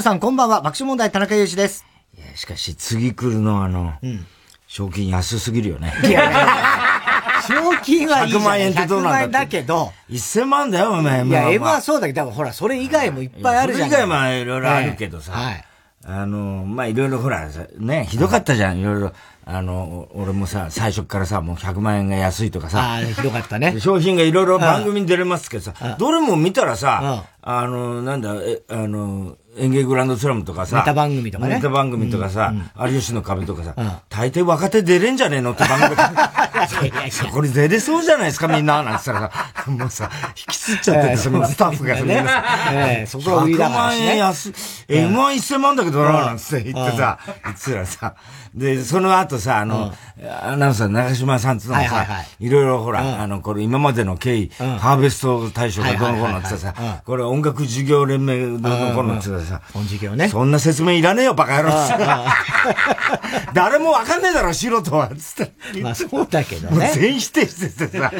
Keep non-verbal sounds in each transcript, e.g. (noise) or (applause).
皆さん、こんばんは。爆笑問題、田中裕二です。いや、しかし、次来るのあの、賞金安すぎるよね。いや (laughs) 賞金はいいじゃん。100万円ってどうなんだ100万円だけど。1000万だよ、お前。いや、M1 M はそうだけど、ほら、それ以外もいっぱいあるじゃん。それ以外もいろいろあるけどさ。はい。あの、まあ、いろいろほら、ね、ひどかったじゃん、いろいろ。あの、俺もさ、最初からさ、もう100万円が安いとかさ。ああ、ひどかったね。商品がいろいろ番組に出れますけどさ、どれも見たらさ、あの、なんだ、え、あの、演芸グランドスラムとかさ、ネタ番組とかね。ネタ番組とかさ、有吉の壁とかさ、大抵若手出れんじゃねえのって番組。(laughs) (laughs) これ出れそうじゃないですか、みんな、なんて言ったらさ、(laughs) もうさ、引きつっちゃってて、そのスタッフがそこが売りだ100から万しね。円安い、M11000 万だけどな、なんつって言ってさ、言ってたらさ、で、その後さ、あの、アナウンサー長島さんつうのもさはいろいろほら、あの、これ今までの経緯、ハーベスト大賞がどうのこうのってさこれ音楽事業連盟どうのこうのってさ、本事業ね。そんな説明いらねえよ、バカ野郎って。(laughs) 誰もわかんねえだろ、素人は。つって。まあそうだけどね。全否定しててさ。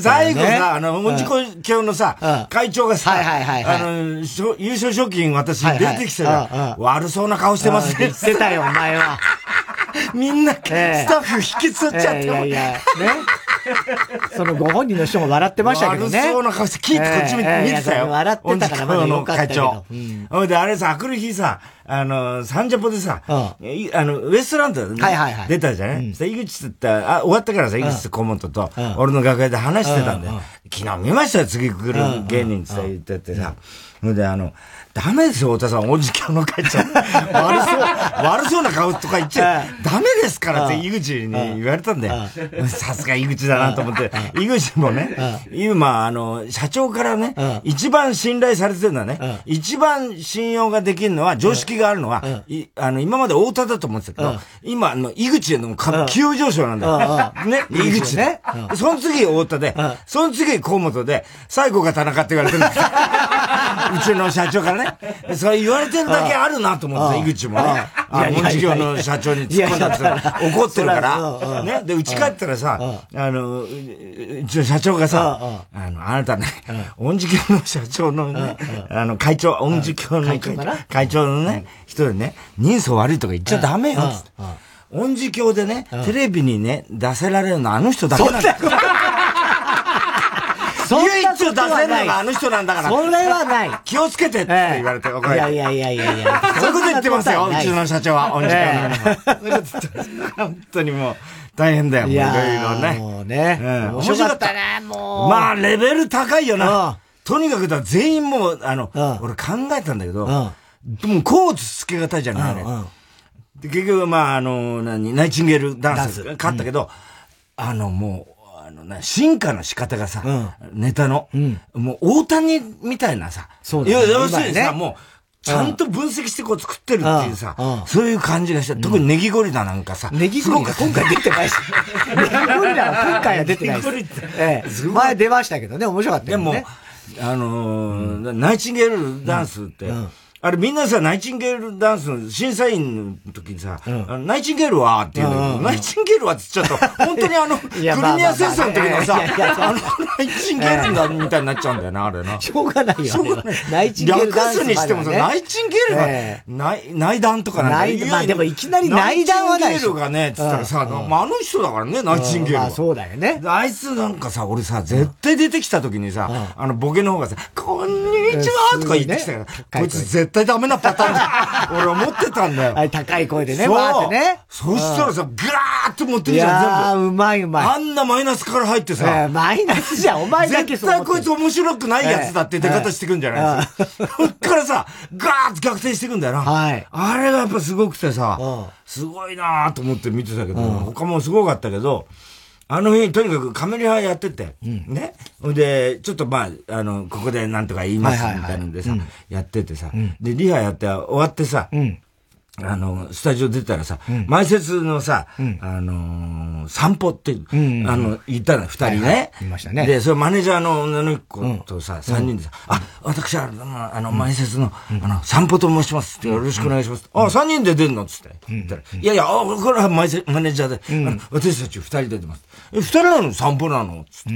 最後さ、あの、文字工協のうんさ、会長がさ、あの、優勝賞金私出てきたじゃうんうんん。悪そうな顔してます言ねっ。てたよ、お前は。みんな、スええタッフ引きつっちゃって。ええいやいや、ね。(laughs) そのご本人の人も笑ってましたけどね。悪そうな顔して、キーってこっち見ええてたよ。笑ってたからまだよかったけど。ほいで、あれさ、来る日さ、あの、サンジャポでさ、ういあの、ウエストランドではいはいはい出たじゃない？そ井口ってあ、終わったからさ、井口って顧問とと、俺の楽屋で話してたんだよ。昨日見ましたよ、次来る芸人ってさ言っててさ。ほいで、あの、ダメですよ、太田さん、音響の会長。(laughs) 悪そう、悪そうな顔とか言っちゃ、ダメですからって井口に言われたんだよ。さすが井口だなと思って、井口もね、今、あの、社長からね、一番信頼されてるのはね、一番信用ができるのは、常識があるのは、いあの、今まで太田だと思ってたけど、今、あの、井口へのか急上昇なんだよ。ね、井口ね。その次太田で、その次河本で、最後が田中って言われてるんです (laughs) うちの社長からね。それ言われてるだけあるなと思って、井口もね。あの、事業の社長に突っ込んだって怒ってるから。ね。で、うち帰ったらさ、あの、ううちの社長がさ、あの、あなたね、音事業の社長のね、あの、会長、音事業の会長のね、人でね、人相悪いとか言っちゃダメよ、つって。音事業でね、テレビにね、出せられるのはあの人だけなんだよ。唯一出せるのがあの人なんだから。それはない。気をつけてって言われて、いやいやいやいやいや。そういうこと言ってますよ、うちの社長は。本当にもう、大変だよ、もういろいろね。もうね。うん面白かったね、もう。まあ、レベル高いようんな。とにかくだ、全員もう、あのうん、俺考えたんだけど、んでも、コーツつけがたいじゃない、あれ結局、まあ、あの、何、ナイチンゲールダンス、勝ったけど、あの、もう、な、進化の仕方がさ、うん。ネタの、もう大谷みたいなさ、そうだよね。いや要するにさ、もう、ちゃんと分析してこう作ってるっていうさ、うん。うん。そういう感じがして、特にネギゴリラなんかさ、ネギゴリラ。今回出てないし。ネギゴリラは今回は出てないです。ネギゴリって。え。え。前出ましたけどね、面白かったでもよね。、あのーナイチンゲールダンスって、あれみんなさ、ナイチンゲールダンスの審査員の時にさ、あのナイチンゲールはって言うんだけど、ナイチンゲールはって言っちゃうと、本当にあの、(laughs) クリミア戦争の時のさ、あの、ナイチンゲールだみたいになっちゃうんだよな、あれな。しょうがないよ。あれはナイチンゲールダン略スすにしてもさ、ナイチンゲールが、え内内談とかなんか内言うまあでもいきなり内談はないナイチンゲールがね、つったらさ、まああの人だからね、ナイチンゲールは。まあそうだよね。であいつなんかさ、俺さ、絶対出てきた時にさ、あの、ボケの方がさ、こんにちはとか言ってきたから、こいつ絶対ダメなパターンだ。(laughs) 俺思ってたんだよ。あれ高い声でね、わーってね。そしたらさ、ぐらーって持っているじゃん、やー、全うまいう部。まい。あんなマイナスから入ってえさえ、マイナスじゃん、お前だけ絶対こいつ面白くないやつだって出方してくんじゃないですか。そっからさ、ガーッと逆転してくんだよな。はいあれがやっぱすごくてさうん、すごいなーと思って見てたけど、他もすごかったけど、あの日、とにかくカメラやってて、ね。で、ちょっとまあ、あの、ここでなんとか言いますみたいなんでさ、やっててさ、で、リハやって終わってさ、あの、スタジオ出たらさ、前説のさ、あのー散歩って、あの、言ったの、二人ね。はいましたね。で、それマネージャーの女の子とさ、三人でさ、あ、私は、あの、あの前説の、あの、散歩と申しますって、よろしくお願いします。あ、三人で出るのっつって。言ったら、いやいや、あこれはマネマネージャーで、私たち二人で出ます。え、二人なの？散歩なの？つって。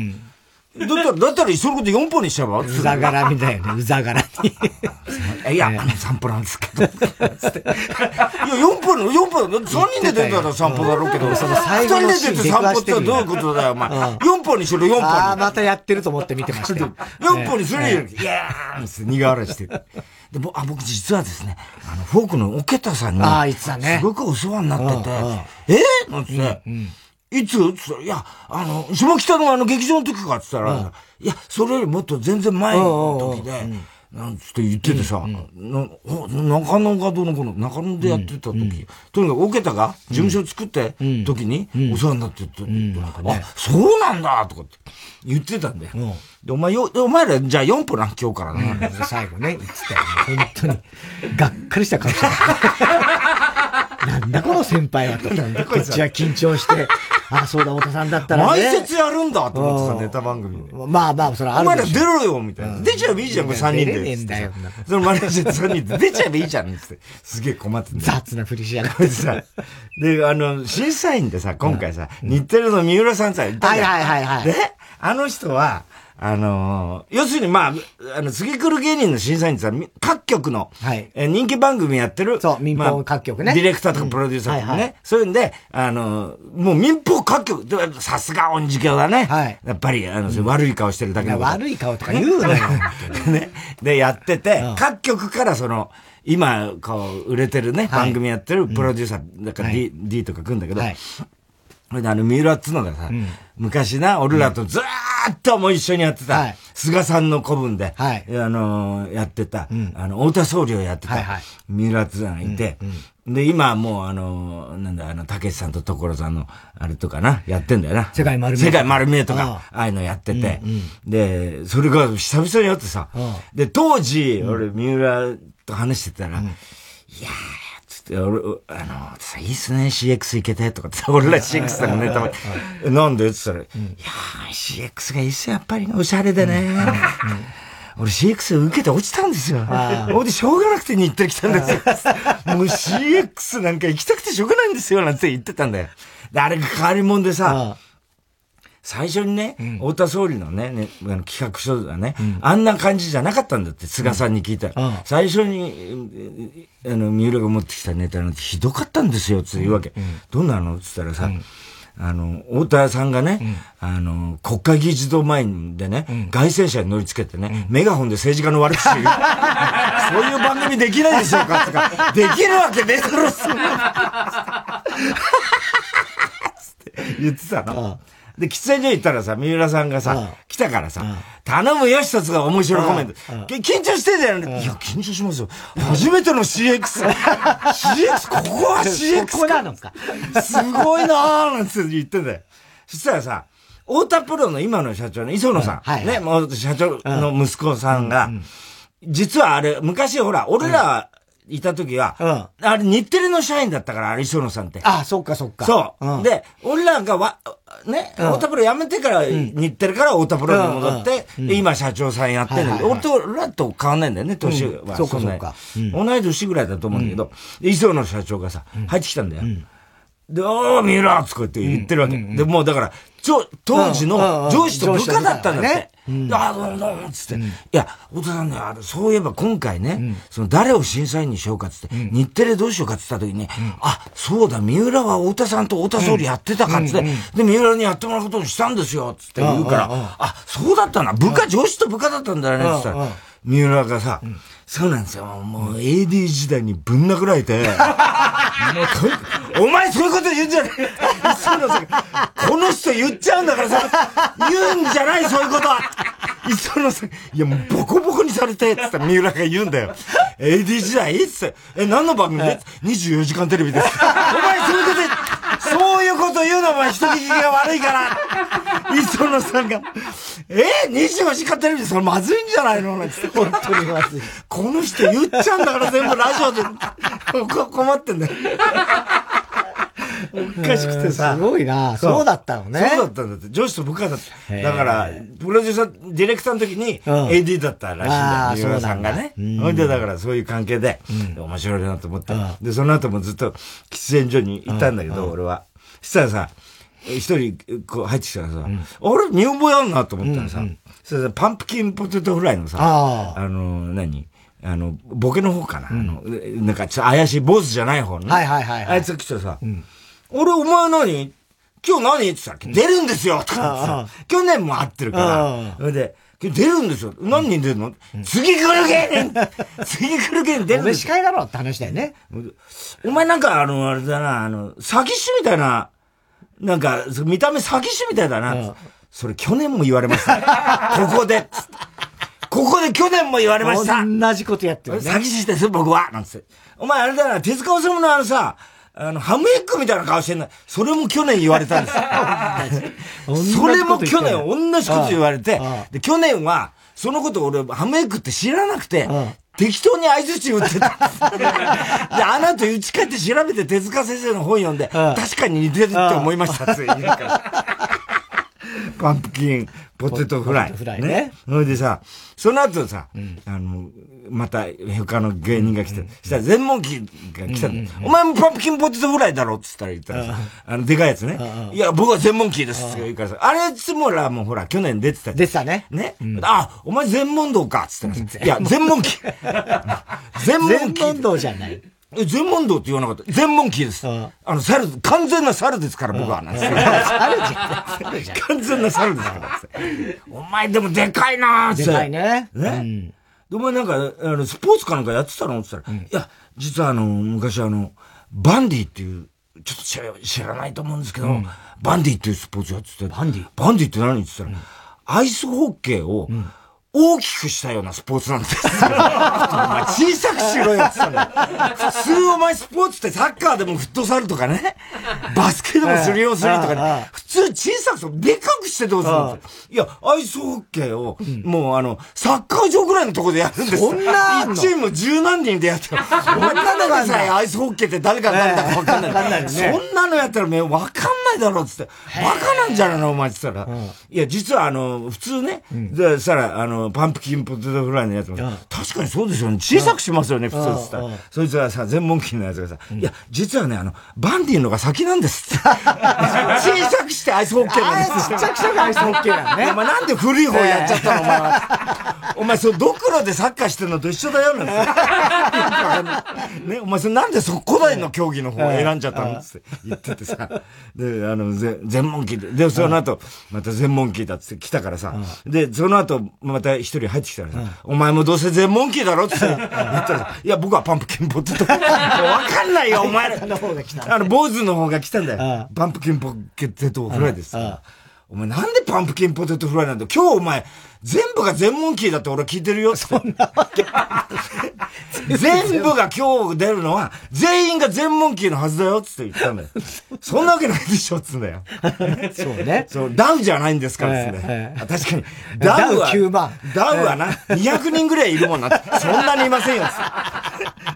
だったら、だったら、そのこと4本にしちゃえば？うざがらみだよね、うざがらみ。(laughs) いや、あの、散歩なんですけど。(laughs) いや、4分、4分、3人で出たら散歩だろうけど、その最後2人で出て散歩ってどういうことだよ、お前。4本にしろ、4本に。ああ、またやってると思って見てましたよ。(laughs) 4本にするよ。いやーって苦笑いして。で、ぼあ僕実はですね、あの、フォークのオケタさんに、ああ、いつだね。すごくお世話になってて、えー？なんつって、いつ？つったら、いや、あの、下北のあの劇場の時かって言ったら、いや、それよりもっと全然前の時で、なんつって言っててさ、なお中野がどうのこうの、中野でやってた時、とにかくオケタが事務所作って時にお世話になってて、あ、そうなんだとかって言ってたんだよ。で、お前よ、お前らじゃあ4歩な、今日からな。最後ね、言ってたよ。本当に。がっかりした顔してた。なんだこの先輩はと。こっちは緊張して、あ、そうだ、太田さんだったらね。前説やるんだと思ってさ、ネタ番組で。まあまあ、それはあお前ら出ろよみたいな。出ちゃえばいいじゃん、これ3人で。出れねえんだよそのマネージャー3人で出ちゃえばいいじゃんって。すげえ困ってんだよ。雑なふりしやがっこれさ、で、あの、審査員でさ、今回さ、日テレの三浦さんさ、はいはいはいはいで、あの人は、あのー要するにまあ、あの、次来る芸人の審査員さ、み各局の、はい。えー人気番組やってる、そう民放まあ各局ね。ディレクターとかプロデューサーとかね、うんはい。はそういうんで、あのーもう民放各局、でさすが恩師教だね。はい。ややっぱり、あの、悪い顔してるだけの悪い顔とか言うなよ。(laughs) ね。で、やってて、うん。各局からその、今、こう、売れてるね、はい。番組やってるプロデューサー、だから D,、はい。D とか来るんだけど、はい。それであの、三浦っつうのがさ、昔な、俺らとずーっともう一緒にやってた、はい。菅さんの古文で、はい。あのーやってた、あの、太田総理をやってた、はいはい。三浦っつうのがいて、で、今はもうあのーなんだ、あの、たけしさんと所さんの、あれとかな、やってんだよな。世界丸見え世界丸見えとあか、ああいうのやってて、で、それが久々にやってさ、で、当時、俺、三浦と話してたら、いやー、つって、俺、あの、さ、いいっすね、CX 行けて、とかってさ、(laughs) 俺ら CX さんがね、たまに、えなんでって言ったら、いやー、CX がいいっすよ、やっぱり、おしゃれでね。(laughs) 俺 CX 受けて落ちたんですよ。俺でしょうがなくて日テレ来たんですよ。(laughs) もう CX なんか行きたくてしょうがないんですよ、なんて言ってたんだよ。で、あれが変わり者でさ、最初にね、太田総理のね、ねあの企画書がね、あんな感じじゃなかったんだって、菅さんに聞いたら。うん。最初に、えあの、三浦が持ってきたネタなんてひどかったんですよ、つうわけ。どんなの？つったらさ、あの、太田さんがね、あの、国会議事堂前でね、外戦車に乗り付けてね、メガホンで政治家の悪口言う。(laughs) そういう番組できないでしょうかつか、できるわけねえだろ、そんな。(laughs) つって言ってたの。で、喫煙所行ったらさ、三浦さんがうんさ、来たからさ、頼むよ、一つが面白いコメント。き緊張してんじゃん。いや、緊張しますよ。初めての CX。(laughs) CX、ここは CX そこなのか。すごいなーなんて言ってんだよ。そしたらさ、太田プロの今の社長の磯野さん、はいね、もう社長の息子さんが、実はあれ、昔ほら、俺らいた時は、うん。あれ日テレの社員だったから、磯野さんって。あ、そっかそっか。そう。ん、で、俺らがわ、ね、太田プロ辞めてから、日テレから太田プロに戻って、で今社長さんやってんだけど、はいはい。俺らと変わんないんだよね、年は。うんそうか。そうか同い年ぐらいだと思うんだけど、磯野社長がさ、入ってきたんだよ。で、おー、三浦つって言ってるわけ。で、もうだから、ちょ、当時の上司と部下だったんだって。であー、どうもどうも、つって。いや、太田さんね、あれ、そういえば今回ね、その誰を審査員にしようかっつって、日テレどうしようかっつった時に、あ、そうだ、三浦は太田さんと太田総理やってたかっつって、で、三浦にやってもらうことにしたんですよ、つって言うから、あ、そうだったな、部下、上司と部下だったんだよね、つったら、三浦がさ、そうなんですよ。もう AD 時代にぶん殴られて、(laughs) お前そういうこと言うんじゃ (laughs) ないこの人言っちゃうんだからさ、言うんじゃない、そういうことは磯野さん、いやもうボコボコにされて、つって三浦が言うんだよ。AD 時代いつって、え、何の番組？で ?24 時間テレビです。お前そういうこと言そういうこと言うのお前人聞きが悪いから。(laughs) 磯野さんが、え ?24 時間テレビでそれまずいんじゃないの？なんて。本当にまずい。この人言っちゃうんだから全部ラジオでこ困ってんだよ。おかしくてさ。すごいな。そうだったのね。そうだったんだって。上司と部下だった。だから、プロデューサー、ディレクターの時にうん AD だったらしいんだ。三浦さんがね。ほんで、だからそういう関係で、面白いなと思って。で、その後もずっと喫煙所にいたんだけど、俺は。そしたらさ、一人、こう入ってきたらさ、あれ、見覚えあんなと思ったらさ、それでパンプキンポテトフライのさ、あの、何？あの、ボケの方かな、あの、なんかちょっと怪しい坊主じゃない方ね。はいはいはい、あいつが来てさ、俺お前何？今日何？って言ったら、出るんですよとかさ、去年も会ってるから、それで、出るんですよ。何人出るの、次来る芸人 (laughs) 次来る芸人出るんですよ。司会だろって話だよね。お前なんかあの、あれだな、あの、詐欺師みたいな、なんか、見た目詐欺師みたいだな。それ去年も言われました。(laughs) ここで。ここで去年も言われました。同じことやってる、ね。詐欺師です僕は。なんつって。お前あれだな、手塚治虫のあのさ、あの、ハムエッグみたいな顔してんの。それも去年言われたんです (laughs) よ。それも去年同じこと言われて、で、去年は、そのこと俺、ハムエッグって知らなくて、適当に合図値打ってた。で、あの後打ち返って調べて手塚先生の本読んで、確かに似てるって思いましたって言うから。(laughs) パンプキン、ポテトフライ。フライね。それでさ、その後さ、あの、また他の芸人が来て、したら全問記が来たの。お前もパンプキンポテトフライだろっつったら言ったらさ、あの、でかいやつね。いや、僕は全問記ですって言うからさ、あれつもらもうほら、去年出てた出てたね。ね。あ、お前全問道かっつったらさ、いや、全問記。(laughs) 全問記。全問道じゃない。え、全問道って言わなかった。全問記です。あの、猿、完全な猿ですから、僕は。なん猿じゃん。完全な猿ですから。お前でもでかいなーでかいね。ね。お前なんか、あの、スポーツかなんかやってたの？って言ったら、いや、実はあの、昔あの、バンディっていう、ちょっと知ら知らないと思うんですけど、バンディっていうスポーツやってて。バンディ？バンディって何？って言ったら、アイスホッケーを、大きくしたようなスポーツなんですよ。お前小さくしろよって言ったの。普通お前スポーツってサッカーでもフットサルとかね、バスケでもスリーオスリーとかね、普通小さくでかくしてどうするの？いや、アイスホッケーを、もうあの、サッカー場ぐらいのとこでやるんですそんなチーム十何人でやってる。お前なんださえアイスホッケーって誰が誰だかわかんない。そんなのやったらわかんないだろうっつって、バカなんじゃないのお前って言ったら。いや、実はあの、普通ね、で、さら、あの、パンプキンポテトフライのやつも、確かにそうですよね。小さくしますよね、普通って言ったら。そいつはさ、全問金のやつがさ、いや、実はね、あの、バンディのが先なんですって。小さくしてアイスホッケーなんですちっちゃくしたアイスホッケーなのね。お前なんで古い方やっちゃったの、お前は。お前、そう、ドクロでサッカーしてるのと一緒だよ、なんですよ。(laughs) ね、お前、それなんでそ古代の競技の方を選んじゃったのって言っててさ。で、あの、全問金で。で、その後、また全問金だって来たからさ。で、その後、また一人入ってきたらさ、お前もどうせ全問金だろって言ったらさ、いや、僕はパンプキンポテト。(laughs) わかんないよ、お前ら。あの、坊主の方が来たんだよ。パンプキンポテトフライです。お前なんでパンプキンポテトフライなんだ今日お前、全部が全問キーだって俺聞いてるよ。そんなわけ全部が今日出るのは、全員が全問キーのはずだよって言ったんだよ。(laughs) そんなわけないでしょっつうんだよ。そうね。そう、ダウじゃないんですからっつ。確かに。ダウは、9万。ダウはな、200人ぐらいいるもんな。そんなにいませんよっ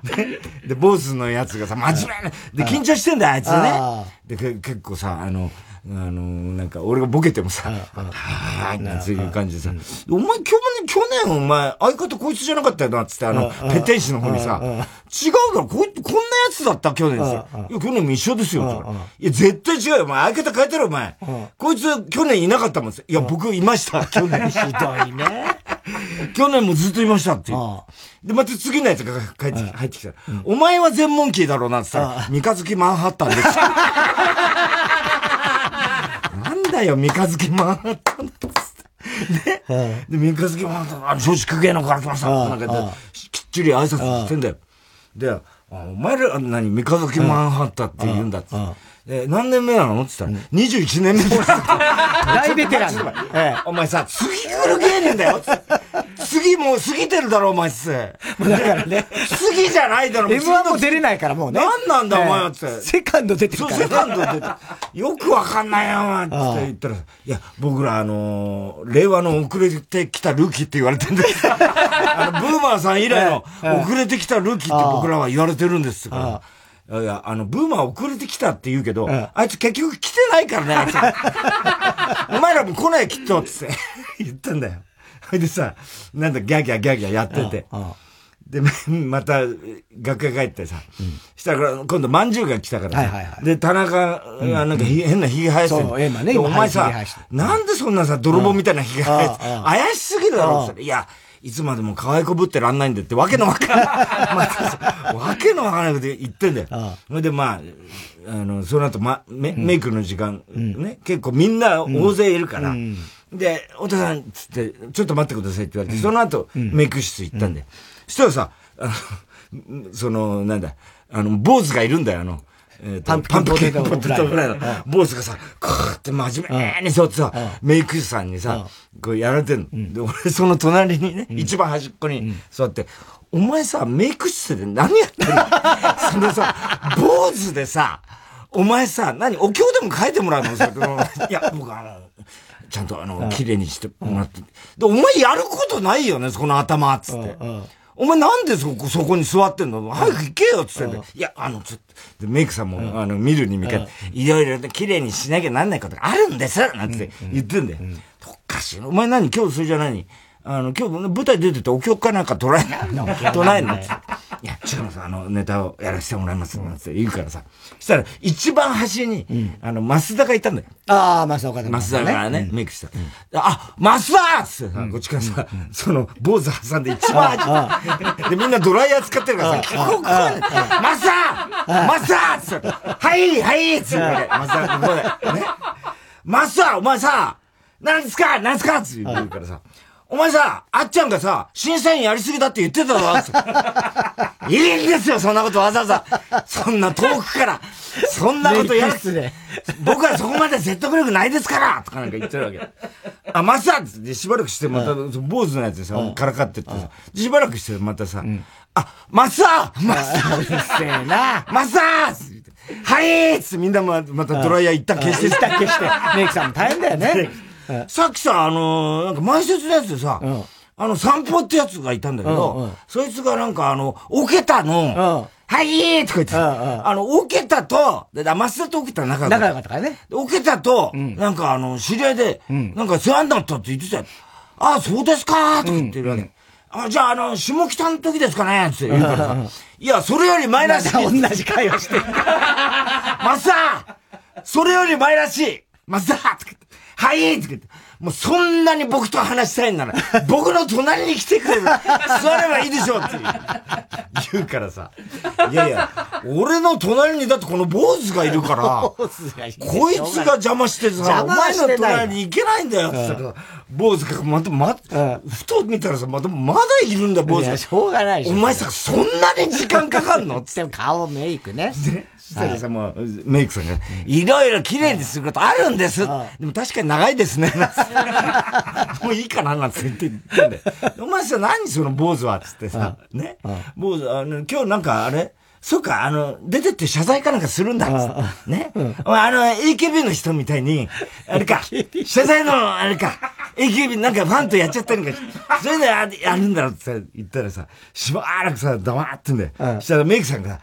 つって。で、坊主のやつがさ、真面目な。で、緊張してんだよ、あいつね。で、結構さ、あの、あの、なんか、俺がボケてもさ、はぁ、なんていう感じでさ、お前、去年、去年お前、相方こいつじゃなかったよな、つって、あの、ペテン師の方にさ、違うだろ、こい、こんなやつだった去年ですよ。いや、去年も一緒ですよ、いや、絶対違うよ、お前、相方変えてろ、お前。こいつ、去年いなかったもん。いや、僕いました、去年。ひどいね。(laughs) 去年もずっといましたっていう。で、また次のやつが帰って入ってきたら、お前は全問キーだろうなって言ったら、三日月マンハッタンです。だよ、三日月マンハッタンね。で、三日月マンハッタン、あ、松竹芸能から来ました。なんかきっちり挨拶してんだよ。で、お前ら何、三日月マンハッタンって言うんだって。え、何年目なの？って言ったら、21年目です。(laughs) 大ベテラン。お前さ、次来る芸人だよ。次もう過ぎてるだろ、お前っす。だからね。次じゃないだろ、M1 も出れないからもうね。何なんだ、お前って。セカンド出てるから。セカンド出てよくわかんないよ、お前って言ったら、いや、僕らあの、令和の遅れてきたルーキーって言われてるんです。あの、ブーマーさん以来の遅れてきたルーキーって僕らは言われてるんですから。いや、あの、ブーマー遅れてきたって言うけど、あいつ結局来てないからね、あいつ。(laughs) お前らも来ないきっと、つって。(laughs) 言ったんだよ。それでさ、なんだ、ギャギャギャギャやってて。で、(laughs) また、楽屋帰ってさ、したら、今度、まんじゅうが来たからさ、で、田中がなんか変なひげ生やしてそう、ね、お前さ、なん。でそんなさ、泥棒みたいなひげ生やして、怪しすぎるだろっていや、いつまでも可愛こぶってらんないんだって、わけのわかん (laughs) ない。わけのわからないこと言ってんだよ。それで、まあ、あの、その後、ま、メメイクの時間、ね、結構みんな大勢いるから、で、太田さん、つって、ちょっと待ってくださいって言われて、その後、メイク室行ったんで。そしたらさ、あの、その、なんだ、あの、坊主がいるんだよ、あの。えー、パンプキンポテトフライ。の坊主がさ、こうって真面目にそうってさ、メイク師さんにさ、こうやられてんの。で、俺その隣にね、一番端っこに座って、お前さ、メイク室で何やってるの？(laughs) そのさ、坊主でさ、お前さ、何、お経でも書いてもらうの？いや、僕あの、ちゃんとあの、綺麗にしてもらって。で、お前やることないよね、その頭、つって。お前なんでそこ、そこに座ってんの？早く行けよつっていや、あの、ちょっと、メイクさんも、あの、見るに見かけいろいろ綺麗にしなきゃなんないことがあるんですなん。て言ってんだよ。おかしいお前何？今日それじゃ何あの、今日舞台出ててお経かなんか捉えないの？唱えんの？いや、違うのさ、あの、ネタをやらせてもらいます、なんて言うからさ。そしたら、一番端に、あの、増田がいたんだよ。ああ、増田岡田。増田がね、メイクした。あ、増田っつってさ、こっちからさ、その、坊主挟んで一番端。で、みんなドライヤー使ってるからさ、聞こうか。増田増田っつって、はいはいっつって、増田、ここで。ね。増田お前さ、何ですか何ですかって言うからさ、お前さ、あっちゃんがさ、審査員やりすぎだって言ってただろ (laughs) いいんですよ、そんなことわざわざ。そんな遠くから、そんなことやる。僕はそこまで説得力ないですからとかなんか言ってるわけ。あ、マスターってしばらくしてまた、坊主のやつでさ、からかってってさ、しばらくしてまたさ、あ、マスターマスターうるせえな。マスターはいっつってみんなまたドライヤー一旦消して。一旦消して。メイクさんも大変だよね。さっきさ、あのー、なんか前説のやつでさ、うん、あの、散歩ってやつがいたんだけど、うんうん、そいつがなんかあの、おけたの、はいとか言って、あの、おけたと、で、増田とおけた仲良かった。仲良かったからね。おけたと、なんかあの、知り合いで、なんか世話になったって言ってたよ。ああ、そうですかとか言ってるわけ。あ、じゃあ、あの、下北の時ですかねって言うからさ。いや、それより前らしい。同じ会話してる。(laughs) マスそれより前らしいマスターはいって言って。もうそんなに僕と話したいんなら、(laughs) 僕の隣に来てくれる。座ればいいでしょって言うからさ。いやいや、俺の隣にだってこの坊主がいるから、こいつが邪魔してさ、お前の隣に行けないんだよって言ったら、坊主がまた、ま、ふと見たらさ、また、まだいるんだ、坊主。いや、しょうがないお前さ、そんなに時間かかんの？(laughs) って顔、メイクね。ねしたらさ、もう、メイクさんが、いろいろ綺麗にすることあるんです。でも確かに長いですね。(laughs) もういいかななんて言ってんで。お前さ、何その坊主はつってさ、ね。坊主、あの、今日なんかあれ？そうか、あの、出てって謝罪かなんかするんだ。ね。お前、あの、AKB の人みたいに、(laughs) あれか、謝罪の、あれか、AKB なんかファンとやっちゃったのか、それでやるんだろって言ったらさ、しばらくさ、黙ってんだよ。そしたらメイクさんが、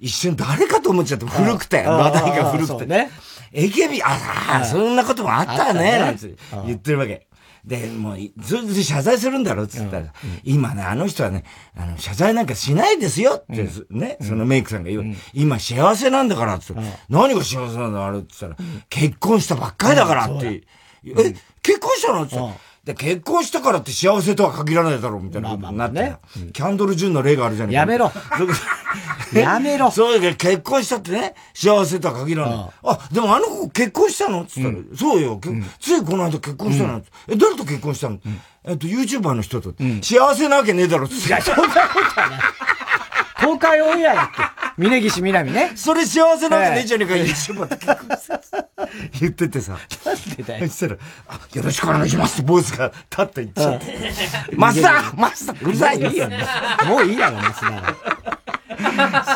一瞬誰かと思っちゃって古くて、話題が古くて。ね。AKB、ああ、そんなこともあったね、なんて言ってるわけ。で、もう、ずっと謝罪するんだろって言ったら、今ね、あの人はね、あの、謝罪なんかしないですよって、ね、そのメイクさんが言う。今幸せなんだからって。何が幸せなんだあれって言ったら、結婚したばっかりだからって。え、結婚したの？って言ったら、で、結婚したからって幸せとは限らないだろう、みたいなことになって、ね。キャンドル・ジュンの例があるじゃないやめろ (laughs) (laughs) やめろそうだけど、結婚したってね、幸せとは限らない。あでもあの子結婚したの？つったら、うん、そうよ、ついこの間結婚したの、うん、え、誰と結婚したの、うん、えっと、YouTuber の人と、幸せなわけねえだろ、つって。いや、そんなことはない。公開オンエアやって。峯岸みなみね。それ幸せなわけねえじゃねえか、YouTuber って結婚した。言っててさ。なんでだよ。そしたら、あ、よろしくお願いしますってボイスが立って言っちゃって。(laughs) マスターマスターうるさいもういいやろ、マスター。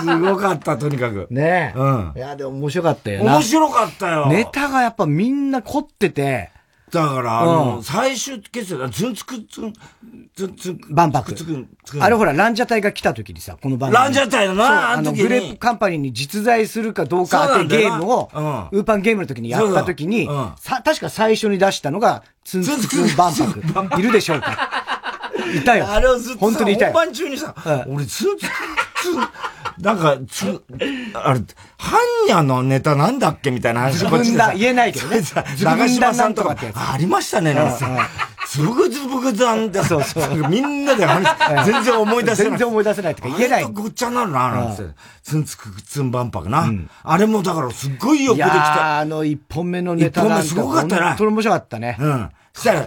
すごかった、とにかく。ねえ。うん。いや、でも面白かったよな。面白かったよ。ネタがやっぱみんな凝ってて、だから、あの、最終決戦、ズンツクツン、ズンツン、万博。あれほら、ランジャタイが来た時にさ、この番組。ランジャタイだな、あの、グレープカンパニーに実在するかどうか当てゲームを、ウーパンゲームの時にやった時に、さ、確か最初に出したのが、ツンツクツン万博。いるでしょうか？いたよ。(laughs) あれをずっと本当にいたよ。本番中にさ、俺ずっと、(laughs) なんか、つ、あれ、ハンニャのネタなんだっけみたいな話こっちで言えないけどね。(laughs) 長島さんとか、ありましたね、なんかさ。つぶぐつぶぐざんって、そうそう。みんなで話、全然思い出せない。全然思い出せないとか言えない。ごっちゃになるな、なんて。ツンツクツンバンパクな。あれもだからすっごいよくできた。あの一本目のネタなんすごかったな。本当に面白かったね。うん。そしたら、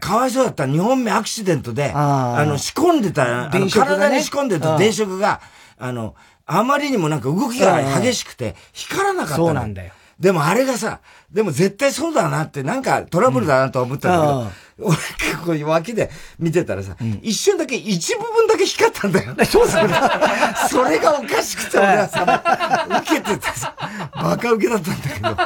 かわいそうだった2本目アクシデントで、あの、仕込んでた、体に仕込んでた電飾が、あの、あまりにもなんか動きが激しくて、光らなかったそうなんだよ。でもあれがさ、でも絶対そうだなって、なんかトラブルだなと思ったんだけど、俺結構脇で見てたらさ、一瞬だけ一部分だけ光ったんだよ。(laughs) そうだね。(laughs) それがおかしくて俺はさ、受けててさ、バカ受けだったんだけど、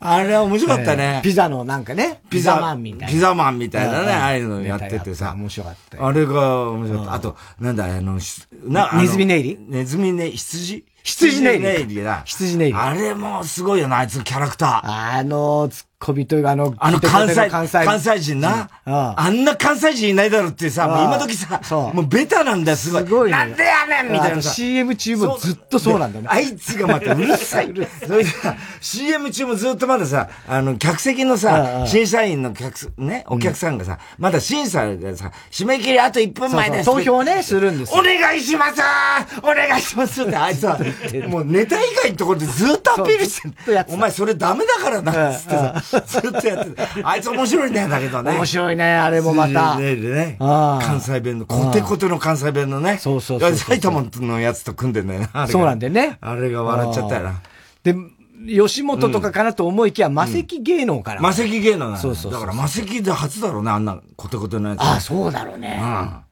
あれは面白かったね。ピザのなんかね、ピザマンみたいな。ピザマンみたいなね、ああいうのやっててさ。面白かったあれが面白かった。あと、なんだ、あの、な、ネズミネイリ？ネズミネイリ、羊？羊ネイリ。羊ネイリだ。羊ネイリ。あれもすごいよな、あいつのキャラクター。あの、小人があの、あの関西、関西関西人な、あんな関西人いないだろってさ、もう今時さ、もうベタなんだよ、すごい。すごいなんでやねんみたいな CM 中もずっとそうなんだね。あいつがまたうるさい。それで CM 中もずっとまださ、あの、客席のさ、審査員の客、ね、お客さんがさ、まだ審査がさ、締め切りあと1分前です。投票ね、するんですお願いします。お願いしますって、あいつは、(laughs) もうネタ以外のところでずっとアピールしてる。お前それダメだからな、つってさ、ずっとやってあいつ面白いね、だけどね。面白いね、あれもまた。ね、ね。関西弁の、コテコテの関西弁のね。そうそうそう。埼玉のやつと組んでんだよな。そうなんだよね。あれが笑っちゃったよな。で、吉本とかかなと思いきや、魔石芸能から。魔石芸能なそうそう。だから魔石で初だろうね、あんなコテコテのやつ。あ、そうだろうね。うん。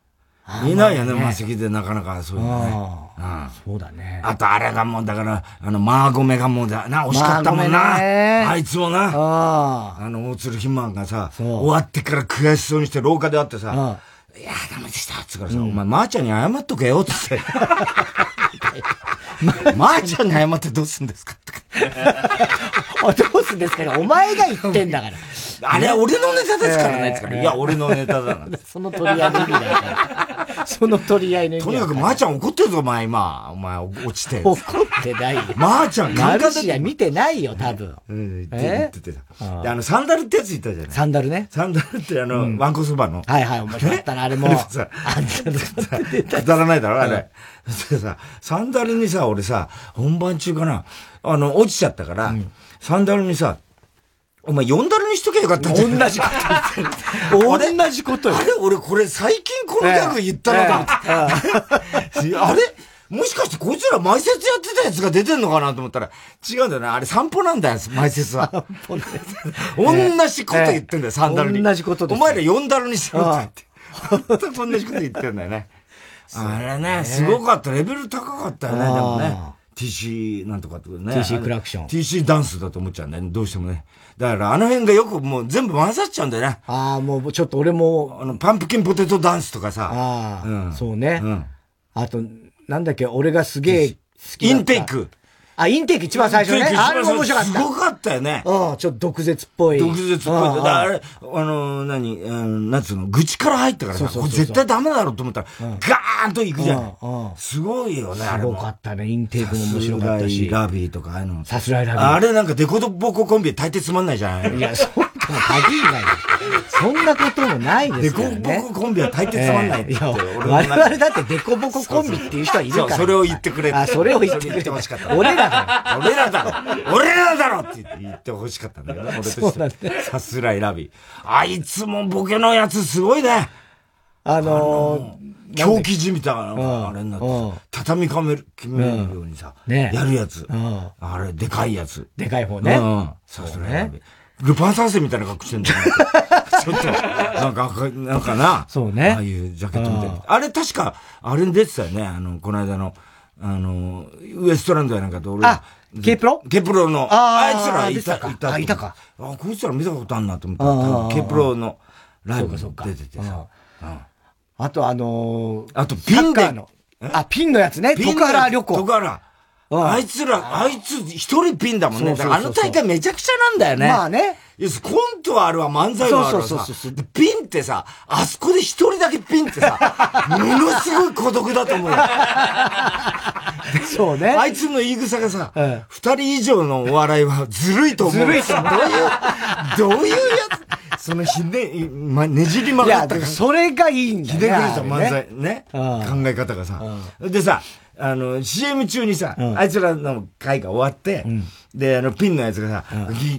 いないよね、魔石でなかなかそういうのね。そうだね。あとあれがもう、だから、あの、マーゴメがもうだ、な、惜しかったもんな。あいつもな。あの、大鶴ひまんがさ、終わってから悔しそうにして廊下で会ってさ、いや、ダメでしたっつからさ、お前、まーちゃんに謝っとけよ、つって。(laughs) まーちゃんに謝ってどうすんですか (laughs) どうすんですかお前が言ってんだから。あれは俺のネタですからね。いや、俺のネタだな。(laughs) その取り合いの意味だよ。(laughs) その取り合いの意味とにかく、まーちゃん怒ってるぞ、お前、今。お前、落ちて。怒ってないよ。まーちゃん、マルシア見てないよ、多分。うん、言っててた。で、あの、サンダルってやつ言ったじゃない？サンダルね。サンダルって、あの、ワンコそばの？はいはい、面白かったな、(laughs) あれも。くだらないだろ、あれ。でさ、サンダルにさ、俺さ、本番中かな、あの、落ちちゃったから、サンダルにさ、お前、4ダルにしとけばよかったんじゃ同じこと言ってる。同じことよ。あれ？俺これ最近このギャグ言ったなと思って。あれ？もしかしてこいつら埋設やってたやつが出てんのかなと思ったら、違うんだよね。あれ散歩なんだよ、埋設は。散歩ね。同じこと言ってんだよ、3ダルに。同じことです。お前ら4ダルにしろって言って。本当に同じこと言ってんだよね。あれね、すごかった。レベル高かったよね、でもね。TC なんとかってことね。TC クラクション。TC ダンスだと思っちゃうんだよね、どうしてもね。だからあの辺がよくもう全部混ざっちゃうんだよね。ああ、もうちょっと俺も。あの、パンプキンポテトダンスとかさ。ああ、うん、そうね。うん。あと、なんだっけ、俺がすげえ好きインテイク。あ、インテーク一番最初ね。あれも面白かった。すごかったよね。うん、ちょっと毒舌っぽい。毒舌っぽい。あれ、あの、何、うん、なんつうの、愚痴から入ったからさ、これ絶対ダメだろうと思ったら、ガーンと行くじゃん。すごいよね、あれ。すごかったね、インテークも面白かったし。ラビーとか、ああいうの。さすらいラビー。あれなんかデコボココンビ大抵つまんないじゃん。いや、そんな限りない。そんなこともないですよね。デコボココンビは大抵つまんないって。我々だってデコボココンビっていう人はいるから。それを言ってくれあ、それを言ってくれてほしかった。俺らだ俺らだろ俺らだろって言ってほしかったんだけど、(laughs) 俺としてさすらいラビー。あいつもボケのやつすごいね。あのー、狂気じみたいな、あれになって、畳みかめる、決めるようにさ、やるやつ。あれ、でかいやつ。でかい方ね。さすらいラビー。ルパン三世みたいな格好してんだよ。(laughs) ちょっと、なんか、なんかな。そうね。ああいうジャケットみたいな。あれ確か、あれに出てたよね。あの、この間の、あの、ウエストランドやなんかと俺。あ、 K-PRO？K-PROの。あいつらいた、いた。あ、いたか。あ、こいつら見たことあんなと思った。 K-PROのライブに出ててさ。あとあのあとピンで。あ、ピンのやつね。徳原旅行。徳原。あいつら、あいつ一人ピンだもんね。あの大会めちゃくちゃなんだよね。まあね。コントはあるわ、漫才はあるわ。そうそうそうピン、ってさ、あそこで一人だけピンってさ、(laughs) ものすごい孤独だと思うよ。そうね。あいつの言い草がさ、二、人以上のお笑いはずるいと思う。ずるいと思う。どういう、どういうやつ？そのひね、ま、ねじり曲がったそれがいいんだよ、ね。ひねくれた漫才ね。考え方がさ。でさ、あの、CM 中にさ、あいつらの会が終わって、で、あの、ピンのやつがさ、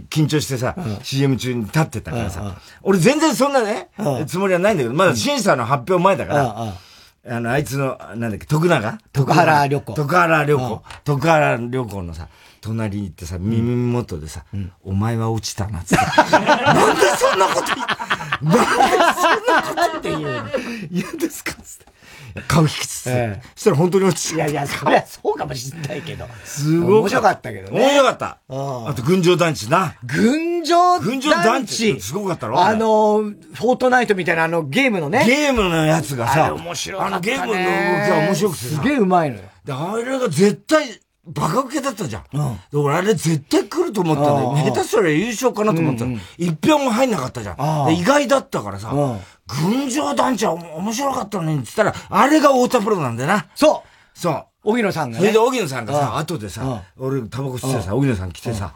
緊張してさ、CM 中に立ってたからさ、俺全然そんなね、つもりはないんだけど、まだ審査の発表前だから、あの、あいつの、なんだっけ、徳永？徳原旅行。徳原旅行。徳原旅行のさ、隣に行ってさ、耳元でさ、お前は落ちたなっつって。(laughs) なんでそんなこと言なんでそんなことって言うの？(laughs) 言うんですかつって。顔引きつつ、ええ、そしたら本当に落ちいやいや、そりゃそうかもしんないけど。すごい。面白かったけどね。面白かった。あと、群青団地な。群青団地群青団地すごかったろあの、フォートナイトみたいなあのゲームのね。ゲームのやつがさ、あ面白かった、ね、あのゲームの動きが面白くてすげえうまいのよ。で、あれが絶対、バカ受けだったじゃん。うん、俺あれ絶対来ると思ったんだよ。下手すら優勝かなと思ったら、一票も入んなかったじゃん。意外だったからさ、群青団地は面白かったのにって言ったら、あれが太田プロなんだよな。そうそう。荻野さんがね。それで荻野さんがさ、後でさ、俺タバコ吸ってさ、荻野さん来てさ、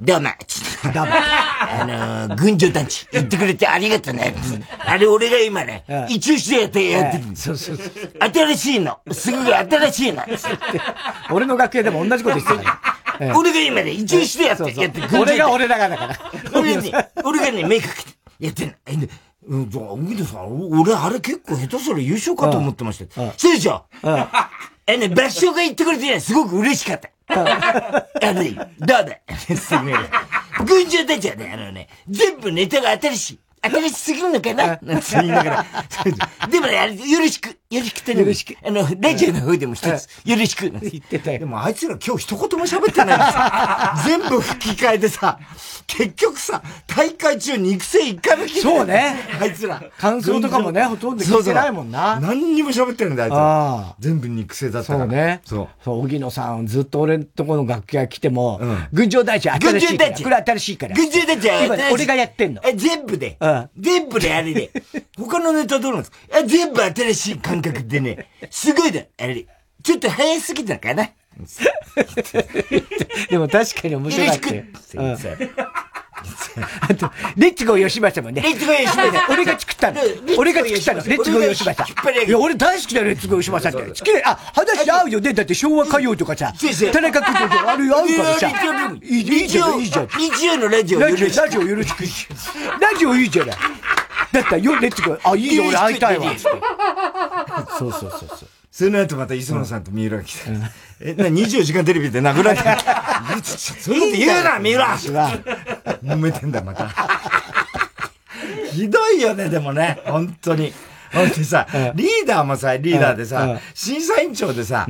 どうも、つって。どうも。あの、群青団地、言ってくれてありがとうね。あれ俺が今ね、一応してやってやってるそうそうそう。新しいの。すぐ新しいの。(laughs) 俺の楽屋でも同じこと言ってたよ。俺が今ね、一応してやってやってる。俺が俺だからだから。俺ね、俺がね、目かけてやってんの。うん、じゃあ、荻野さん、俺あれ結構下手すら優勝かと思ってました。失礼しょ？えね、合唱が言ってくれてすごく嬉しかった。あの、どうだ (laughs) すぐ群青たちはね、あのね、全部ネタが新し。い。新しすぎるのかな？なんて言いながら。でもね、よろしく、よろしくてよろしく。あの、ラジオの方でも一つ、よろしく。言ってたよ。でもあいつら今日一言も喋ってない。(laughs) 全部吹き替えでさ、結局さ、大会中肉声一回も聞いてそうね。あいつら。感想とかもね、ほとんど聞いてないもんな。何にも喋ってるんだよ、あいつら。全部肉声だったから。そうね。そう。そう、荻野さん、ずっと俺のとこの楽屋来ても、群青大地新しいから。これ新しいから。群青大地今俺がやってんの。え、全部で。全部であれで。他のネタどうなんですか？え、全部新しい感覚でね、すごいだ。あれ、ちょっと早すぎたかな。(laughs) でも確かに面白かったよ。レッツゴー吉正もね。レッツゴー。俺が作ったの。俺が作ったの。レッツゴー吉正。いや、俺大好きだよ、レッツゴー吉正って。好きあ、話合うよね。だって昭和歌謡とかさ、田中君とあれ合うからさ。いいじゃん、いいじゃん。日曜のラジオよろしく。ラジオよろしく。ラジオいいじゃない。だったらよ、レッツゴー、あ、いいよ、俺会いたいわ。そうそうそうそう。その後また磯野さんと三浦が来て。え、な、24時間テレビで殴られて。そういうこと言うな、三浦揉めてんだ、また。ひどいよね、でもね、本当に。ほんでさ、リーダーもさ、リーダーでさ、審査委員長でさ、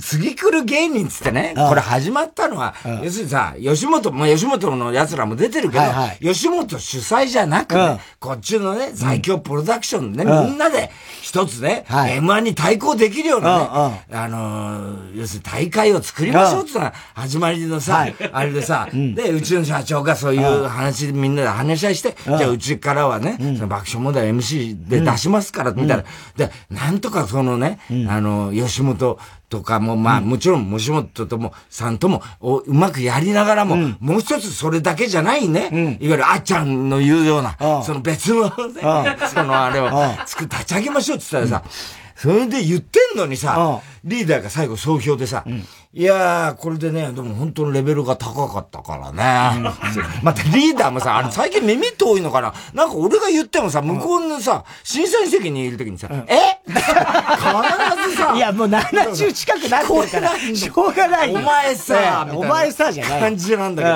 次来る芸人つってね、これ始まったのは、要するにさ、吉本、も吉本の奴らも出てるけど、吉本主催じゃなくね、こっちのね、最強プロダクションでね、みんなで一つね、M1 に対抗できるようなね、あの、要するに大会を作りましょうってのが始まりのさ、あれでさ、で、うちの社長がそういう話、みんなで話し合いして、じゃあうちからはね、その爆笑問題 MC で出しますから、みたいな。で、なんとかそのね、あの、吉本とかも、まあ、もちろん、吉本とも、さんとも、うまくやりながらも、もう一つそれだけじゃないね。いわゆるあっちゃんの言うような、その別のね、そのあれを、作立ち上げましょうって言ったらさ、それで言ってんのにさ、リーダーが最後総評でさ、いやー、これでね、でも本当のレベルが高かったからね。(laughs) またリーダーもさ、あれ最近耳遠いのかな？なんか俺が言ってもさ、向こうのさ、審査員席にいるときにさ、え？(laughs) 必ずさ、いやもう70近くなってるから、しょうがない。お前さ、お前さじゃない。感じなんだけど、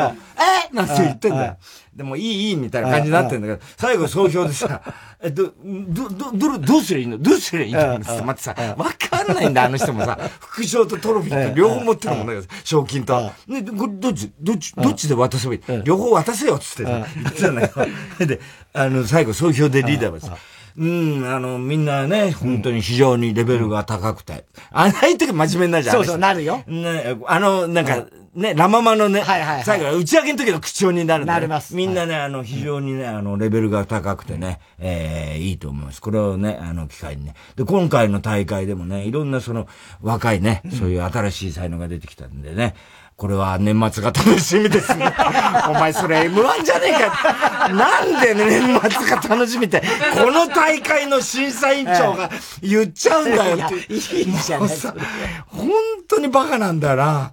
え？なんて言ってんだよ。でもいい、いい、みたいな感じになってんだけど、最後総評でさ、(laughs) え、ど、ど、ど、ど、どうすりゃいいの？どうすりゃいいの？って待ってさ、わかんないんだ、あの人もさ、(laughs) 副賞とトロフィーと両方持ってるもんだけど、賞金と。ね、これどっち、どっち、どっちで渡せばいい？両方渡せよ、つって言ってたんだけど。(laughs) で、あの、最後総評でリーダーはさ、うん、あの、みんなね、本当に非常にレベルが高くて。あない時真面目になるじゃん。そうそう、なるよ。ね、あの、なんか、ね、ラママのね、はいはい、最後、打ち上げの時の口調になるなります。みんなね、あの、非常にね、あの、レベルが高くてね、えー、いいと思います。これをね、あの、機会にね。で、今回の大会でもね、いろんなその、若いね、そういう新しい才能が出てきたんでね、これは年末が楽しみですね。(laughs) お前それ M1 じゃねえか。なんで年末が楽しみって、この大会の審査委員長が言っちゃうんだよって。いいじゃない本当にバカなんだよな。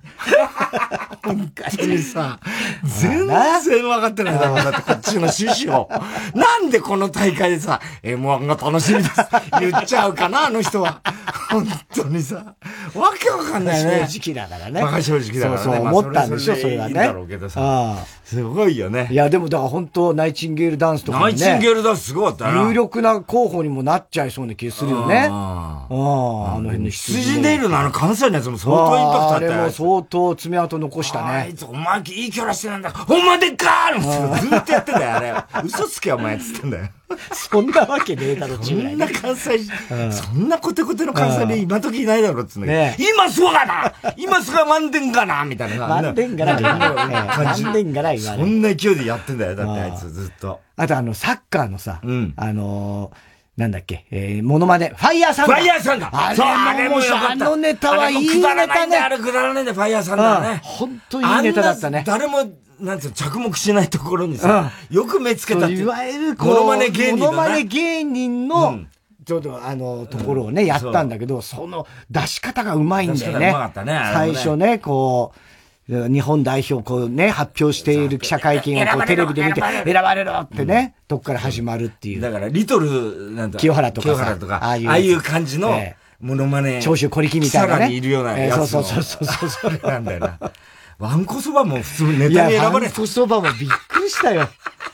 (laughs) 本当にさ、全然分かってないだろう。だってこっちの趣旨を。なんでこの大会でさ、M1 が楽しみです言っちゃうかな、あの人は。本当にさ、わけわかんないね。正直だからね。バカ正直だからね。そうそう、思ったんでしょ、それはね。いいんだろうけどさ。すごいよね。いや、でもだから本当ナイチンゲールダンスとかね。ナイチンゲールダンスすごかったな。有力な候補にもなっちゃいそうな気がするよね。ああ。あの辺の羊ネイルのあの関西のやつも相当インパクトあったよ。あれも相当爪痕残したね。あいつ、お前いいキャラしてなんだ。ほんまでっかーずっとやってんだよ、あれ。嘘つけお前っつってんだよ。そんなわけねえだろ、そんな関西、そんなコテコテの関西で今時いないだろっつうんだけど、今そうがな今すがまんでんがなみたいな。まんでんがな感じ。まんでんがなそんな勢いでやってんだよ、だってあいつずっと。あとあの、サッカーのさ、あのなんだっけ、えー、モノマネ、ファイヤーサンダー。ファイヤーサンダー。そう、あれもあのネタはいいネタね。あれくだらないんだ、ファイヤーサンダーね。本当いいネタだったね。誰も、なんつう着目しないところにさ、よく目つけたって。いわゆるこう、モノマネ芸人モノマネ芸人の、ちょっとあの、ところをね、やったんだけど、その出し方がうまいんだよね。最初ね、こう、日本代表こうね、発表している記者会見をこうテレビで見て、選ばれろってね、とこから始まるっていう。だから、リトル、なんだ清原とか。清原とか、ああいう感じの、モノマネ。長州小力みたいなね。さらにいるようなやつ。そうそうそうそうそう。なんだよな。ワンコそばも普通ネタに選ばれワンコそばもびっくりしたよ。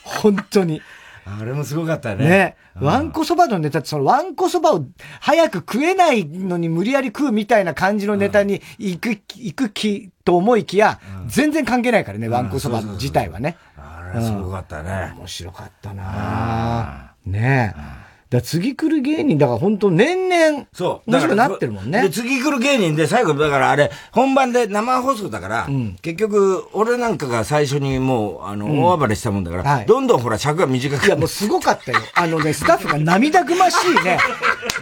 本当に。あれもすごかったね。ね。ワンコそばのネタって、そのワンコそばを早く食えないのに無理やり食うみたいな感じのネタに行く、行く気と思いきや、全然関係ないからね、ワンコそば自体はね。あれすごかったね。面白かったなねえ。だ次来る芸人、だから本当年々、そう。面白くなってるもんね。で、次来る芸人で最後、だからあれ、本番で生放送だから、うん、結局、俺なんかが最初にもう、あの、うん、大暴れしたもんだから、はい、どんどんほら尺が短くいや、もうすごかったよ。あのね、(laughs) スタッフが涙ぐましいね、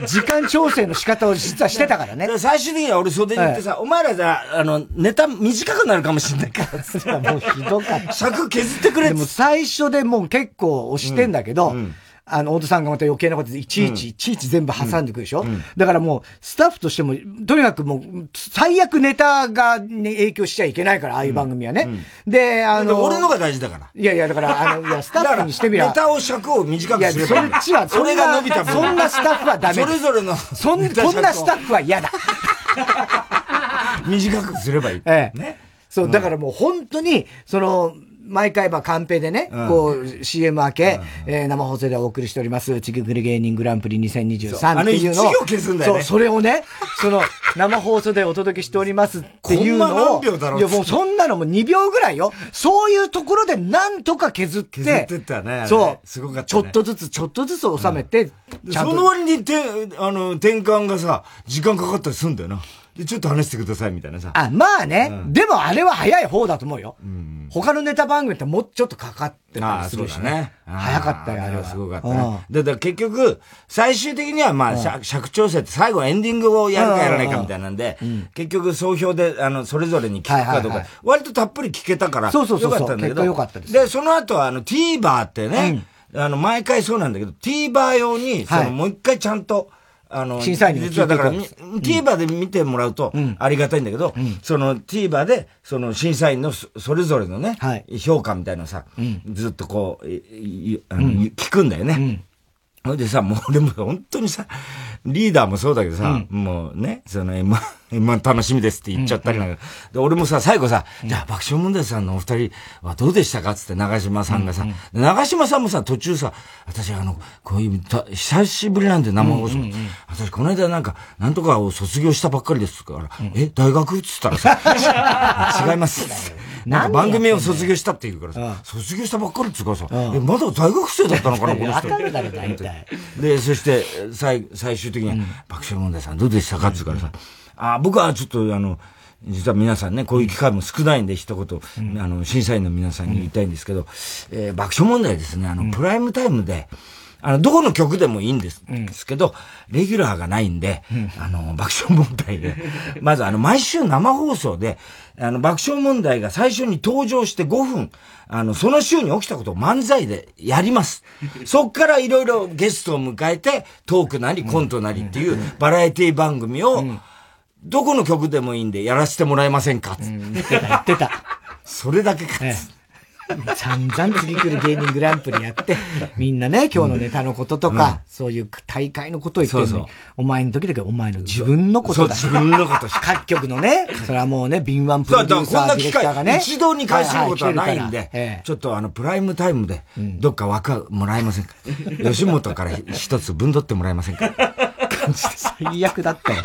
時間調整の仕方を実はしてたからね。最終的には俺袖に行ってさ、はい、お前らさ、あの、ネタ短くなるかもしんないから。それはもうひどかった。(laughs) 尺削ってくれでも最初でもう結構押してんだけど、うんあの、大戸さんがまた余計なことで、いちいち、いちいち全部挟んでくるでしょ、うん、だからもう、スタッフとしても、とにかくもう、最悪ネタが、ね、影響しちゃいけないから、ああいう番組はね。うん、で、あの、俺のが大事だから。いやいや、だから、あの、いや、スタッフにしてみれば。ネタを尺を短くすればいや、そっちは、それが伸びたそんなスタッフはダメそれぞれの。そん、こんなスタッフは嫌だ。(laughs) 短くすればいい。ええ。ね。そう、だからもう本当に、その、毎回、まあ、カンペでね、うん、こう、CM 明け、うん、えー、生放送でお送りしております、チキクル芸人グランプリ2023っていうのを、を消すんだよ、ね、そう、それをね、その、生放送でお届けしておりますっていうのを、いや、もうそんなのも2秒ぐらいよ。そういうところでなんとか削って、削ってったね。そう。すごかった、ね、ちょっとずつ、ちょっとずつ収めて、うん、その割にて、あの、転換がさ、時間かかったりすんだよな。で、ちょっと話してくださいみたいなさ。あ、まあね。うん、でもあれは早い方だと思うよ。うん、他のネタ番組ってもうちょっとかかってたりするしね。早かったよ、あれは。すごかったね。で、だ結局、最終的にはまあ、尺調整って最後エンディングをやるかやらないかみたいなんで、結局総評で、あの、それぞれに聞くかどうか、割とたっぷり聞けたから、そうそうそう。よかったんだけど。よかったです。で、その後はあの、TVer ってね、あの、毎回そうなんだけど、TVer 用に、その、もう一回ちゃんと、あの、審査員に実はだから、TVer で見てもらうと、ありがたいんだけど、その TVer で、その審査員のそれぞれのね、評価みたいなさ、ずっとこう、聞くんだよね。ほ、うん。でさ、もう俺も本当にさ、リーダーもそうだけどさ、うん、もうね、その M1、M1 (laughs) 楽しみですって言っちゃったりなんか、で、俺もさ、最後さ、じゃあ爆笑問題さんのお二人はどうでしたかつって長島さんがさ、うん、長島さんもさ、途中さ、私あの、こういう、久しぶりなんで生放送、私この間なんか、なんとかを卒業したばっかりですから、え、大学っつったらさ、(laughs) 違います。なんか番組を卒業したって言うからさ、卒業したばっかりっていうかさ、え、まだ大学生だったのかな、(laughs) この人。わかるだろ、大体。で、そして、最、最終的に、爆笑問題さんどうでしたかって言うからさ、あ、僕はちょっとあの、実は皆さんね、こういう機会も少ないんで、一言、うん、あの、審査員の皆さんに言いたいんですけど、うん、えー、爆笑問題ですね、あの、プライムタイムで、あの、どこの曲でもいいんです,、ですけど、レギュラーがないんで、あの、爆笑問題で、(laughs) まずあの、毎週生放送で、あの、爆笑問題が最初に登場して5分、あの、その週に起きたことを漫才でやります。(laughs) そっからいろいろゲストを迎えて、トークなりコントなりっていうバラエティ番組を、どこの曲でもいいんでやらせてもらえませんか？言ってた、言ってた。(laughs) それだけか。(laughs) 散々次来る芸人グランプリやって、みんなね、今日のネタのこととか、うん、そういう大会のことを言ってるのに、お前の時だけお前の自分のことだ。自分のこと。し各局のね、それはもうね、敏腕プロデューサー、ディレクターがね。一度に返すことはないんで、ちょっとあの、プライムタイムで、どっか枠もらえませんか、(laughs) 吉本から一つ分取ってもらえませんか？感じで最悪だったよ、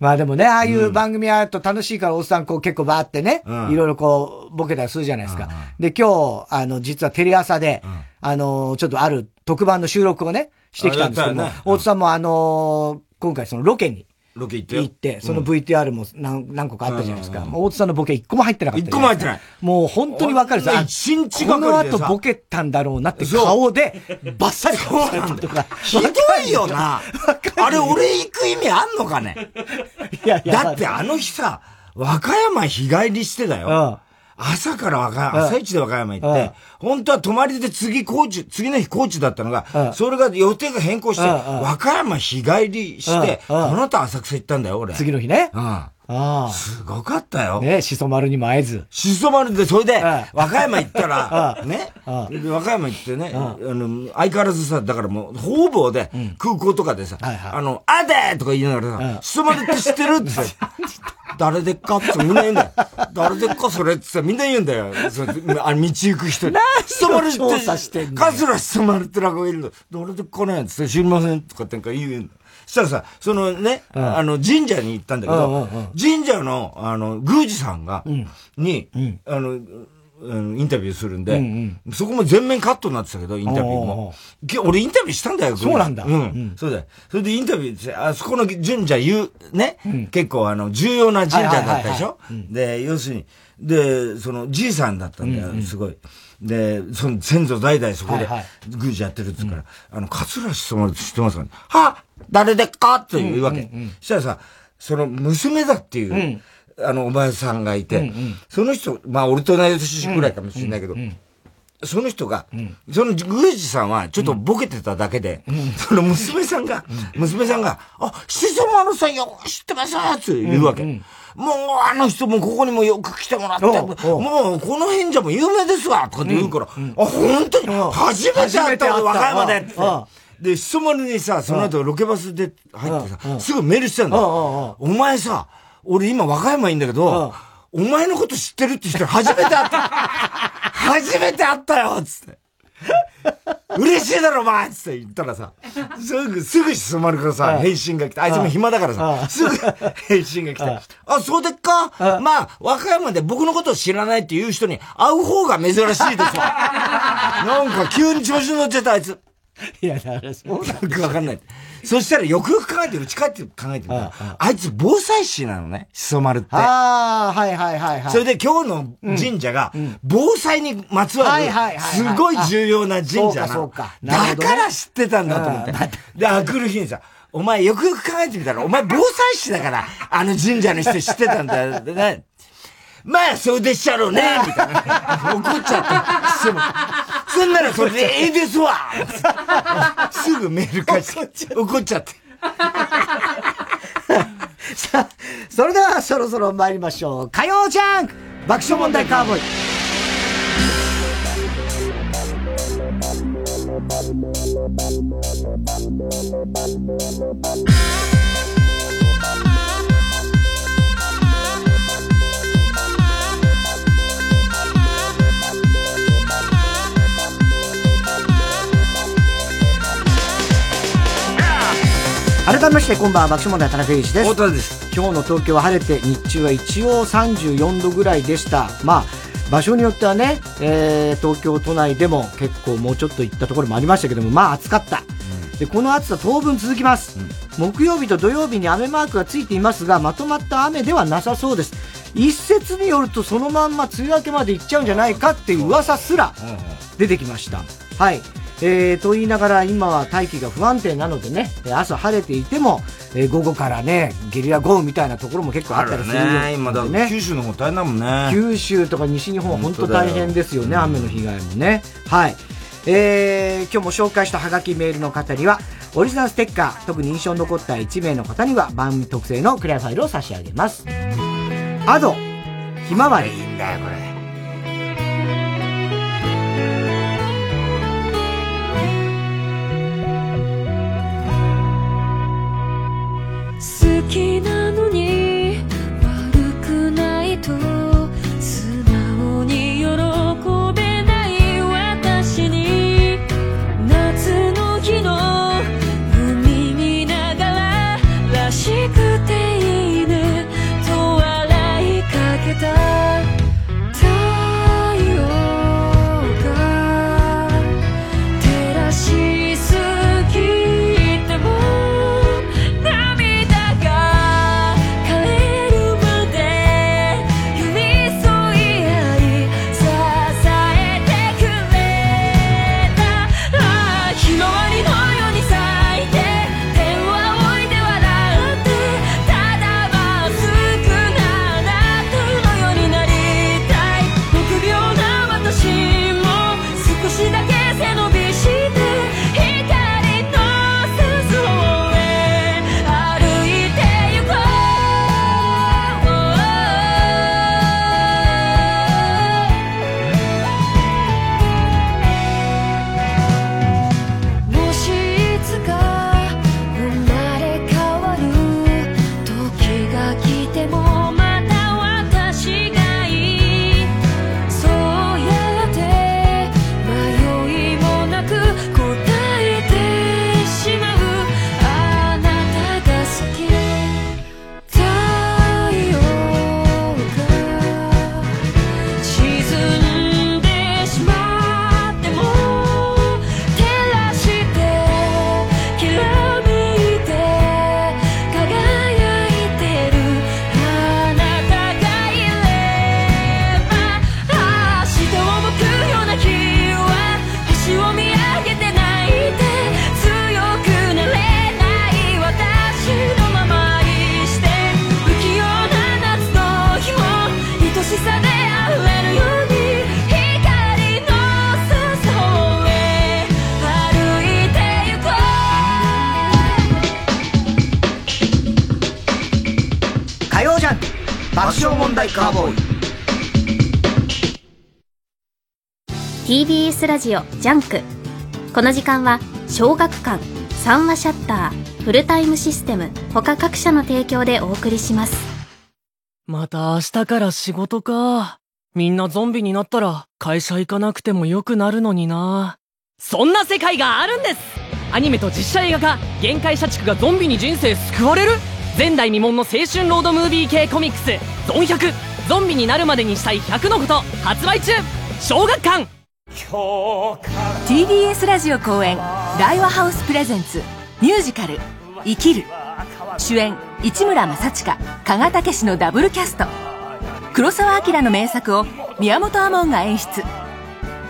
まあでもね、ああいう番組やると楽しいからおっさんこう結構バーってね、いろいろこうボケたりするじゃないですか。で、今日、あの、実はテレ朝で、あの、ちょっとある特番の収録をね、してきたんですけども、大津さんもあの、今回そのロケにロケ行って行って、その VTR も何何個かあったじゃないですか。もう大津さんのボケ一個も入ってなかった。一個も入ってない。もう本当にわかるさ。一日この後ボケたんだろうなって顔で、バッサリ顔されてとか。ひどいよな。あれ俺行く意味あんのかねいやいや。だってあの日さ、和歌山日帰りしてだよ。朝から和歌山、朝一で和歌山行って、本当は泊まりで次高知、次の日高知だったのが、それが予定が変更して、和歌山日帰りして、この後浅草行ったんだよ、俺。次の日ね。うん。ああ。すごかったよ。ねしそ丸にも会えず。しそ丸で、それで、和歌山行ったら、ね、和歌山行ってね、あの、相変わらずさ、だからもう、方々で、空港とかでさ、あの、あでとか言いながらさ、しそ丸って知ってるって。(laughs) 誰でっかってみんな言うんだよ。誰でっかそれってさ、みんな言うんだよ。そあ道行く人に。しまるって。調査してんの。桂しまるって落語いるの。誰でっかねって知りませんとかってんか言うんだ。そしたらさ、そのね、あの、神社に行ったんだけど、神社の、あの、宮司さんが、に、あの、インタビューするんで、うんうん、そこも全面カットになってたけど、インタビューも。俺インタビューしたんだよ、そうなんだ。うん。うん、そうだよ。それでインタビューして、あそこの神社言う、ね、うん、結構あの、重要な神社だったでしょ、で、要するに、で、その、じいさんだったんだよ、うんうん、すごい。で、その先祖代々そこで、宮司やってるっつうから、あの、桂しそまる知ってますかね？は誰でっか？って言うわけ。したらさ、その娘だっていう、うん。あの、お前さんがいて、その人、まあ、俺と同い年ぐらいかもしれないけど、その人が、うん、その宮司さんはちょっとボケてただけで、うん、その娘さんが、娘さんが、あ、しそ丸さんよ、知ってますって言うわけ。もうあの人もここにもよく来てもらって、もうこの辺じゃも有名ですわとかって言うから、うん、あ、本当に？初めて会った和歌山でって。で、しそ丸にさ、その後ロケバスで入ってさ、すぐメールしてたんだ。お前さ、俺今和歌山いいんだけど、お前のこと知ってるって人初めて会った。(laughs) 初めて会ったよつって。嬉しいだろ、お前つって言ったらさ、すぐ、すぐ進まるからさ、返信が来て、あいつも暇だからさ、すぐ (laughs) 返信が来て、あ、そうでっか？まあ、和歌山で僕のことを知らないっていう人に会う方が珍しいですわ。(laughs) なんか急に調子に乗っちゃった、あいつ。(laughs) いや、だからそうなんかわかんない。そしたらよくよく考えて、うち帰って考えてみたら、あいつ防災士なのね、しそ丸って。ああ、はいはいはいはい。それで今日の神社が、防災にまつわる、すごい重要な神社なの。だから知ってたんだと思って。で、あくる日にさ、お前よくよく考えてみたら、お前防災士だから、あの神社の人知ってたんだよ。ね (laughs) まあ、そうでっしゃろうね、(laughs) みたいな。怒っちゃって。すぐ。そんならそれでええですわ (laughs) すぐメール返して。怒っちゃって。(laughs) さあ、それではそろそろ参りましょう。火曜ジャンク爆笑問題カーボーイ。改めましてこんばんは爆笑問題田中裕二です。太田です。今日の東京は晴れて日中は一応34度ぐらいでした。まあ場所によってはね、えー、東京都内でも結構もうちょっと行ったところもありましたけどもまあ暑かった、うん、でこの暑さ当分続きます、うん、木曜日と土曜日に雨マークがついていますがまとまった雨ではなさそうです。一説によるとそのまんま梅雨明けまで行っちゃうんじゃないかっていう噂すら出てきました、はいえー、と言いながら今は大気が不安定なのでね、朝晴れていても、えー、午後からね、ゲリラ豪雨みたいなところも結構あったりするよね。今だね。九州の方大変だもんね。九州とか西日本は本当大変ですよね、雨の被害もね。はい。えー、今日も紹介したハガキメールの方には、オリジナルステッカー、特に印象に残った1名の方には番組特製のクリアファイルを差し上げます。アド、ひまわり。いいんだよ、これ。きなのにラジオジャンク。この時間は小学館三和シャッターフルタイムシステム他各社の提供でお送りします。また明日から仕事か。みんなゾンビになったら会社行かなくてもよくなるのにな。そんな世界があるんです。アニメと実写映画化限界社畜がゾンビに人生救われる？前代未聞の青春ロードムービー系コミックス「ゾン100ゾンビになるまでにしたい100のこと」発売中。小学館 TBS ラジオ公演大和ハウスプレゼンツミュージカル「生きる」主演市村正親加賀武史のダブルキャスト。黒澤明の名作を宮本亞門が演出。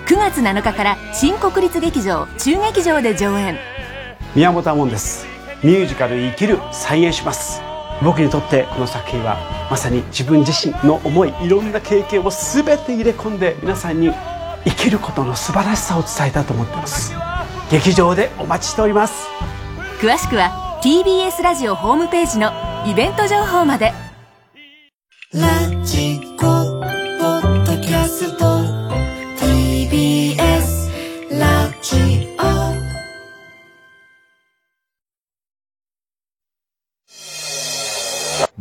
9月7日から新国立劇場中劇場で上演。宮本亞門です。ミュージカル「生きる」再演します。僕にとってこの作品はまさに自分自身の思いいろんな経験を全て入れ込んで皆さんに生きることの素晴らしさを伝えたと思ってます。劇場でお待ちしております。詳しくは TBS ラジオホームページのイベント情報まで。ラジコポッドキャスト。TBS ラジオ。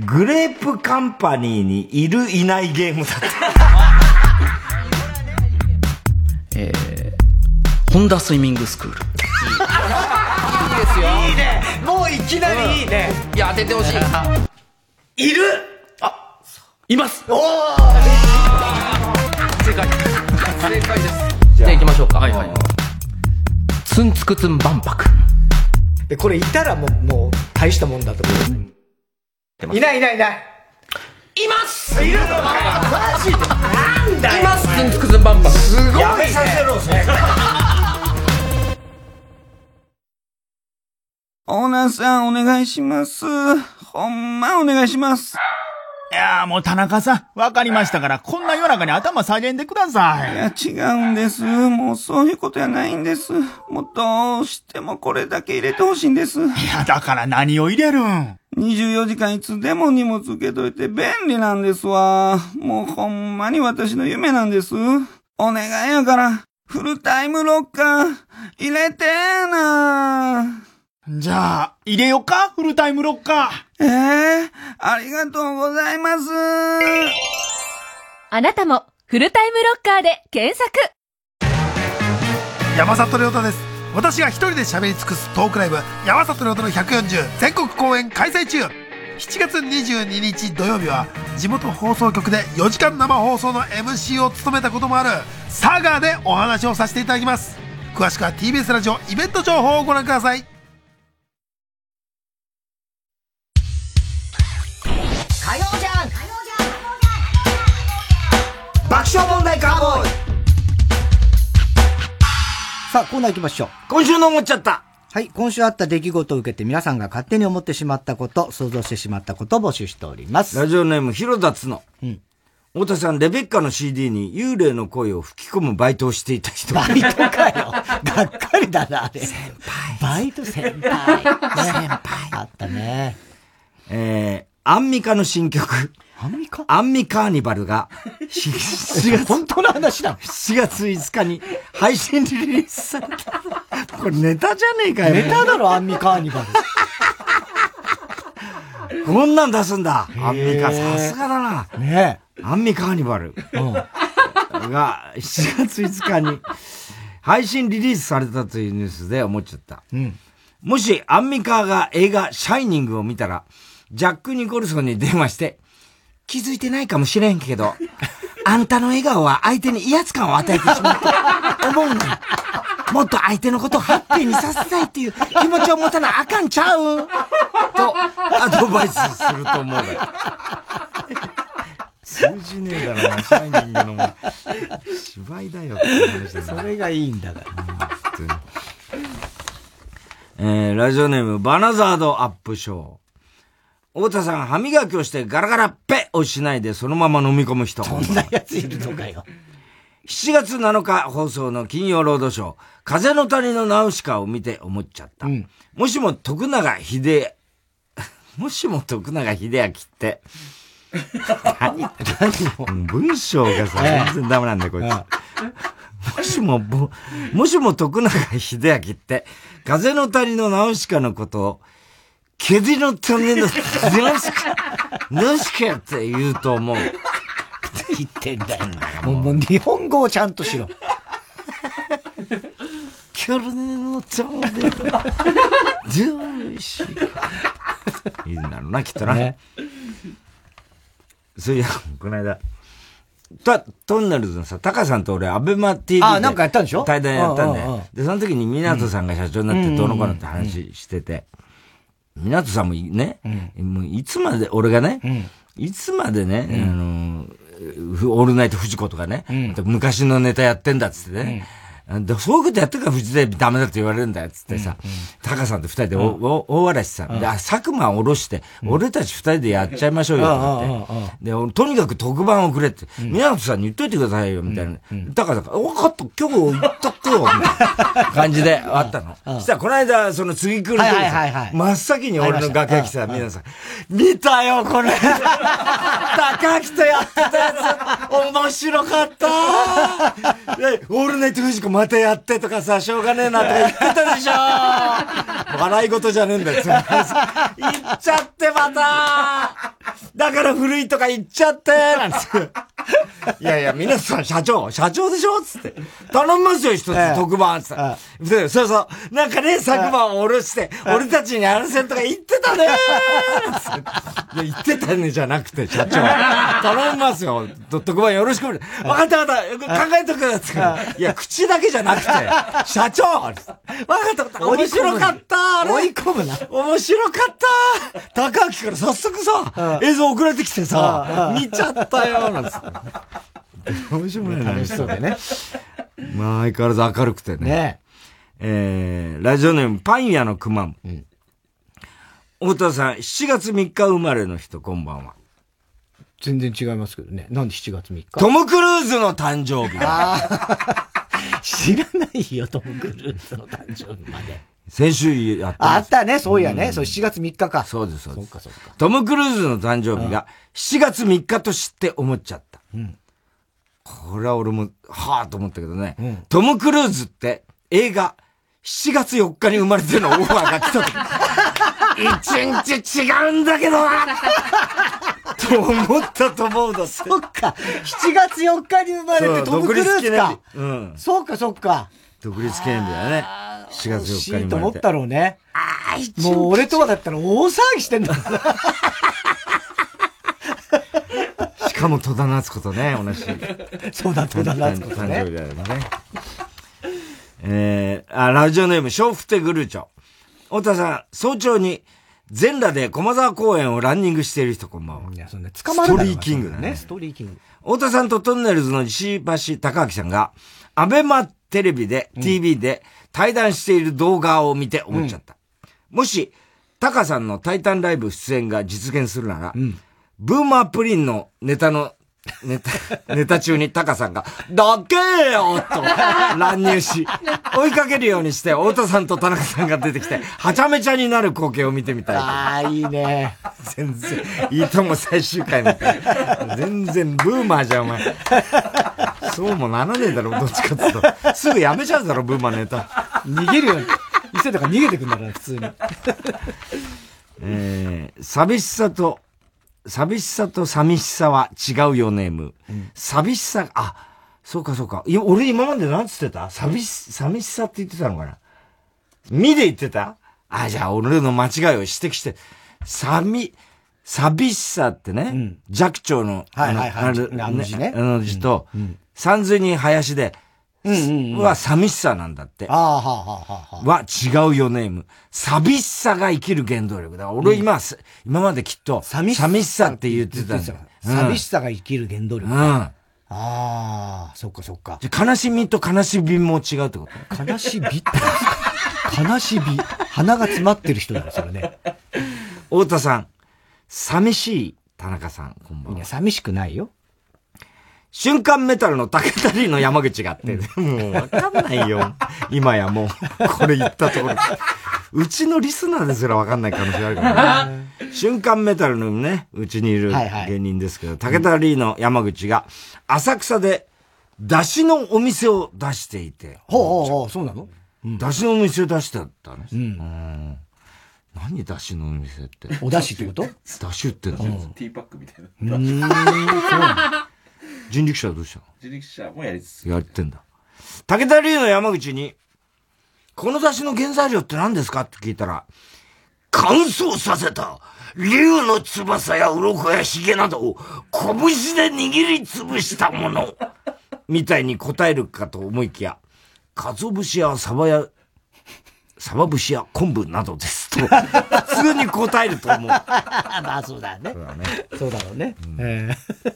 グレープカンパニーにいるいないゲームだった。えー、ホンダスイミングスクール。いいですよ。いいね。もういきなりいいね。いや、当ててほしい。いる？あ、いますおお正解。正解です。じゃあ行きましょうか。はいはい。ツンツクツン万博。で、これいたらもう、もう、大したもんだと思う。いないいないいない。いますいるのマジでなんだよいますツンツクツン万博。すごい、ね、やめさせろ、それ。オーナーさん、お願いします。ほんまお願いします。いやーもう田中さん、わかりましたから、こんな夜中に頭下げんでください。いや、違うんです。もうそういうことやないんです。もうどうしてもこれだけ入れてほしいんです。いや、だから何を入れるん？?24 時間いつでも荷物受けといて便利なんですわ。もうほんまに私の夢なんです。お願いやから、フルタイムロッカー、入れてーなじゃあ、入れようかフルタイムロッカー。ええー、ありがとうございます。あなたも、フルタイムロッカーで検索山里亮太です。私が一人で喋り尽くすトークライブ、山里亮太の140全国公演開催中 !7 月22日土曜日は、地元放送局で4時間生放送の MC を務めたこともある、サガーでお話をさせていただきます。詳しくは TBS ラジオイベント情報をご覧ください。火曜じゃん爆笑問題カーボーイさあ、コーナー行きましょう。今週の思っちゃった。はい、今週あった出来事を受けて皆さんが勝手に思ってしまったこと、想像してしまったことを募集しております。ラジオネーム、広田つの。うん。太田さん、レベッカの CD に幽霊の声を吹き込むバイトをしていた人。バイトかよ。がっかりだな、あれ。先輩。バイト先輩。先輩。あったね。えー、アンミカの新曲。アンミカ？アンミカーニバルが、4月、本当の話だ。7月5日に配信リリースされた。これネタじゃねえかよ。ネタだろ、アンミカーニバル。こんなん出すんだ。アンミカ、さすがだな。ねアンミカーニバル。うん。が、7月5日に配信リリースされたというニュースで思っちゃった。うん。もし、アンミカーが映画、シャイニングを見たら、ジャック・ニコルソンに電話して、気づいてないかもしれんけど、あんたの笑顔は相手に威圧感を与えてしまうと思うんだ。もっと相手のことをハッピーにさせたいっていう気持ちを持たなあかんちゃう？と、アドバイスすると思うだよ。通じねえだろな、シャイニングのも。芝居だよって話だそれがいいんだから。えー、ラジオネーム、バナザードアップショー。太田さん、歯磨きをしてガラガラッペをしないでそのまま飲み込む人。そんなやついるのかよ。7月7日放送の金曜ロードショー、風の谷のナウシカを見て思っちゃった。うん、もしも徳永秀、(laughs) もしも徳永秀明って、何？何も文章がさ、全然ダメなんだよ、こいつ。もしも、もしも徳永秀明って、風の谷のナウシカのことを、ケディの谷のナウシカ、ナウシカって言うと思う。言ってんだよ。もう、もう日本語をちゃんとしろ。キョルネのちょうで、ジューシー。いいんだろうな、きっとな。ね、そういや、この間、た、トンネルズのさ、タカさんと俺、アベマ TV で。あ、なんかやったんでしょ？対談やったんだよ。で、その時に港さんが社長になってどうのこうのって話してて、港さんもね、もういつまで、俺がね、いつまでね、あの、オールナイトフジコとかね、昔のネタやってんだっつってね、そういうことやってからフジテレビダメだって言われるんだよ、つってさ、タカさんと二人で大笑しさ、で、佐久間下ろして、俺たち二人でやっちゃいましょうよ、って。で、とにかく特番をくれって、宮本さんに言っといてくださいよ、みたいな。タカさんが、分かった、今日言っとくよ、みたいな感じで (laughs) あったの。そしたら、この間、その次来る時真っ先に俺の楽屋来た皆さん、見たよ、これ。(laughs) 高木とやってたやつ、面白かった。(laughs) オールナイトフジコまたやってとかさ、しょうがねえなとか言ってたでしょ (laughs) 笑い事じゃねえんだよ。言 (laughs) っちゃってまただから古いとか言っちゃって、なんつって。いやいや、皆さん社長、社長でしょつって。頼みますよ、一つ、特番つって。で、そうそう。なんかね、佐久間を下ろして、俺たちにやらせんとか言ってたねつって。(laughs) いや、言ってたねじゃなくて、社長。頼みますよ。特番よろしく。わかったわかった。考えとくつって。いや、口だけじゃなくて、社長わかったわかった。面白かった追い込むな。面白かった高明から早速さ、(laughs) 映像送られてきてさ、見ちゃったよなんつって。面白いね。楽しそうでね。まあ、相変わらず明るくてね。ねえー、ラジオネーム、パン屋のくまん。うん。太田さん、7月3日生まれの人、こんばんは。全然違いますけどね。なんで7月3日？トム・クルーズの誕生日。(laughs) 知らないよ、トム・クルーズの誕生日まで。先週やったあったね、そういやね。うん、そう、7月3日か。そうです、そうです。そうか、そうか。トム・クルーズの誕生日が7月3日と知って思っちゃった。うん。これは俺も、はぁと思ったけどね。うん、トム・クルーズって映画7月4日に生まれてるのオファーが来た時。(laughs) 一日違うんだけどな (laughs) と思ったと思うのそっか。7月4日に生まれてトム・クルーズか。うん。そうか、そっか。独立記念日だね。4月4日にと思ったろうね。もう俺とかだったら大騒ぎしてんだ (laughs) しかも戸田夏子とね、同じ。(laughs) そうだ、戸田夏子とね。誕生日だよね。えー、あ、ラジオネーム、笑福亭グルーチョ。太田さん、早朝に、全裸で駒沢公園をランニングしている人こんばんは。いや、そんな捕まるストリーキングだね。ストリーキング。太田さんとトンネルズの石橋貴明さんが、アベマテレビで、TV で対談している動画を見て思っちゃった。うん、もし、タカさんのタイタンライブ出演が実現するなら、うん、ブーマープリンのネタの (laughs) ネタ、ネタ中にタカさんが、だけよと乱入し、(laughs) 追いかけるようにして、太田さんと田中さんが出てきて、はちゃめちゃになる光景を見てみたい。ああ、いいね。全然、いいとも最終回みたい。全然ブーマーじゃん、お前。そうもならねえだろ、どっちかっていうと。すぐやめちゃうだろ、ブーマーネタ。逃げるように。伊勢とか逃げてくんだから、普通に。えー、寂しさと寂しさと寂しさは違うよネーム。うん、寂しさ、あ、そうかそうか。いや、俺今まで何つってた？寂し、寂しさって言ってたのかな？みで言ってた？あ、じゃあ俺の間違いを指摘して、寂、寂しさってね、うん、寂聴の、はいはいはい、あの字ね。あの字と、三髄に林で、は寂しさなんだって。ああ、はあ、はあ、は。は違うよネーム。寂しさが生きる原動力だ。俺今、今まできっと、寂しさって言ってたんだよ。寂しさが生きる原動力。うん。ああ、そっかそっか。悲しみと悲しみも違うってこと？悲しみって悲しみ。鼻が詰まってる人だよ、それね。(laughs) 太田さん、寂しい田中さん、こんばんは。いや、寂しくないよ。瞬間メタルの竹谷の山口があって、もうわかんないよ。今やもう、これ言ったところ。うちのリスナーですらわかんない可能性あるからね。瞬間メタルのね、うちにいる芸人ですけど、竹谷の山口が、浅草で、出汁のお店を出していて。ほうほうほう、そうなの？出汁のお店を出してたね。うん。何出汁のお店って？お出汁ってこと？出汁ってのティーパックみたいな。うん、そうな人力車はどうしたの？人力車もやりつつ。やってんだ。武田龍の山口に、この出汁の原材料って何ですか？って聞いたら、乾燥させた竜の翼や鱗や髭などを拳で握りつぶしたもの。みたいに答えるかと思いきや、鰹節やサバや、サバ節や昆布などですと、普通に答えると思う。(laughs) まあそうだね。そうだね。そうだろうね。うん、えー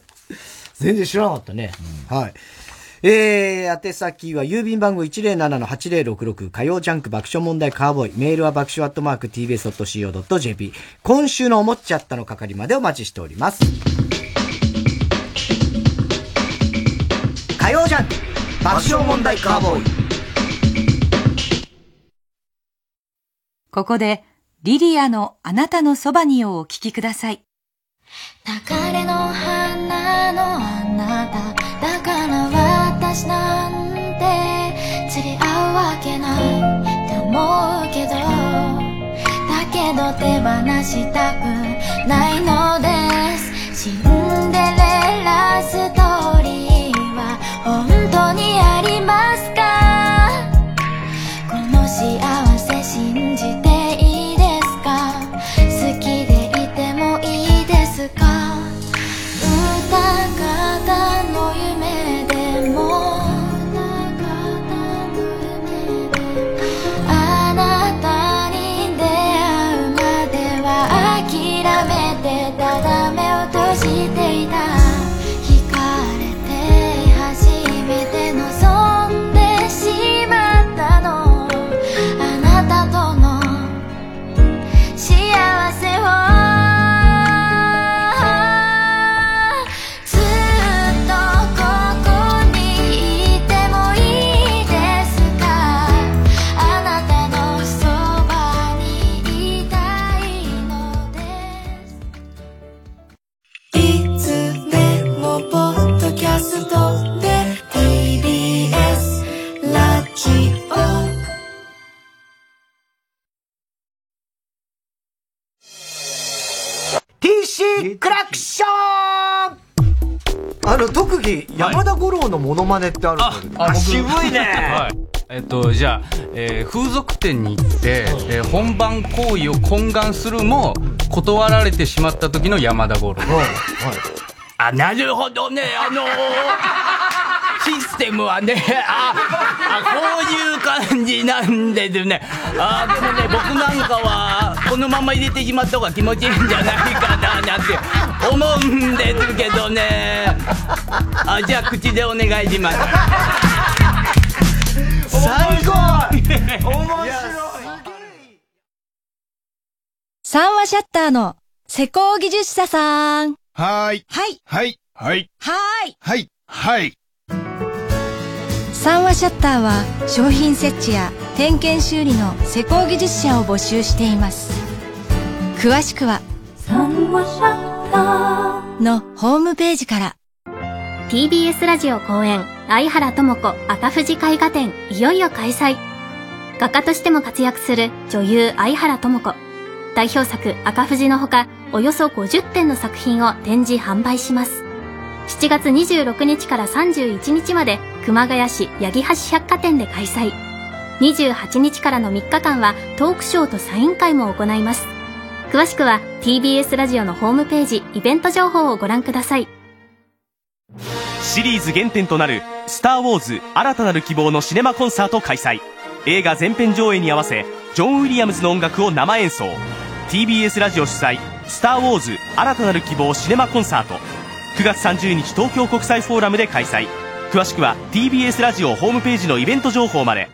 全然知らなかったね。うん、はい。えー、宛先は郵便番号107-8066火曜ジャンク爆笑問題カーボーイ。メールは爆笑アットマーク tbs.co.jp。今週の思っちゃったの係までお待ちしております。火曜ジャンク爆笑問題カーボーイ。ここで、リリアのあなたのそばにをお聞きください。流れののあなただから私なんて釣り合うわけないって思うけどだけど手放したくないのですシンデレラストーリークラクションあの、特技、山田五郎のモノマネってあるんだけど。あ僕渋いね。(laughs) はい。えっと、じゃあ、えー風俗店に行って、えー本番行為を懇願するも、断られてしまった時の山田五郎。あ、なるほどね、あのー (laughs) システムはね、あ、あ、こういう感じなんですね。あ、でもね、僕なんかは、このまま入れてしまった方が気持ちいいんじゃないかな、なんて思うんですけどね。あ、じゃあ口でお願いします。最高三話シャッターの施工技術者さん。はーい。はい。はい。はい。はーい。はい。はい。三話シャッターは商品設置や点検修理の施工技術者を募集しています。詳しくは三話シャッターのホームページから。TBS ラジオ公演相原智子赤富士絵画展いよいよ開催画家としても活躍する女優相原智子代表作赤富士のほかおよそ50点の作品を展示販売します。7月26日から31日まで熊谷市八木橋百貨店で開催。28日からの3日間はトークショーとサイン会も行います。詳しくは TBS ラジオのホームページイベント情報をご覧ください。シリーズ原点となる「スター・ウォーズ新たなる希望」のシネマコンサート開催。映画全編上映に合わせジョン・ウィリアムズの音楽を生演奏。TBS ラジオ主催「スター・ウォーズ新たなる希望シネマコンサート」9月30日東京国際フォーラムで開催。詳しくは TBS ラジオホームページのイベント情報まで。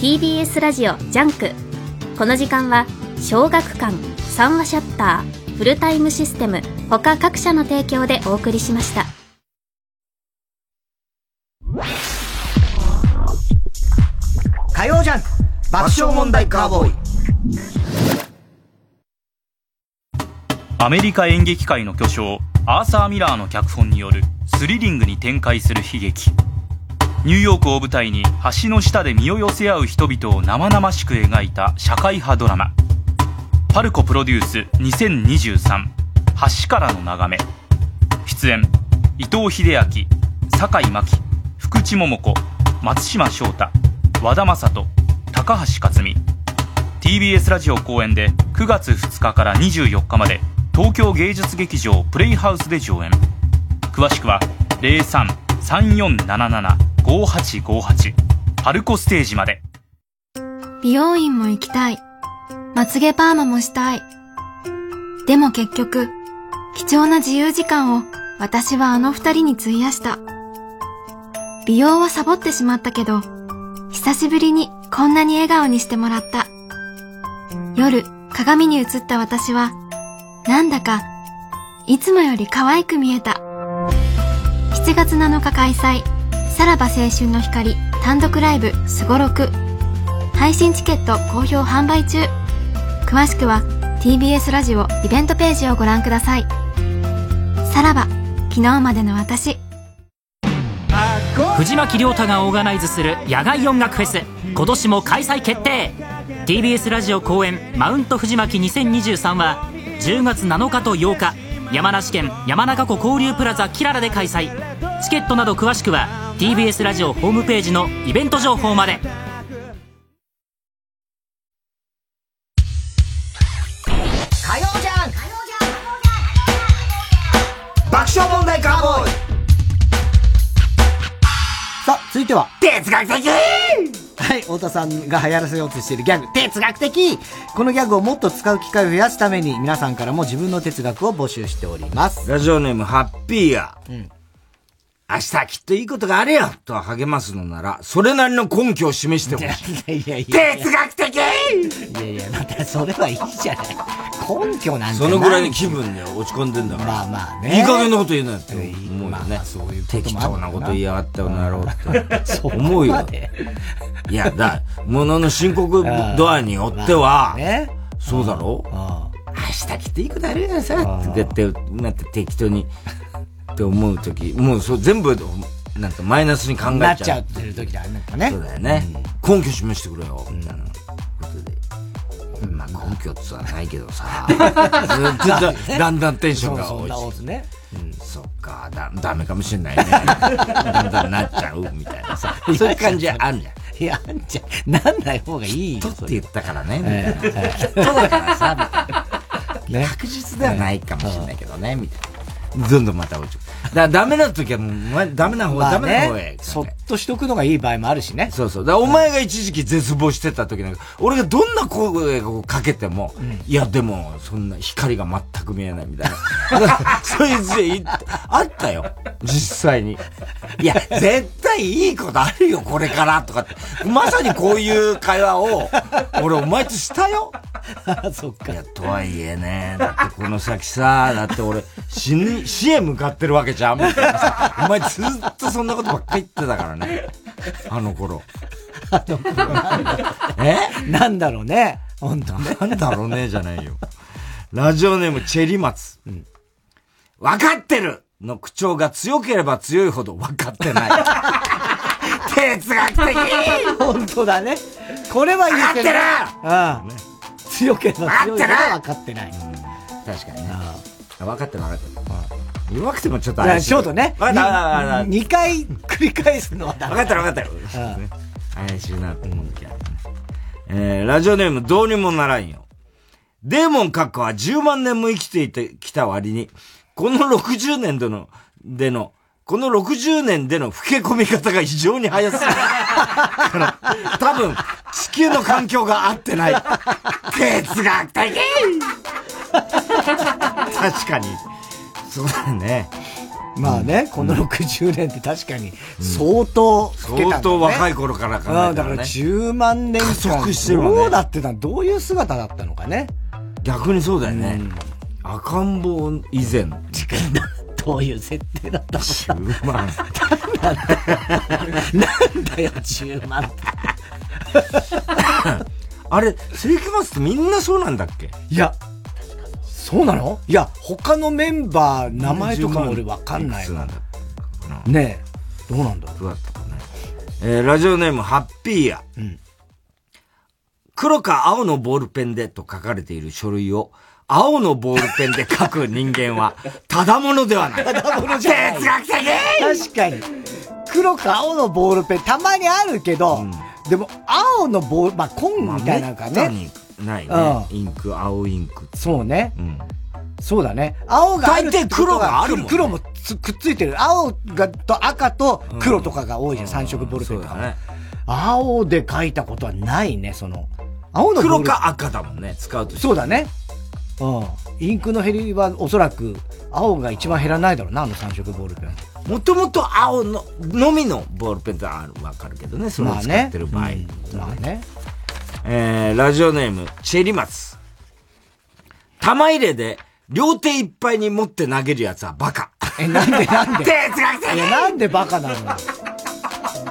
TBS ラジオジャンク。この時間は小学館三和シャッターフルタイムシステム他各社の提供でお送りしました。火曜ジャンク爆笑問題カーボーイアメリカ演劇界の巨匠アーサー・ミラーの脚本によるスリリングに展開する悲劇。ニューヨークを舞台に橋の下で身を寄せ合う人々を生々しく描いた社会派ドラマ。パルコプロデュース2023橋からの眺め。出演伊藤英明酒井真紀福地桃子松島翔太和田正人高橋克実。TBS ラジオ公演で9月2日から24日まで東京芸術劇場プレイハウスで上演詳しくは0334775858パルコステージまで美容院も行きたい。まつげパーマもしたい。でも結局、貴重な自由時間を私はあの二人に費やした。美容はサボってしまったけど、久しぶりにこんなに笑顔にしてもらった。夜、鏡に映った私は、なんだか、いつもより可愛く見えた。7月7日開催、さらば青春の光単独ライブすごろく。配信チケット好評販売中。詳しくは TBS ラジオイベントページをご覧ください。さらば、昨日までの私。藤巻亮太がオーガナイズする野外音楽フェス今年も開催決定 TBS ラジオ公演マウント藤巻2023は10月7日と8日山梨県山中湖交流プラザキララで開催。チケットなど詳しくは TBS ラジオホームページのイベント情報まで。火曜じゃん。爆笑問題カーボーイ。さあ、続いては、哲学的はい、太田さんが流行らせようとしているギャグ、哲学的このギャグをもっと使う機会を増やすために、皆さんからも自分の哲学を募集しております。ラジオネーム、ハッピーや。うん。明日きっといいことがあるよと励ますのなら、それなりの根拠を示してほしい。(laughs) いやいや哲学的いやいや、だってそれはいいじゃない。根拠なんてそのぐらいの気分で落ち込んでんだから。まあまあねいい加減なこと言うなよって思うよね。そういう適当なこと言いやがったよなろうって。(laughs) 思うよ。いや、だ、ものの深刻度合いによっては、そうだろ？明日きっといいことあるよさ、って言って、なって適当に、って思うとき、もうそう全部、なんかマイナスに考えちゃう。なっちゃってる時だね。ね。そうだよね。根拠示してくれよ、みたいなことで。まあ根拠ってのはないけどさ、(laughs) ずっとだだんだんテンションがそうそんな落ちことね。そっか、だ、ダメかもしれないね。だんだんなっちゃう、みたいなさ。(laughs) そういう感じあるじゃん。いや、あんじゃ、なんない方がいいよ。とって言ったからね。ええきっとだからさ、(laughs) 確実ではないかもしれないけどね、みたいな。どんどんまた落ちる。だダメな時はもう、まダメな方、まあダメな方へね。。そっとしとくのがいい場合もあるしね。そうそう。だお前が一時期絶望してた時なんか、俺がどんな声をかけても、いやでも、そんな光が全く見えないみたいな。(laughs) そいつで言ってあったよ。実際に。いや、絶対いいことあるよ、これから、とかって。まさにこういう会話を、俺お前としたよ。(laughs) そっか。いや、とはいえね、だってこの先さ、だって俺、死ぬ、死へ向かってるわけじゃん、みたいなさ。お前ずっとそんなことばっかり言ってたからね。あの頃。あの頃なんだえ？なんだろうね。本当ね。なんだろうね、じゃないよ。ラジオネーム、チェリマツ。分かってるの口調が強ければ強いほど分かってない。(laughs) 哲学的本当だね。これはいいですね。分うん。強ければ強いほど分かってない。確かにね。分かってる分かってる。弱くてもちょっと怪しい。ちょっとね。分かった分かった分かった。2回繰り返すのはダメ。分かった分かったよ。怪しいなと思うけどね。えー、ラジオネームどうにもならんよ。デーモン閣下は10万年も生きていてきた割に、この60年での、での、この60年での老け込み方が異常に早すぎる。(laughs) から多分、地球の環境が合ってない。哲学的確かに。そうだよね。まあね、この60年って確かに相当ん相当若い頃から考えたらねうんだから10万年間。加速してるどうだってたどういう姿だったのかね。逆にそうだよね。赤ん坊以前。どういう設定だったの10万。なんだよ、10万って。(laughs) あれ、世紀末ってみんなそうなんだっけ？いや、そうなの？いや、他のメンバー、名前とかも俺わかんないわ。ねえ、どうなんだどうだったかね。えー、ラジオネーム、ハッピーや。黒か青のボールペンでと書かれている書類を、青のボールペンで書く人間は、(laughs) ただものではない。ただものじゃない。哲学的確かに。黒か青のボールペン、たまにあるけど、でも、青のボール、まあ、紺みたいなのかね。めったにないね。うインク、青インク。そうね。うん。そうだね。青がある大抵黒があるもんね黒もつくっついてる。青がと赤と黒とかが多いじゃん、三色ボールペンとか。ね。青で書いたことはないね、その。青のボール黒か赤だもんね、使うとそうだね。うん。インクの減りはおそらく、青が一番減らないだろうな、あの三色ボールペン。もともと青の、のみのボールペンってある、わかるけどね、それを使ってる場合。まあねうんまあね。えー、ラジオネーム、チェリマツ。玉入れで、両手いっぱいに持って投げるやつはバカ。え、なんでなんで？哲学的いや、なんでバカなの？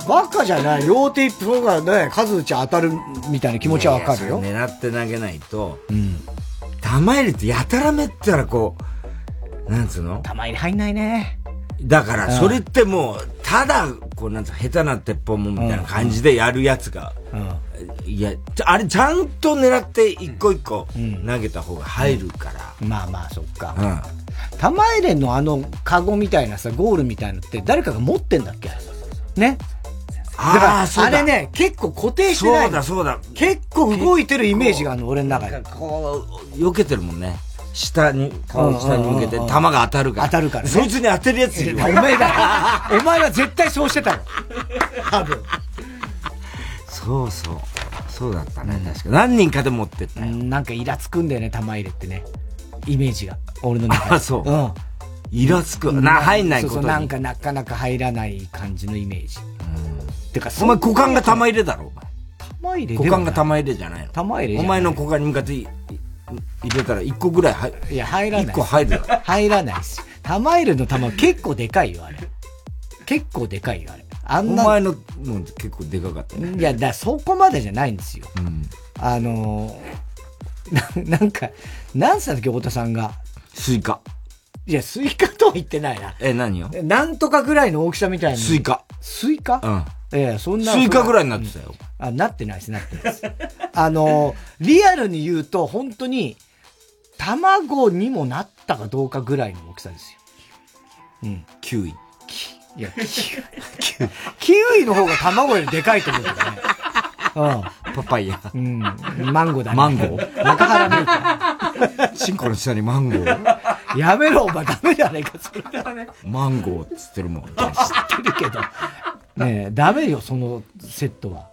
バカじゃない。両手一方がね、数打ち当たるみたいな気持ちはわかるよ。狙って投げないと、うん。玉入れってやたらめったらこう、なんつうの？玉入れ入んないね。だから、それってもう、ただ、こう、なんつうの下手な鉄砲もみたいな感じでやるやつが、いや、ちあれちゃんと狙って一個一個投げた方が入るから。まあまあ、そっか。うん。玉入れのあのカゴみたいなさ、ゴールみたいのって誰かが持ってんだっけ？ね？だから、あれね、結構固定してない。そうだそうだ。結構動いてるイメージがあるの、俺の中で。こう、避けてるもんね。下に、顔を下に向けて、弾が当たるから。当たるから、ね。そいつに当てるやついるお前だ。お前は絶対そうしてたの。多分。そうそう。そうだったね、確か。何人かで持ってったよ。なんかイラつくんだよね、玉入れってね。イメージが。俺の中で。あ、そう。うん。イラつく。な、入んないことそうそう、なんかなかなか入らない感じのイメージ。てか、お前股間が玉入れだろ。玉入れ股間が玉入れじゃないの玉入れお前の股間に向かって入れたら1個ぐらい入いや、入らない。1個入る入らないし。玉入れの玉結構でかいよ、あれ。結構でかいよ、あれ。あんな。お前の、もう結構でかかったね。いや、だそこまでじゃないんですよ。うん、あのー、ななんか、なんつったっけ、太田さんが。スイカ。いや、スイカとは言ってないな。え、何よ？なんとかぐらいの大きさみたいな。スイカ。スイカ？うん。ええ、そんな。スイカぐらいになってたよ。あ、なってないです、なってないです。あの、リアルに言うと、本当に、卵にもなったかどうかぐらいの大きさですよ。うん。キウイ。いや、キウイ。キウイの方が卵よりでかいと思うけどね。(laughs) うん。パパイヤ。うん。マンゴーだね。マンゴー中原メーカー。チンコの下にマンゴー。やめろ、お前ダメじゃねえか、それはね。マンゴーっつってるもん。知ってるけど。ねえ、ダメよ、そのセットは。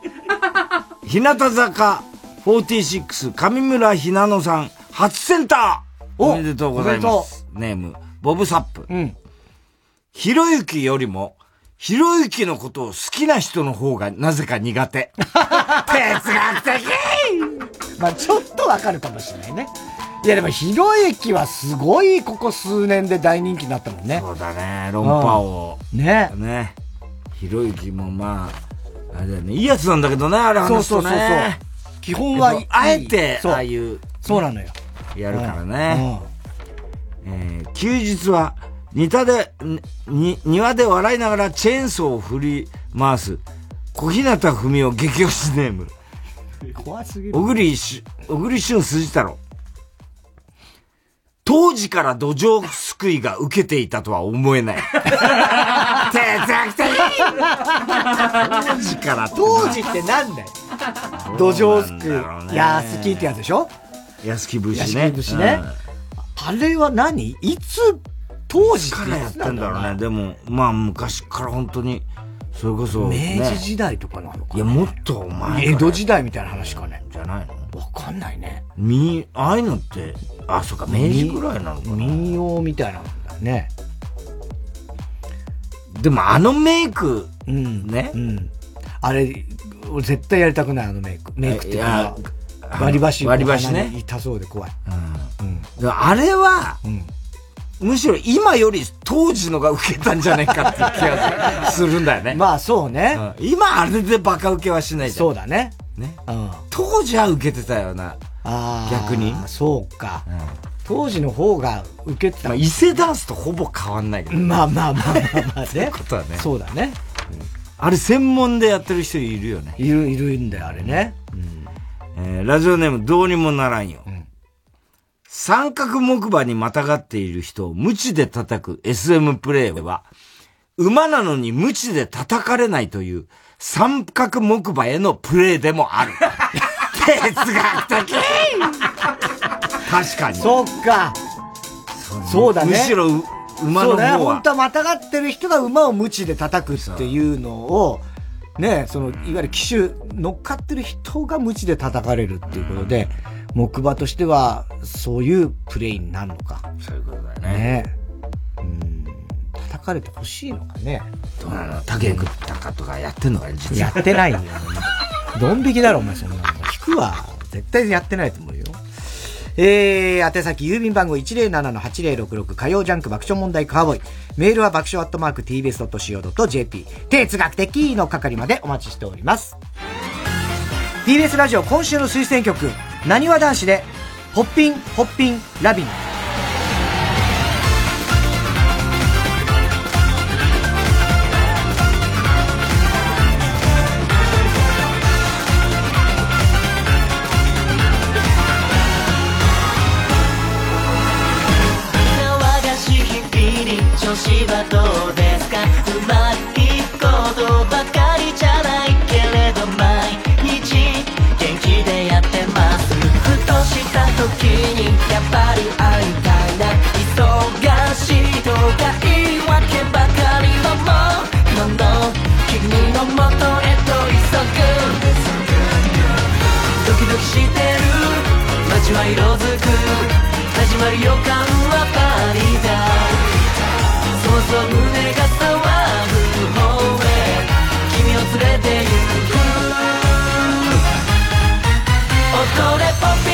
(laughs) 日向坂46上村ひなのさん初センターおめでとうございます。ネーム、ボブサップ。うん。ひろゆきよりも、ひろゆきのことを好きな人の方がなぜか苦手。(laughs) 哲学的まあちょっとわかるかもしれないね。いやでもひろゆきはすごいここ数年で大人気になったもんね。そうだね、論破を。ね。ね。ひろゆきもまあ、あれだよね、いいやつなんだけどね、あれ話すとね。そうそうそうそう。基本は、あえて、ああいう。そうなのよ。やるからね。えー、休日は、似たで、に、庭で笑いながらチェーンソーを振り回す、小日向文雄激推しネーム。怖すぎる。小栗し、小栗旬筋太郎。当時から土壌すくいが受けていたとは思えない。哲学的当時から当時ってなんだよ。土壌すくい。やすきってやつでしょ？安木節ね。安木節ね。あれは何？いつ、当時からやってんだろうね。でも、まあ昔から本当に、それこそ、明治時代とかなのかいや、もっとお前。江戸時代みたいな話かね。じゃないの？わかんないね。み、ああいうのって、あ、そっか、明治ぐらいなのかな。民謡みたいなんだね。でもあのメイク、うん、ね。うん。あれ、俺絶対やりたくない、あのメイク。メイクっていうか、割り箸割り箸ね。痛そうで怖い。うん。あれは、むしろ今より当時のが受けたんじゃないかっていう気がするんだよね。(laughs) まあそうね。今あれでバカ受けはしないじゃん。そうだね。ね。うん。当時は受けてたよな。あ逆に。そうか。当時の方が受けてた。まあ、伊勢ダンスとほぼ変わんないけど、まあまあまあまあまあね。(laughs) ことはね。そうだね。あれ専門でやってる人いるよね。いる、いるんだよ、あれね。えー、ラジオネームどうにもならんよ。三角木馬にまたがっている人を無知で叩く SM プレイは、馬なのに無知で叩かれないという三角木馬へのプレイでもある。哲学的確かに。そっか。そうだね。むしろ馬の方は。そうだね。本当はまたがってる人が馬を無知で叩くっていうのを、ね、その、いわゆる騎手、乗っかってる人が無知で叩かれるっていうことで、木馬としては、そういうプレイになるのか。そういうことだよね。ねうん。叩かれてほしいのかね。どうなの？竹くったかとかやってんのか実やってないよ。ドン引きだろ、お前、そんなの。引くわ。絶対やってないと思うよ。えー、宛先郵便番号107-8066火曜ジャンク爆笑問題カーボーイ。メールは爆笑アットマーク tbs.co.jp。哲学的の係までお待ちしております。TBS ラジオ今週の推薦曲、なにわ男子で、ホッピン、ホッピン、ラビン。街は色づく始まる予感はパリだ。そうそう胸が騒ぐ方へ君を連れて行く。踊れポッピ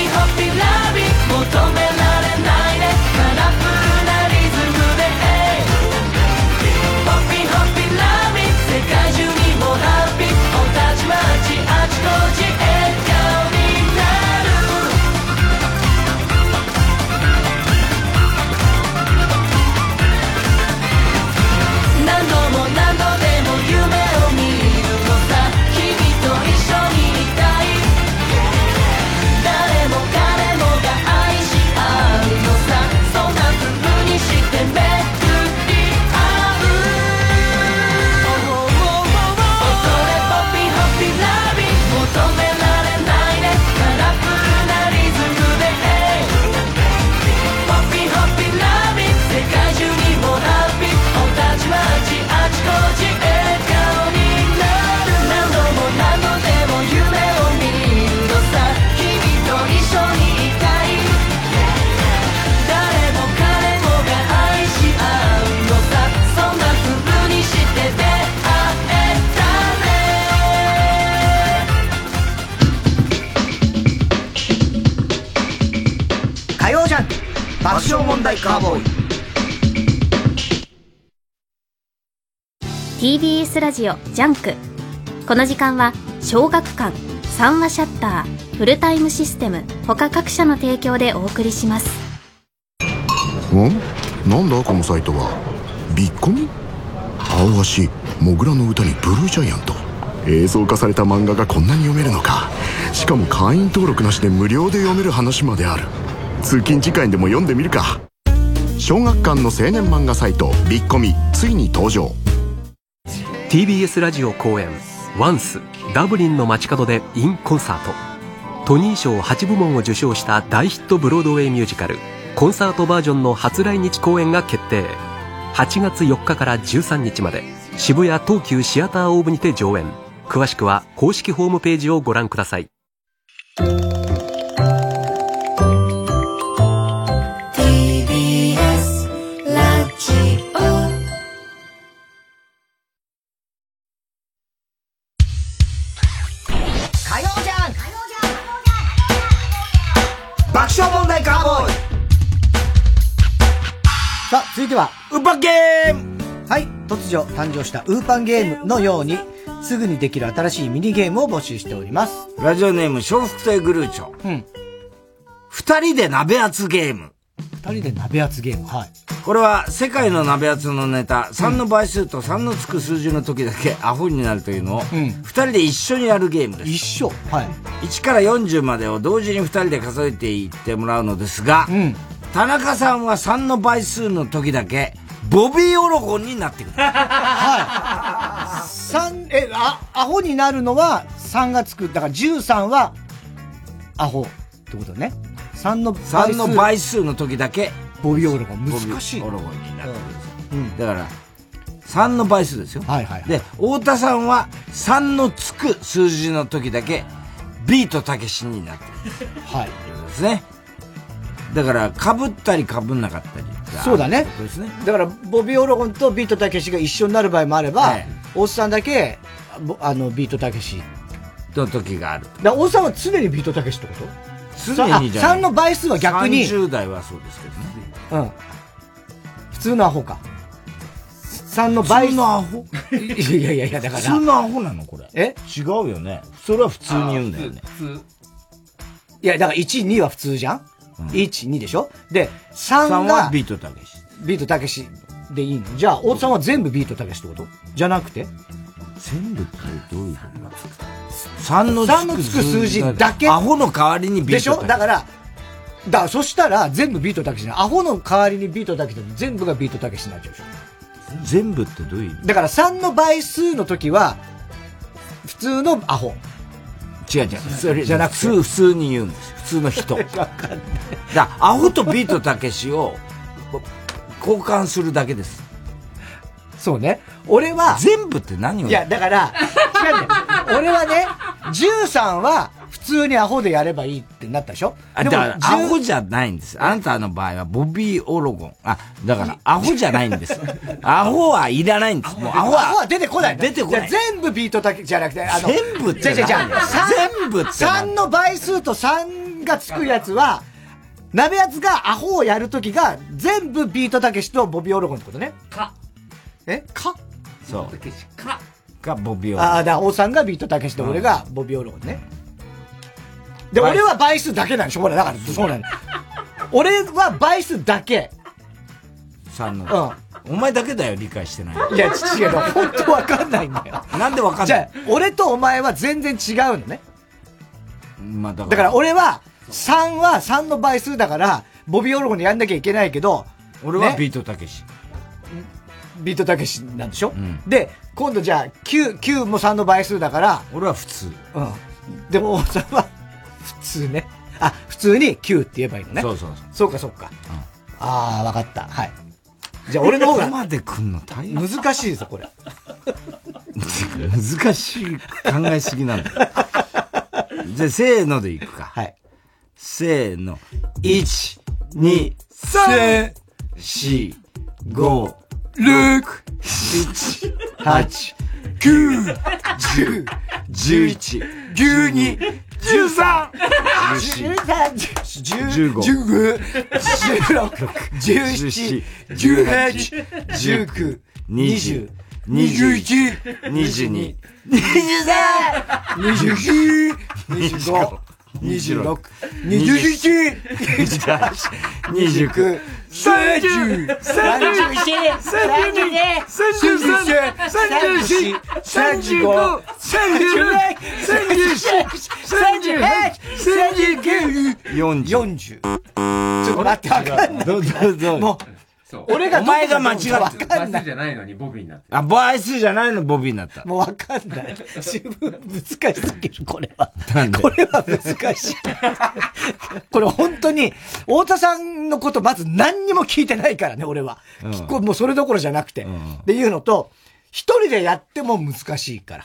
爆笑問題カーボーイ。TBS ラジオ JUNK。この時間は小学館三話シャッターフルタイムシステム他各社の提供でお送りします。んなんだこのサイトは？ビッコミ？青足モグラの歌にブルージャイアント。映像化された漫画がこんなに読めるのか。しかも会員登録なしで無料で読める話まである通勤時間でも読んでみるか。小学館の青年漫画サイトビッコミついに登場。TBS ラジオ公演「ワンスダブリンの街角で in コンサート」トニー賞8部門を受賞した大ヒットブロードウェイミュージカルコンサートバージョンの初来日公演が決定。8月4日から13日まで。渋谷東急シアターオーブにて上演。詳しくは公式ホームページをご覧ください。生したウーパンゲームのように、すぐにできる新しいミニゲームを募集しております。ラジオネーム、笑福亭グルーチョ。うん。二人で鍋圧ゲーム。二人で鍋圧ゲーム。はい。これは世界の鍋圧のネタ、3の倍数と3のつく数字の時だけアホになるというのを、二人で一緒にやるゲームです。一緒はい。1から40までを同時に二人で数えていってもらうのですが、田中さんは3の倍数の時だけ、ボビーオロゴンになってくる。はい。三、え、あ、アホになるのは3がつく。だから13は、アホってことね。3の倍数。3の倍数の時だけ、ボビーオロゴン。難しい。ボビーオロゴンになってくるんですよ。だから、3の倍数ですよ。はいはい。で、太田さんは3のつく数字の時だけ、ビートたけしになってる。はい。ですね。だから、被ったり被んなかったりがそうだねそうですね。だから、ボビー・オロゴンとビートたけしが一緒になる場合もあれば、はい大津さんだけ、ぼあの、ビートたけし。の時がある。だから大津さんは常にビートたけしってこと？常にじゃない3の倍数は逆に。30代はそうですけどね。うん。普通のアホか。3の倍。普通のアホ？いやいやいや、だから。普通のアホなのこれ。え？違うよね。それは普通に言うんだよね。いや、だから1、2は普通じゃん、?1、2でしょ？で、3 3がはビートたけし。ビートたけしでいいの？じゃあ、大津さんは全部ビートたけしってこと？じゃなくて？全部ってどういうことなんですか ?3 の3のつく数字だけ。アホの代わりにビートでしょ？だから、だそしたら全部ビートたけしなアホの代わりにビートたけしで全部がビートたけしになっちゃうでしょ。全部ってどういう意味？だから3の倍数の時は、普通のアホ。違う違う。それじゃなくて。普通、普通に言うんです。普通の人。(laughs) だアホとビートたけしを交換するだけです。そうね。俺は。全部って何をいや、だから、違うね。俺はね、13は普通にアホでやればいいってなったでしょ？あ、だから、アホじゃないんです。あなたの場合は、ボビー・オロゴン。あ、だから、アホじゃないんです。アホはいらないんです。もう、アホは。アホは出てこない。出てこない。全部ビートだけじゃなくて、あの、全部ってじゃじゃじゃ全部って3の倍数と3がつくやつは、鍋やつがアホをやるときが、全部ビートたけしとボビー・オロゴンってことね。か。え？かそう。か。がボビー・オロゴン。ああ、だ王さんがビートたけしで俺がボビー・オロゴンね。で、俺は倍数だけなんでしょ？ほら、だから、そうなの。(laughs) 俺は倍数だけ。3の。お前だけだよ、理解してない。いや、違う、本当わかんないんだよ。なんでわかんない？じゃあ、俺とお前は全然違うのね。まあ、だから。だから俺は、3は3の倍数だから、ボビー・オロゴンでやんなきゃいけないけど、ね俺はビートたけし。ビートたけしなんでしょ、で、今度じゃあ、9、9も3の倍数だから、俺は普通。うん。でも、王さんは、普通ね。あ、普通に9って言えばいいのね。そうそうそう。そうか、そうか。ああ、わかった。はい。じゃあ、俺の方が。ここまで来んの大変。難しいぞ、これ。(laughs) 難しい考えすぎなんだ。じゃあ、せーのでいくか。はい。せーの。1、2、3、4、5、6、7、8、9、10、11、12、十三、十三、十五、十五、十六、十七、十八、十九、二十、二十一、二十二、二十三、二十四、二十五、二十六、二十七、二十八、二十九。三十、三十一、三十二、三十三、三十四、三十五、三十六、三十七、三十八、三十九、四十。ちょっと待って、わかんない。もう。ぞどう俺がお前が間違ってわかんない。じゃないのにボビーになって。あ、倍数じゃないのボビーになった。もうわかんない。(laughs) 自分難しすぎる、これは。これは難しい。これ本当に、太田さんのことまず何にも聞いてないからね、俺は。うんもうそれどころじゃなくて。っていうのと、一人でやっても難しいから。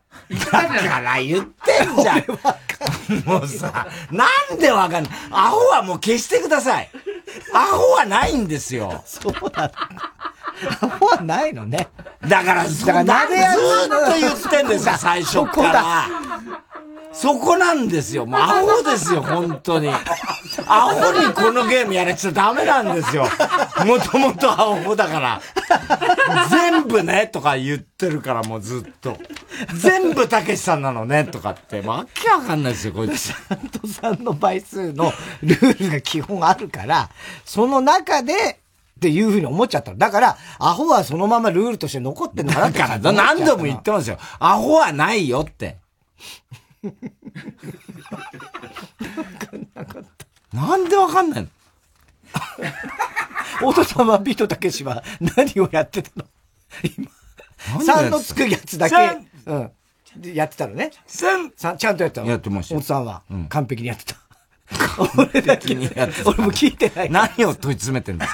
だから言ってんじゃん。もうさ、なんでわかんない。アホはもう消してください。アホはないんですよ。そうなの。アホはないのね。だから、だからなずっと言ってんですよ、最初から。そこなんですよ。もうアホですよ、本当に。アホにこのゲームやれちゃダメなんですよ。もともとアホだから。全部ね、とか言ってるから、もうずっと。全部たけしさんなのね、とかって。わけわかんないですよ、こいつ。3と3の倍数のルールが基本あるから、その中で、っていうふうに思っちゃったの。だから、アホはそのままルールとして残ってんのかなだから、何度も言ってますよ。アホはないよって。なんでわかんないの？太田さんはビートたけしは何をやってたの？今。3の？つくやつだけ、うん。でやってたのね。3! ちゃんとやってたの？やってましたよ太田さんは、うん完璧にやってた。俺だけ、俺も聞いてない。何を問い詰めてんだ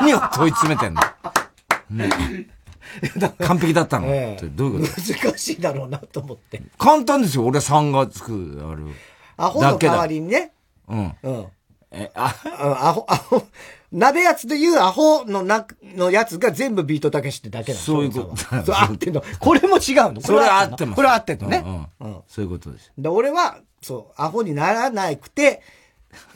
何を問い詰めてんの、(laughs) ね、完璧だったの、ええどういうこと？難しいだろうなと思って。簡単ですよ。俺は3がつく、ある。アホの代わりにね。うん。うん。え、あ、アホ、アホ、鍋やつで言うアホのな、のやつが全部ビートたけしってだけなのそういうことそう合ってんの。これも違うの。それは合ってます。これは合ってんのね。うんうんそういうことです。で、俺は、そう、アホにならなくて、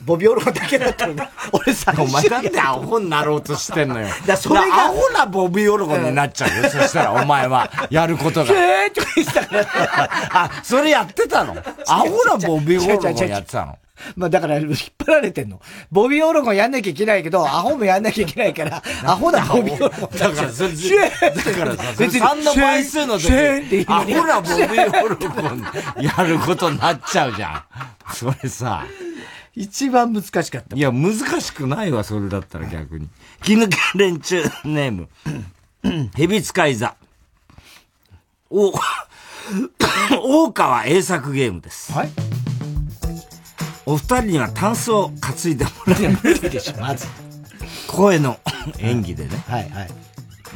ボビオロだけだったのね。(laughs) 俺さ、お前なんでアホになろうとしてんのよ。(laughs) だそれがだアホなボビーオロゴンになっちゃうよ。そしたらお前は、やることが。(laughs) えーとか言ってたから。あ、それやってたの？アホなボビーオロゴンやってたの？まあだから、引っ張られてんの。ボビーオロゴンやんなきゃいけないけど、アホもやんなきゃいけないから、アホだ、ボビーオロゴン。だから、それ、シューだからさ、別に3の倍数の時シューって言いアホなボビーオロゴンやることになっちゃうじゃん。それさ。一番難しかった。いや、難しくないわ、それだったら逆に。気抜け連中ネーム。(clears throat) 蛇使い座。お、(coughs) 大川栄作ゲームです。はい。お二人にはタンスを担いでもらい無理でしょ、まず。声の (coughs) 演技でね。はいはい。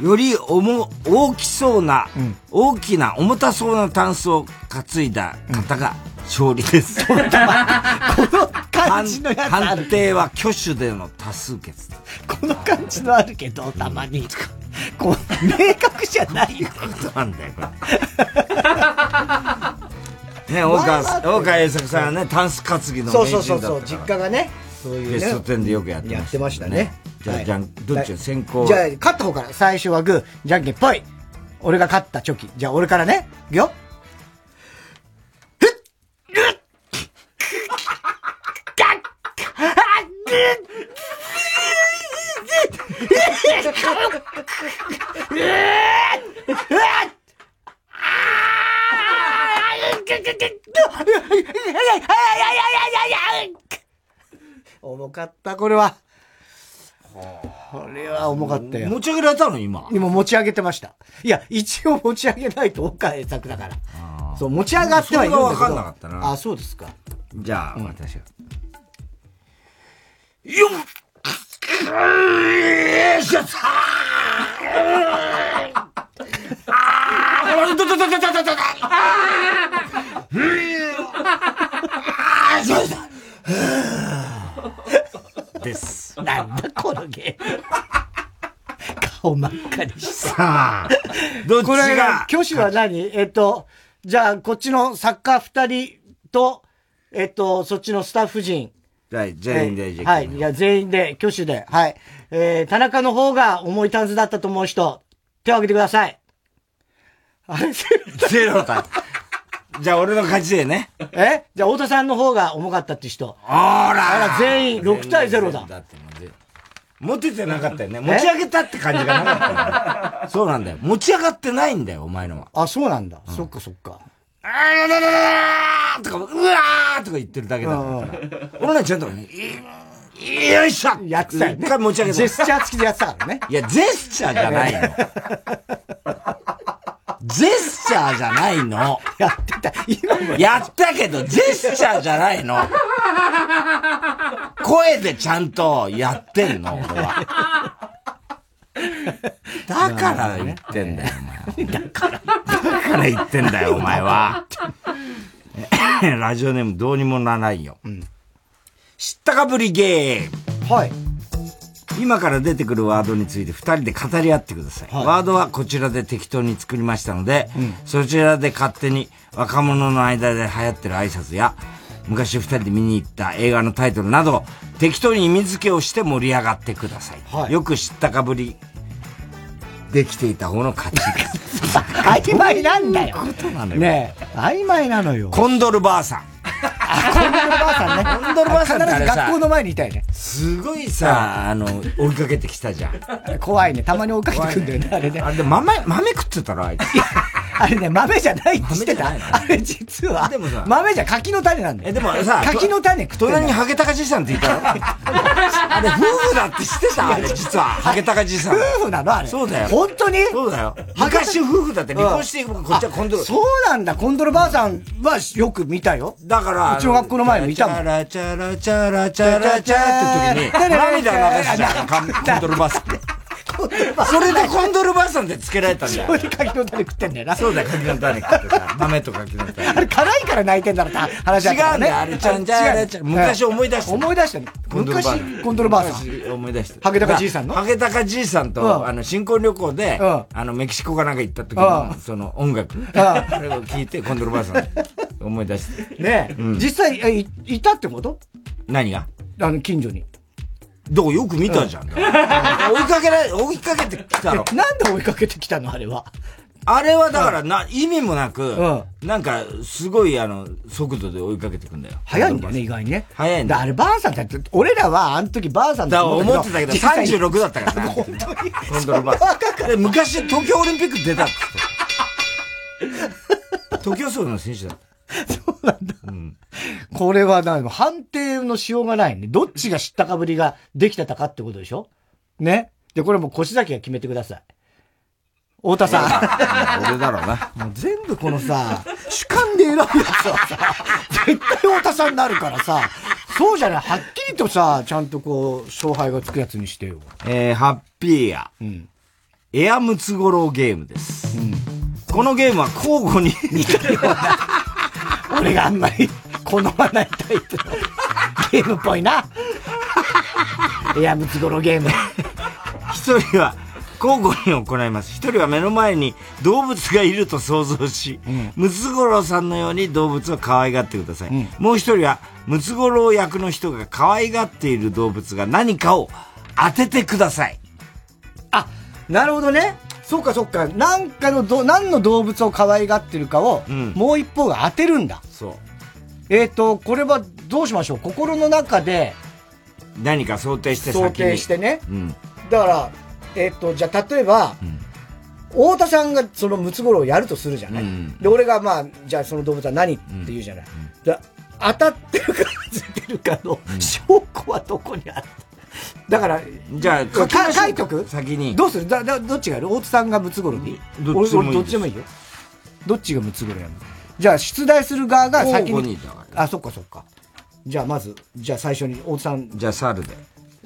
より重、大きそうな、大きな、重たそうなタンスを担いだ方が勝利です。(laughs) この感じのやつ判定は挙手での多数決。この感じのあるけど、たまに。こう、明確じゃないよ。ことなんだよ、これ。ね、大川、大川栄作さんはね、タンス担ぎのそう名そうそうそう。実家がね、そういうね。ベスト10でよくやってました。やってましたね。じゃあ、はいじゃあ、どっちが先行じゃあ、勝った方から、最初はグー、じゃんけんぽい。俺が勝ったチョキ。じゃあ、俺からね。いくよ。重かった、これは。これは重かったよ。持ち上げられたの今？今持ち上げてました。いや、一応持ち上げないと岡栄作だから。そう、持ち上がってはいるんだけど。それが分かんなかったなあ、そうですか。じゃあ、私が。よっです。なんだこのゲーム。顔真っ赤にして。さあ、どっちこれが挙手は何えっと、じゃあ、こっちの作家二人と、えっと、そっちのスタッフ陣。はい、全員で、じゃあはい。いや、全員で、挙手で。はい。えー、田中の方が重いタンスだったと思う人、手を挙げてください。あれ、(laughs) ゼロだ。じゃあ、俺の勝ちでね。え？じゃあ、太田さんの方が重かったって人。あらあら、全員6対0だ。持ててなかったよね。持ち上げたって感じがなかった。そうなんだよ。持ち上がってないんだよ、お前のは。あ、そうなんだ。そっかそっか。あーらららららーとか、うわーとか言ってるだけだから。俺らちゃんと、いよいしょやってたよね一回持ち上げた。ジェスチャー付きでやってたからね。いや、ジェスチャーじゃないの。ジェスチャーじゃないの。やってた。今もやったけど、ジェスチャーじゃないの。声でちゃんとやってんの、俺は。だから言ってんだよ、お前。だから。だから言ってんだよ、お前は。(laughs) ラジオネームどうにもならないよ。知ったかぶりゲーム。はい。今から出てくるワードについて二人で語り合ってください。はいワードはこちらで適当に作りましたので、そちらで勝手に若者の間で流行ってる挨拶や、昔二人で見に行った映画のタイトルなど、適当に意味付けをして盛り上がってください。よく知ったかぶり、できていた方の勝ちです。(laughs) 曖昧なんだよ。ことなのよ。ねえ、曖昧なのよ。コンドルばあさん。コンドルばあさんね。(laughs) コンドルばあさん必ず学校の前にいたよね。すごいさ、あの、追いかけてきたじゃん。怖いね。たまに追いかけてくんだよね、あれね。あれで豆、豆食ってたら、あいつ。(laughs) (laughs) あれね、豆じゃないって知ってた？あれ実は、でもさ豆じゃ柿の種なんだよ。え、でもさ、柿の種食って隣にハゲタカじいさんっていたよ。(laughs) あれ、夫婦だって知ってた？あれ、実は。ハゲタカじいさん。夫婦なのあれ。そうだよ。本当に？そうだよ。昔夫婦だって離婚して、こっちはコンドル。そうなんだ。コンドルばあさんはよく見たよ。だから、うちの学校の前に見たもん。チャラチャラチャラチャラチャって時に、涙流すじゃん、コンドルばあさん。それでコンドルばあさんってつけられたんだよ。それで柿の種食ってんだよな。そうだよ、柿の種食ってさ。豆と柿の種。あれ辛いから泣いてんだろって話だった。違うんだよ、あれ、ちゃんちゃらちゃん。昔思い出した。思い出したね。昔、コンドルばあさん。昔思い出した。ハゲタカじいさんの？ハゲタカじいさんうんと、あの、新婚旅行で、うんあの、メキシコかなんか行った時うのん、その音楽。んあれを聞いて、コンドルばあさん思い出して。ねえ、うん実際、いたってこと？何が？あの、近所に。どこよく見たじゃん。(laughs) 追いかけられ、追いかけてきたろ。なんで追いかけてきたのあれは？あれはだからな、意味もなく、なんか、すごいあの、速度で追いかけてくんだよ。早いんだよね、意外にね。早いんだ。あれ、ばあさんだって、俺らはあの時ばあさんだ思ってたけど、36だったからな。(laughs) 本当に。コントロバー昔、東京オリンピック出たって東京総の選手だった。(laughs) そうなんだ。うん。これはな、判定のしようがないね。どっちが知ったかぶりができてたかってことでしょ？ね？で、これも腰崎が決めてください。太田さん。俺だろうな。もう全部このさ、主観で選ぶやつはさ、絶対太田さんになるからさ、そうじゃない、はっきりとさ、ちゃんとこう、勝敗がつくやつにしてよ。えー、ハッピーや。うん。エアムツゴロウゲームです。うん。このゲームは交互に (laughs) ような。俺があんまり好まないタイプのゲームっぽいな。エアムツゴロウゲーム。一人は、交互に行います。一人は目の前に動物がいると想像し、ムツゴロウさんのように動物を可愛がってください。うん、もう一人は、ムツゴロウ役の人が可愛がっている動物が何かを当ててください。あ、なるほどね。そっかそっか。なんかのど、何の動物を可愛がってるかを、うん、もう一方が当てるんだ。そう。えっ、ー、と、これはどうしましょう？心の中で、何か想定して想定してね。うん。だから、えっ、と、じゃあ例えば、太田さんがそのムツゴロウをやるとするじゃない、うん、で、俺がまあ、じゃあその動物は何って言うじゃない、うん、当たってるかずれてるかの証拠はどこにある？だから、じゃあ、書いとく？先に。どうする？だだどっちがやる？大津さんがムツゴロウにどっちもいい。どっちでもいいよ。どっちがムツゴロウやるのじゃあ、出題する側が先に。にあ、そっかそっか。じゃあ、まず、じゃあ最初に大津さん。じゃあ、猿で。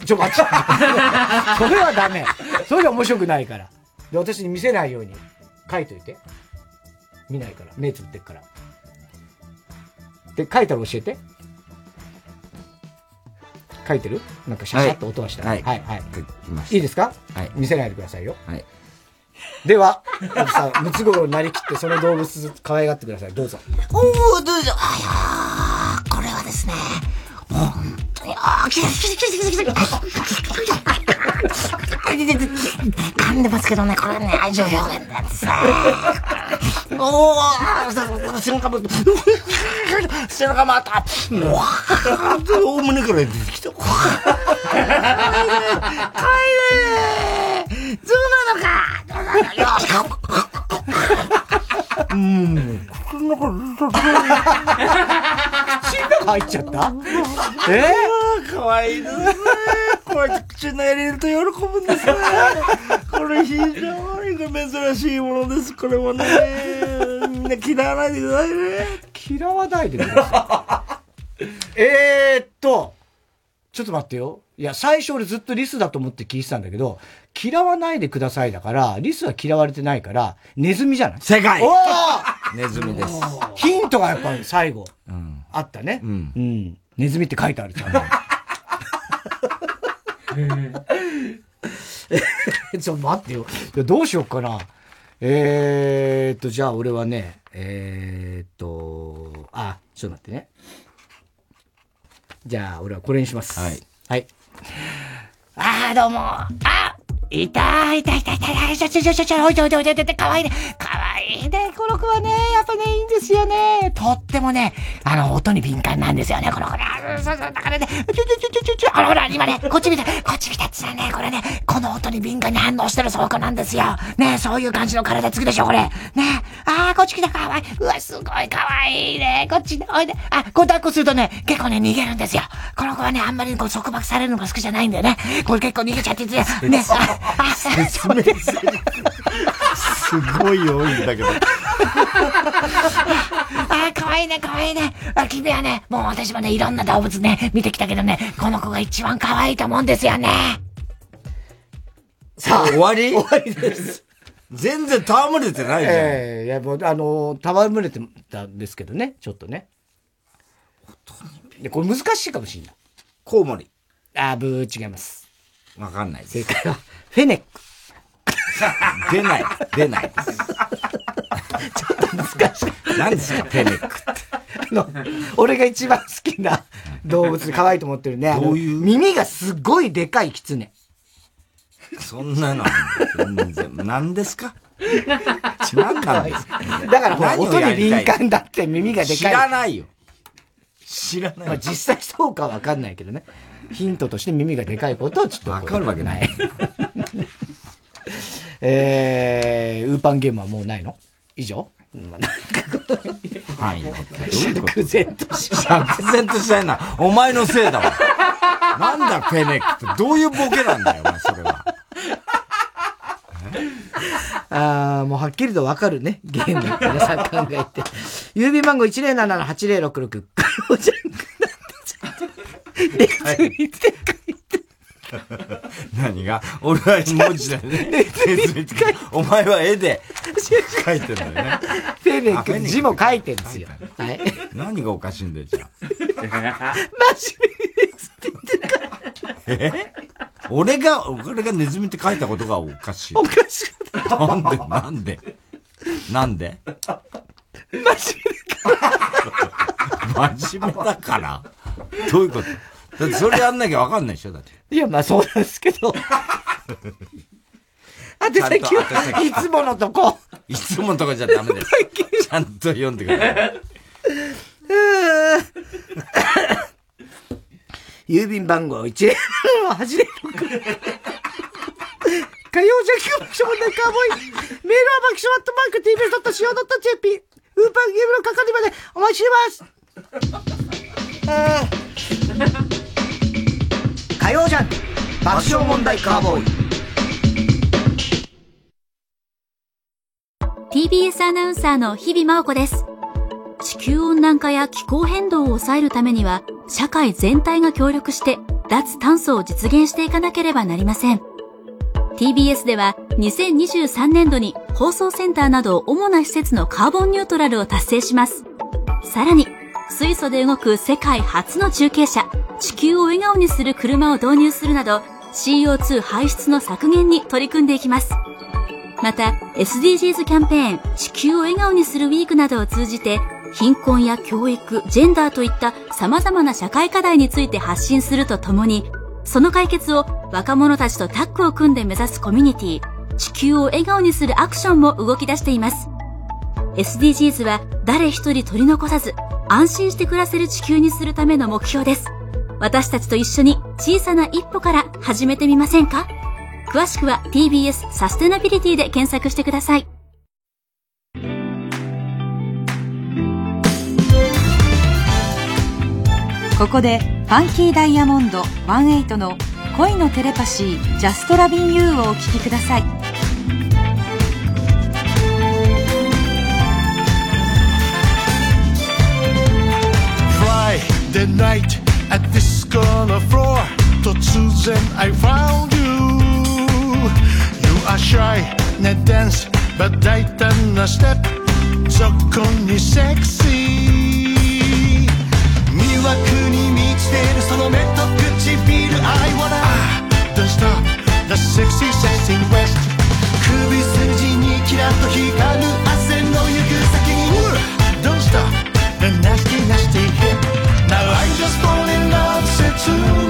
ちょ、待って。(laughs) それはダメ。それが面白くないから。で、私に見せないように書いといて。見ないから。目つぶってっから。で、書いたら教えて。書いてる？なんかシャシャっと音はした。はい。はい。はい。いいですか？はい。見せないでくださいよ。はい。では、さん、ムツゴロウになりきってその動物可愛がってください。どうぞ。おおどうぞ。あこれはですね、本当に、ああ、来た来た来た来た来た噛んでますけどね、これはね、愛情表現なんですね。おお背中も、背中また、大胸から出てきた。かいねそうなのかうん。口の中、口の中入っちゃったえー、かわいいですね。こうやって口の入れると喜ぶんですね。これ非常に珍しいものです、これはね。みんな嫌わないでくださいね。嫌わないでください。えーっと、ちょっと待ってよ。いや、最初俺ずっとリスだと思って聞いてたんだけど、嫌わないでくださいだから、リスは嫌われてないから、ネズミじゃない？正解おネズミです。ヒントがやっぱり最後、うん、あったね。うん。うん。ネズミって書いてあるじゃん。(laughs) ちょっと待ってよ。どうしようかな。えーっと、じゃあ俺はね、えーっと、あ、ちょっと待ってね。じゃあ俺はこれにします。はい。はい。ああ、どうも。あいたいたいたいたいたちょちょちょちょ、おいでおいでおいでおいで、かわいいね。かわいいね。この子はね、やっぱね、いいんですよね。とってもね、あの、音に敏感なんですよね、この子ね。そうそう、だからね、ちょちょちょちょちょ、あらほら、今ね、こっち見て、こっち見てってね、これね、この音に敏感に反応してる証拠なんですよ。ね、そういう感じの体つくでしょ、これ。ね。ああ、こっち来た、かわいい。うわ、すごいかわいいね。こっち、おいで。あ、こう抱っこするとね、結構ね、逃げるんですよ。この子はね、あんまりこう束縛されるのが好きじゃないんだよね。これ結構逃げちゃってて、ね、あ、説明すすごい多いんだけど。あ、かわいいね、かわいいね。あ、君はね、もう私もね、いろんな動物ね、見てきたけどね、この子が一番可愛いと思うんですよね。さあ、終わり？終わりです。全然戯れてないじゃん。ええー、いや、もう、あの、戯れてたんですけどね、ちょっとね。で、これ難しいかもしれない。コウモリ。あ、ブー違います。わかんない正解は、フェネック。出ない、出ない。ちょっと難しい。何ですか、フェネックって。あの、俺が一番好きな動物で可愛いと思ってるね。どういう？耳がすっごいでかいキツネ。そんなの、全然。何ですか？何なんですかだからほら、音に敏感だって耳がでかい。知らないよ。知らない。まあ実際そうかわかんないけどね。ヒントとして耳がでかいことをちょっと。わかるわけない。(laughs) えー、ウーパンゲームはもうないの？以上？はい。釈然と？し釈然としたいな。お前のせいだわ。なんだ、フェネックって。どういうボケなんだよ、お前、それは。ああ、もうはっきりとわかるね。ゲームだって皆さん考えて。郵便番号107-8066。いて。何が？俺は文字だよね。レズミってお前は絵で書いてんだよね。ネ字も書いてんですよ。はい。何がおかしいんだよ、じゃあ。真面目ですって言ってえ？俺が、俺がネズミって書いたことがおかしい。おかしい。なんで、なんで？なんで？真面目だから。真面目だからどういうこと？だってそれやんなきゃわかんないでしょだって。いや、まあそうなんですけど。(laughs) あて先はいつものとこ。いつものとこじゃダメです。ちゃんと読んでください。(laughs) 郵便番号1 8 0 6火曜ジャッキ爆笑問題カーボーイ。メールは爆笑アットマーク tbs.co.jp。ウーパンゲームの係までお待ちしてます。火曜ジャン爆笑問題カーボーイ。TBS アナウンサーの日々真央子です。地球温暖化や気候変動を抑えるためには、社会全体が協力して、脱炭素を実現していかなければなりません。TBS では、2023年度に放送センターなど主な施設のカーボンニュートラルを達成します。さらに、水素で動く世界初の中継車、地球を笑顔にする車を導入するなど、CO2 排出の削減に取り組んでいきます。また、SDGs キャンペーン、地球を笑顔にするウィークなどを通じて、貧困や教育、ジェンダーといった様々な社会課題について発信するとともに、その解決を若者たちとタッグを組んで目指すコミュニティ、地球を笑顔にするアクションも動き出しています。SDGs は誰一人取り残さず、安心して暮らせる地球にするための目標です。私たちと一緒に小さな一歩から始めてみませんか？詳しくは TBS サステナビリティで検索してください。ここでファンキーダイヤモンド18の恋のテレパシージャストラビンユーをお聴きください Friday night at this corner floor 突然 I found you You are shy なダンス but 大胆なステップそこにセクシー魅惑に満ちてるその目と唇 I wanna Don't stop the sexy sexy west 首筋にキラッと光る汗の行く先に Don't stop the nasty to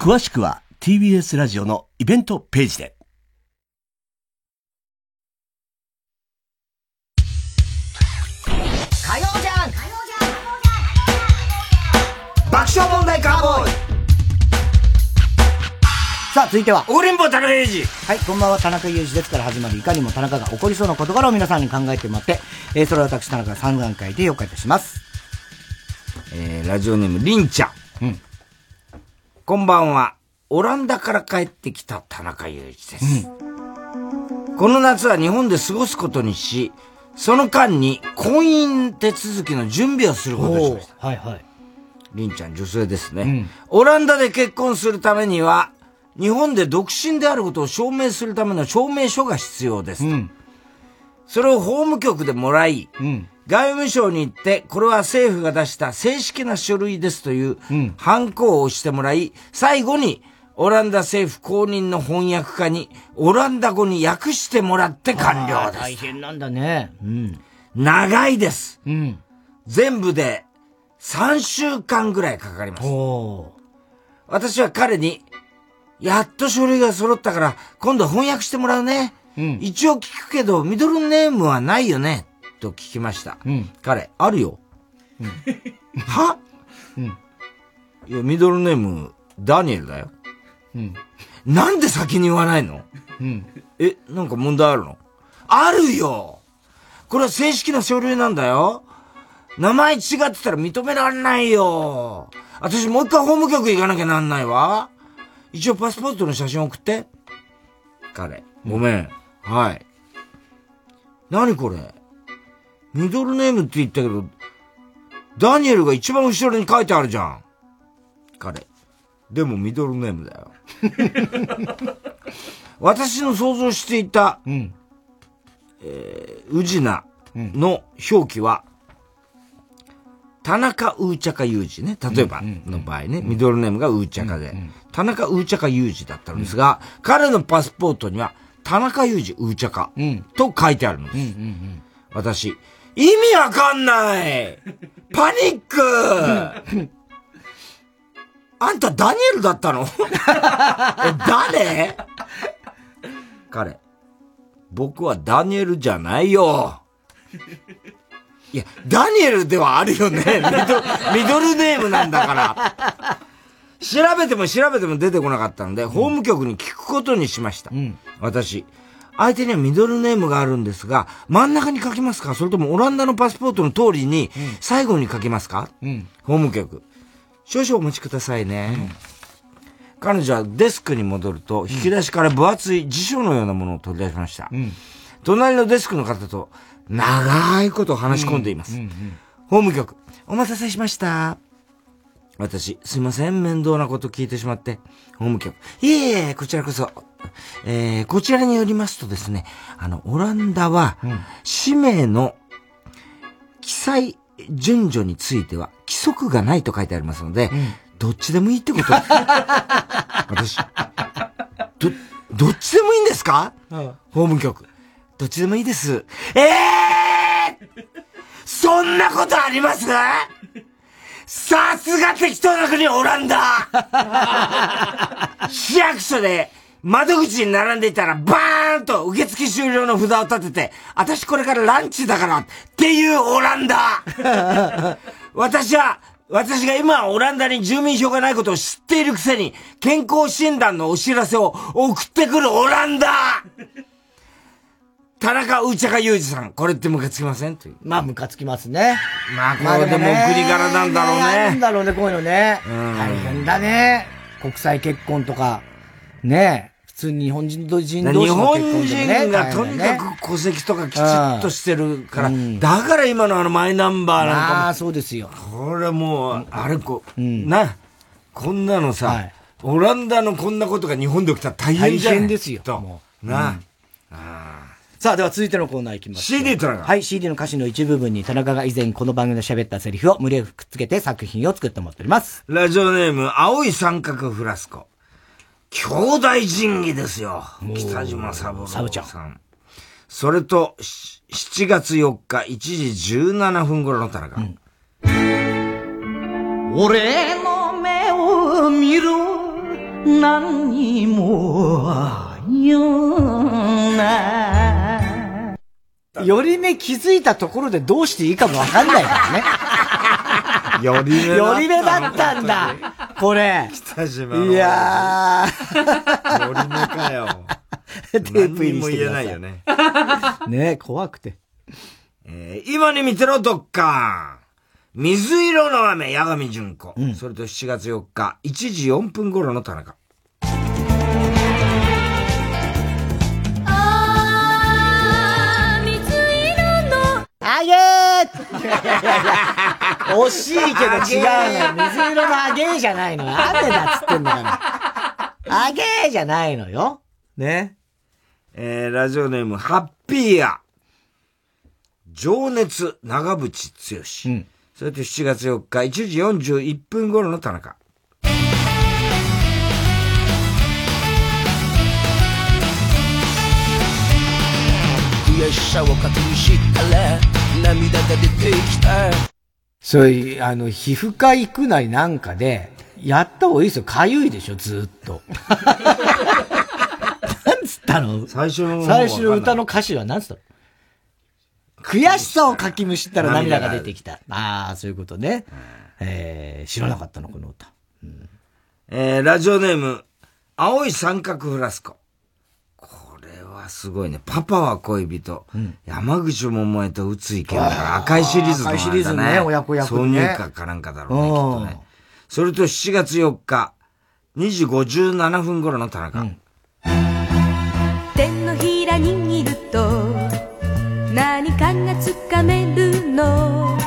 詳しくは TBS ラジオのイベントページで。火曜じゃん爆笑問題カーボーイさあ、続いては。おりんぼ田中裕二。はい、こんばんは、田中裕二ですから始まる、いかにも田中が起こりそうな事柄を皆さんに考えてもらって、えー、それを私、田中が3段階で評価いたします。えー、ラジオネーム、りんちゃん。うん。こんばんは。オランダから帰ってきた田中裕二です。この夏は日本で過ごすことにし、その間に婚姻手続きの準備をすることにしました。はいはい。りんちゃん女性ですね。オランダで結婚するためには、日本で独身であることを証明するための証明書が必要です。それを法務局でもらい、外務省に行って、これは政府が出した正式な書類ですという、ハンコを押してもらい、最後に、オランダ政府公認の翻訳家に、オランダ語に訳してもらって完了です。大変なんだね。うん。長いです。うん。全部で3週間ぐらいかかります。私は彼に、やっと書類が揃ったから、今度翻訳してもらうね。一応聞くけど、ミドルネームはないよね。と聞きました。彼、あるよ。(laughs) は、いや、ミドルネーム、ダニエルだよ。なんで先に言わないの？え、なんか問題あるの？あるよこれは正式な書類なんだよ。名前違ってたら認められないよ。私もう一回法務局行かなきゃなんないわ。一応パスポートの写真送って。彼、ごめん。はい。何これ？ミドルネームって言ったけど、ダニエルが一番後ろに書いてあるじゃん。彼。でもミドルネームだよ。(laughs) 私の想像していた、えー、宇品の表記は、田中ウーチャカユージね。例えばの場合ね、ミドルネームがウーチャカで、田中ウーチャカユージだったんですが、彼のパスポートには、田中ユージウーチャカと書いてあるんです。私、意味わかんないパニックあんたダニエルだったの？(laughs) え誰？彼。僕はダニエルじゃないよ。いや、ダニエルではあるよね。ミドミドルネームなんだから。調べても調べても出てこなかったので、法務局に聞くことにしました。私。相手にはミドルネームがあるんですが、真ん中に書きますか？それともオランダのパスポートの通りに、最後に書きますか、法務局。少々お待ちくださいね。彼女はデスクに戻ると、引き出しから分厚い辞書のようなものを取り出しました。隣のデスクの方と、長いこと話し込んでいます。法務局、お待たせしました。私、すいません、面倒なこと聞いてしまって。法務局、いえいえ、こちらこそ。えー、こちらによりますとですね、あの、オランダは、氏名の記載順序については規則がないと書いてありますので、どっちでもいいってこと。(laughs) 私、ど、どっちでもいいんですか、法務局。どっちでもいいです。ええー、そんなことあります？さすが適当な国オランダ。(laughs) 市役所で窓口に並んでいたらバーンと受付終了の札を立てて、私これからランチだからっていうオランダ (laughs) 私は、私が今オランダに住民票がないことを知っているくせに、健康診断のお知らせを送ってくるオランダ田中内坂裕二さん、これってムカつきません？という。まあ、ムカつきますね。まあ、これでも送り柄なんだろうね。なんだろうね、こういうのね。うん大変だね。国際結婚とか、ね普通に日本人同士の日本結婚でもね。人がとにかく戸籍とかきちっとしてるから、だから今のあのマイナンバーなんかも。ああ、そうですよ。これもう、あれこ、な、こんなのさ、オランダのこんなことが日本で起きたら大変じゃない？大変ですよ。と。な、さあ、では続いてのコーナーいきます。CD 田中はい、CD の歌詞の一部分に田中が以前この番組で喋ったセリフを無理やりくっつけて作品を作ってもらっております。ラジオネーム、青い三角フラスコ。兄弟神器ですよ。北島三郎さん。サブちゃんそれと、し7月4日1時17分頃の田中。俺の目を見ろ何にも言うなより目気づいたところでどうしていいかもわかんないからね。(laughs) より目だったより目だったんだ。これ。北島の。いやー。森目かよ。(laughs) テープ入りもしてください言えないよね。(laughs) ね怖くて。えー今に見てろ、どっか。水色の雨、八神純子。それと7月4日、1時4分頃の田中。あー水色のあげー惜しいけど違うのよ。水色のあげーじゃないのよ。雨だっつってんだから。あげーじゃないのよ。ね。えー、ラジオネーム、ハッピーや。情熱、長渕剛。それと7月4日、1時41分頃の田中。悔しさを確認したら涙が出てきたそういう、あの、皮膚科行くなりなんかで、やった方がいいですよ。かゆいでしょ、ずーっと。(laughs) なんつったの？最初の最初の歌の歌詞はなんつったの？悔しさをかきむしったら涙が出てきた。ああ、そういうことね。えー、知らなかったの、この歌。えー、ラジオネーム、青い三角フラスコ。すごいね。パパは恋人。山口百恵と宇津井健だから赤いシリーズの赤いシリーズね親子役ね挿入歌かなんかだろうね、きっとね。それと7月4日、2時57分頃の田中。手のひら握ると何かがつかめるの？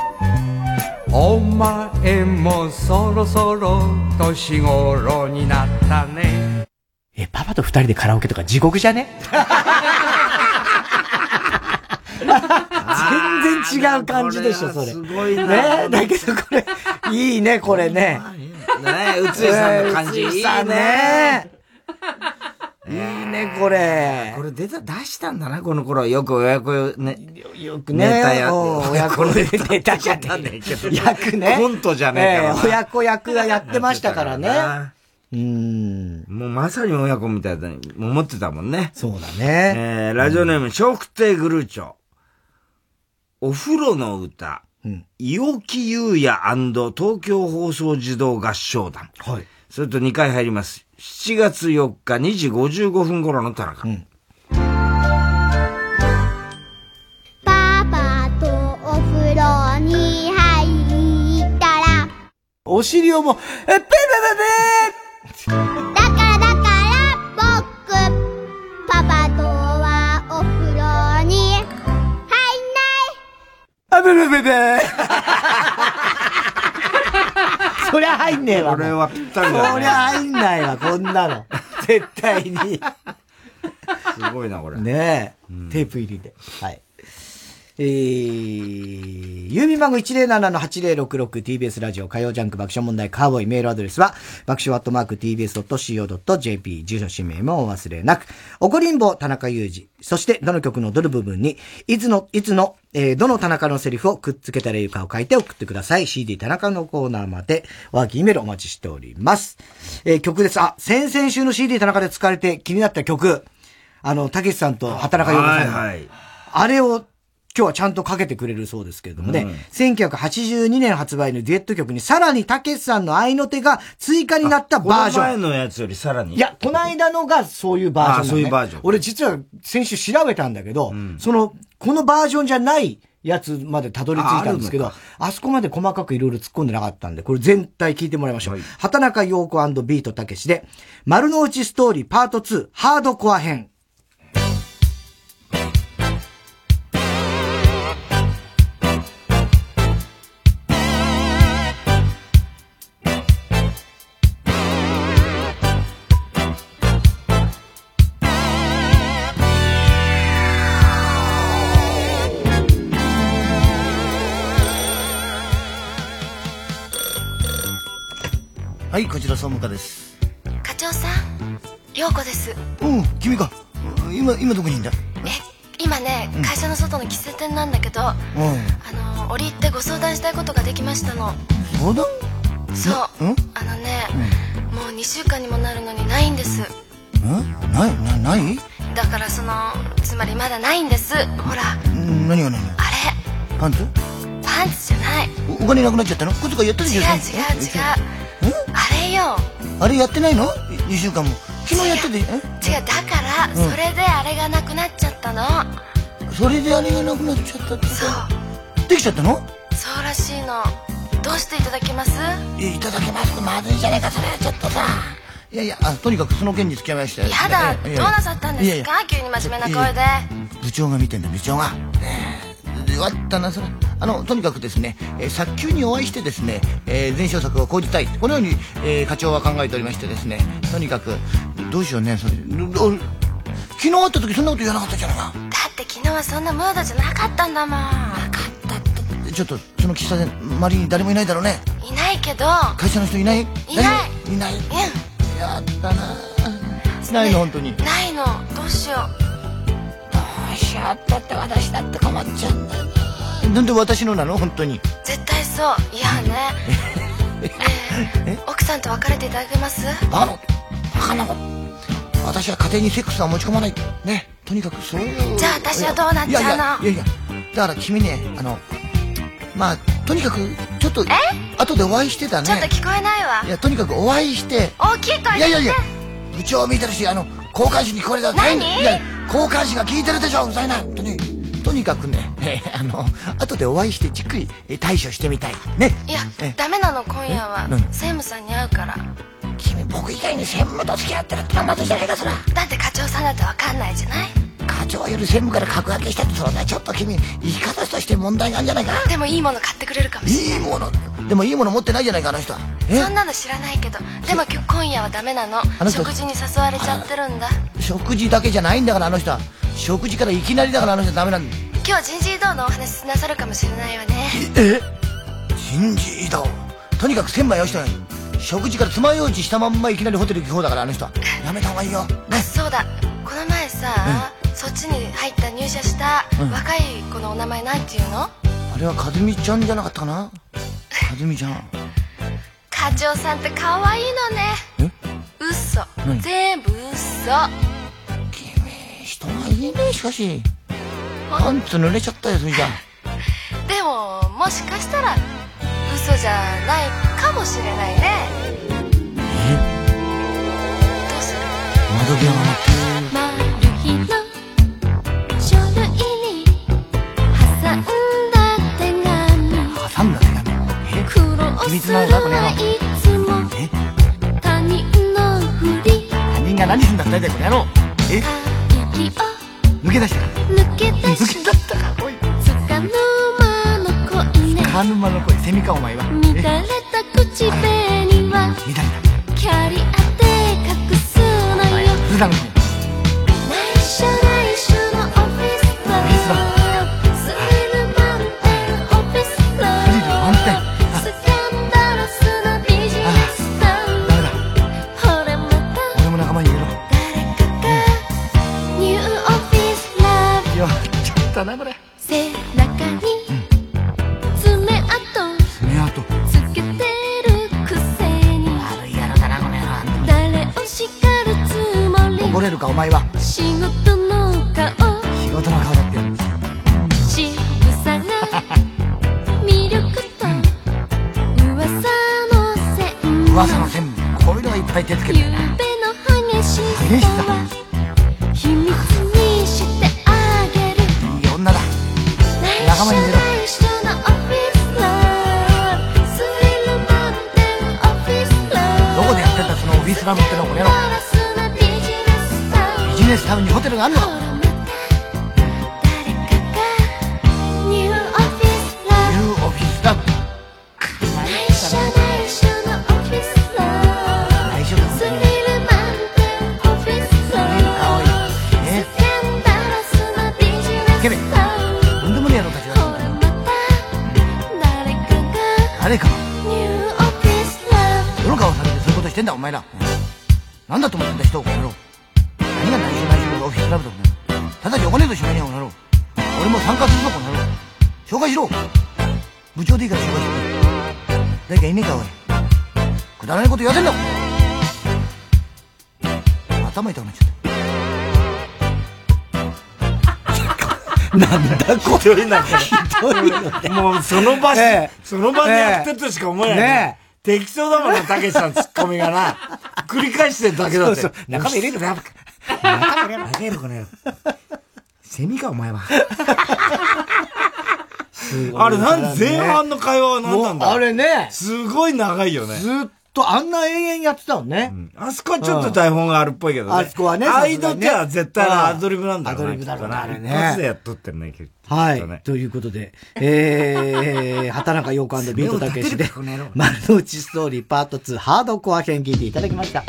お前もそろそろ年頃になったね。え、パパと二人でカラオケとか地獄じゃね？全然違う感じでしょ、それ。すごいなねだけどこれ、いいね、これね。ね宇津井さんの感じ宇津井さんね。いいね、これ。これ出た、出したんだな、この頃。よく親子ね。よくねネタやうん親子ネタネタじゃねえけど役ね。コントじゃねえか親子役はやってましたからね。うん。もうまさに親子みたいだね。思ってたもんね。そうだね。えー、ラジオネーム、笑福亭グルーチョ。お風呂の歌。伊予木優也東京放送児童合唱団。はい。それと2回入ります。7月4日2時55分頃の田中。パパとお風呂に入ったらお尻をもう、え、ペペペペだからだから僕パパとはお風呂に入んないあべべべべそりゃ入んねえわ。これはぴったりだねそりゃ入んないわ、こんなの。絶対に。すごいな、これ。ねえ、テープ入りで。はい。えー、郵便番号 107-8066TBS ラジオ火曜ジャンク爆笑問題カーボーイメールアドレスは爆笑アットマーク TBS.CO.JP 住所氏名もお忘れなく。おこりんぼ田中裕二。そしてどの曲のどの部分にいつの、いつの、えーどの田中のセリフをくっつけたらいいかを書いて送ってください。CD 田中のコーナーまでワーキーメールお待ちしております。えー曲です。あ、先々週の CD 田中で使われて気になった曲。あの、たけしさんと畑中陽子さんの。はいはいあれを今日はちゃんとかけてくれるそうですけれどもね、うん1982年発売のデュエット曲にさらにたけしさんの愛の手が追加になったバージョン。この前のやつよりさらに。いや、この間のがそういうバージョンね。あそういうバージョン俺実は先週調べたんだけど、その、このバージョンじゃないやつまでたどり着いたんですけど、ああそこまで細かくいろいろ突っ込んでなかったんで、これ全体聞いてもらいましょう。畑中陽子ビートたけしで、丸の内ストーリーパート2ハードコア編。総務課です。課長さん陽子です。うん、君か。今、今どこにいんだ？今ねうん。会社の外の喫茶店なんだけど、あうん。の折り入ってご相談したいことができましたの。相談？そう。うん？あのね、もう2週間にもなるのにないんです。ん？ない、な、ない？だからそのつまりまだないんです。ほら。うん何があパンツ？れパパンツじゃないお金なくなっちゃったの？小遣いやったでしょ違う違う違うあれよあれやってないの ?2 週間も。昨日やってて、え違うだから、うんそれであれがなくなっちゃったのそれであれがなくなっちゃったってそう。できちゃったのそうらしいのどうしていただけますいただけますまずいじゃないか、それはちょっとさ。いやいや、あとにかくその件に付き合いまして。やだどうなさったんですか急に真面目な声で部長が見てんだ、部長が。ねえ弱ったな、それ。あの、とにかくですね、えー早急にお会いしてですね、えー前哨策を講じたい。このように、えー課長は考えておりましてですね、とにかく、どうしようね、それ。昨日会った時そんなこと言わなかったじゃないか。だって昨日はそんなムードじゃなかったんだもんちょっと、その喫茶店、周りに誰もいないだろうね。いないけど会社の人いない？いないいない。やったなないの、本当に。ないのどうしよどうしようってって私だって困っちゃうんだよな。なんで私のなの？本当に。う絶対そういやね (laughs) え奥さんと別れていただけます？バカなバカな私は家庭にセックスは持ち込まない。ね。とにかくそういう。じゃあ私はどうなっちゃうの？いやいや。だから君ね、あの、まあ、とにかく、ちょっと、後でお会いしてたね。ちょっと聞こえないわいや、とにかくお会いして。大きい声でいやいやいや、部長見てるし、あの、交換手にこれだ。何？いや、交換手が聞いてるでしょ、うるさいな。本当に。とにかくね、えーあの、後でお会いしてじっくりえー対処してみたい。ね。いやえダメなの今夜は専務さんに会うから君、僕以外に専務と付き合ってるってまずいじゃないか、そら。だって課長さんだって分かんないじゃない？課長より専務から格上げしたって、それね、ちょっと君、生き方として問題があるんじゃないか？でもいいもの買ってくれるかもしれない。いいもの。でもいいもの持ってないじゃないか、あの人。は。え？そんなの知らないけどでも今日今夜はダメなの。食事に誘われちゃってるんだ。食事だけじゃないんだから、あの人。は。食事からいきなりだから、あの人はダメなんだ。今日人事異動のお話なさるかもしれないわね。え？人事異動？とにかく千枚よしとない。食事から爪楊枝したまんまいきなりホテル行く方だからあの人。はやめた方がいいよ。あそうだ。この前さ、そっちに入った入社したうん。若い子のお名前なんていうの？あれは和美ちゃんじゃなかったかな？(laughs) 和美ちゃん。課長さんって可愛いのね。嘘。何？全部嘘。人がいいねしかし。パンツ濡れちゃったよそれじゃ。(laughs) でももしかしたら嘘じゃないかもしれないね。どうする？窓際がマルヒの苦労するはいつも他人のふり。他人が何すんだってだよこの野郎。え？抜け出した抜け出し抜け出した。かおい。間の恋ねカヌマの声。セミかお前は。乱れた。口紅はキャリアで隠すのよ。普段内ちょっとなこれ背中に爪痕。爪痕。つけてるくせに。悪い野郎だなこの野郎。誰を叱るつもり？怒れるかお前は。仕事の顔。仕事の顔だって。仕草が (laughs) 魅力と。噂の線。噂の線。こういうのがいっぱい手つけてゆうべの激しさは。秘スラブってのこの野郎ビジネスタウンにホテルがあるの。かニューオフィスラニューオフィスラブブ内緒内緒のオフィスラブ内緒だ。スリル満点オフィスラブかわいいえスキャンダラスなビジネスタウンとんでもねえ野郎たちだ誰かが。誰か。ニューオフィスラブどの顔されてそういうことしてんだお前らなんだと思ってんだ人をこの野郎何が内緒内緒のオフィスラブだこの野郎ただじゃお金としまいにゃこの野郎俺も参加するぞこの野郎紹介しろ部長でいいから紹介しろ誰かいねえかおいくだらないこと言わせんな頭痛くなっちゃったなんだこれ。ひどいな。もうその場所、その場でやってるとしか思えない。ね適当だもんな、たけしさんツッコミがな。繰り返してるだけだって。そうそう中身入れる中身入れる。中身入れる、この。セミか、お前は。あれ、なん前半の会話は何なんだ？あれね。すごい長いよね。ずっとあんな延々やってたのね。あそこはちょっと台本があるっぽいけどね。あそこはね。ああいう時は絶対アドリブなんだろうアドリブだろうな、あれね。一発でやっとってるね、結構。はい。ということで、えー、畑中陽子ビートたけしで、(laughs) 丸の内ストーリーパート2ハードコア編聞いていただきました。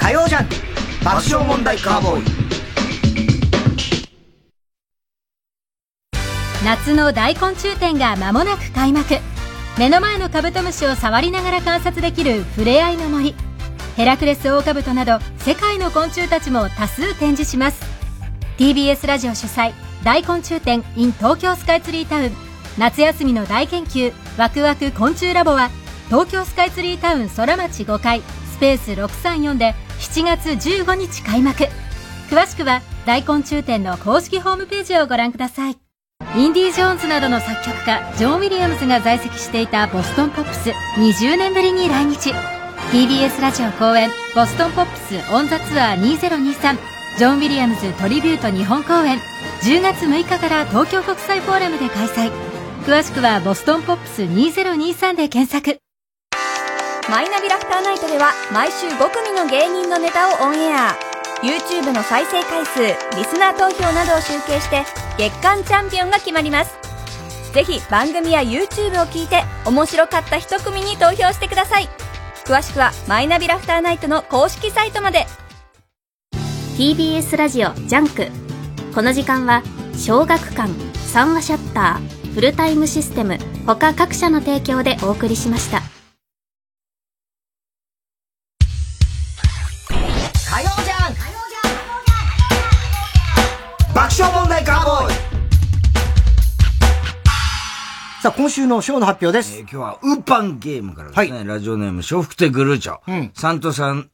火曜ジャンク爆笑問題カーボーイ。夏の大昆虫展が間もなく開幕目の前のカブトムシを触りながら観察できるふれあいの森。ヘラクレスオオカブトなど世界の昆虫たちも多数展示します。TBS ラジオ主催大昆虫展 in 東京スカイツリータウン夏休みの大研究ワクワク昆虫ラボは東京スカイツリータウン空町5階スペース634で7月15日開幕。詳しくは大昆虫展の公式ホームページをご覧ください。インディ・ージョーンズなどの作曲家ジョン・ウィリアムズが在籍していたボストンポップス20年ぶりに来日。TBS ラジオ公演ボストンポップスオン・ザ・ツアー2023ジョン・ウィリアムズトリビュート日本公演。10月6日から東京国際フォーラムで開催。詳しくはボストンポップス2023で検索。マイナビラフターナイトでは毎週5組の芸人のネタをオンエア。YouTube の再生回数リスナー投票などを集計して月間チャンピオンが決まります。ぜひ番組や YouTube を聞いて面白かった一組に投票してください。詳しくはマイナビラフターナイトの公式サイトまで。TBS ラジオ JUNK。この時間は小学館三話シャッターフルタイムシステム他各社の提供でお送りしました。爆笑問題カーボーイ。さあ、今週のショーの発表です。えー今日は、ウーパンゲームからですね、ラジオネーム、笑福亭グルーチョ。3と3、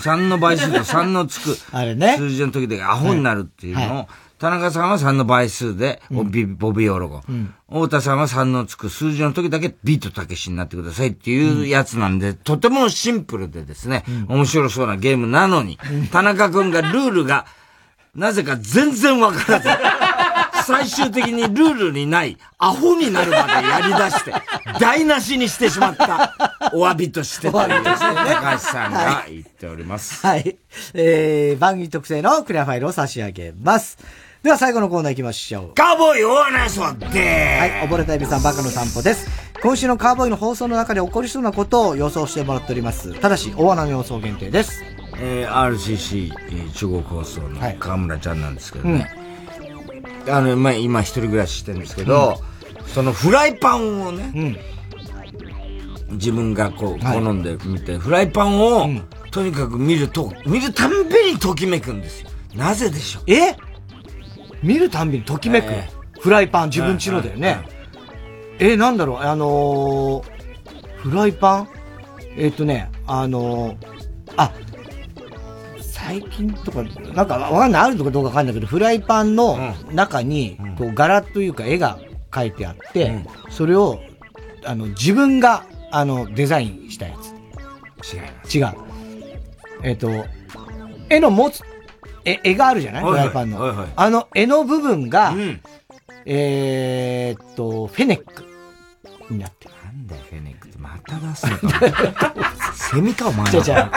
3 (laughs) の倍数と3のつく、あれね。数字の時でアホになるっていうのを、はい。田中さんは3の倍数で、ボビボビーオロゴ。うん。太田さんは3のつく数字の時だけビートたけしになってくださいっていうやつなんで、とてもシンプルでですね、面白そうなゲームなのに、田中くんがルールが、なぜか全然わからず、(laughs) 最終的にルールにない、アホになるまでやり出して、台無しにしてしまった、お詫びとしてというですね、高橋さんが言っております。はい。えー、番組特製のクリアファイルを差し上げます。では最後のコーナー行きましょう。カーボーイオーナーソではい、溺れたエビさんバカの散歩です。今週のカーボーイの放送の中で起こりそうなことを予想してもらっております。ただし、大穴の予想限定です。えー、RCC えー中国放送の河村ちゃんなんですけどね。あの、まあ、今一人暮らししてるんですけど、そのフライパンをね、自分がこう、好んで見て、フライパンを、とにかく見ると、見るたんびにときめくんですよ。なぜでしょう？え？見るたんびにときめく、えフライパン自分ちのだよね。え、なんだろう、あのー、フライパン？えっ、とね、あのー、あ、最近とか、なんかわかんない、あるのかどうかわかんないけど、フライパンの中に、こう、柄というか絵が描いてあって、それを、あの、自分が、あの、デザインしたやつ。違い違う。えっ、と、絵の持つ、絵、絵があるじゃない？いはいライパンの。はいはいあの絵の部分が、えーっと、フェネックになってる。なんだよ、フェネックって。また出すのか。(laughs) セミか、お前。違う違う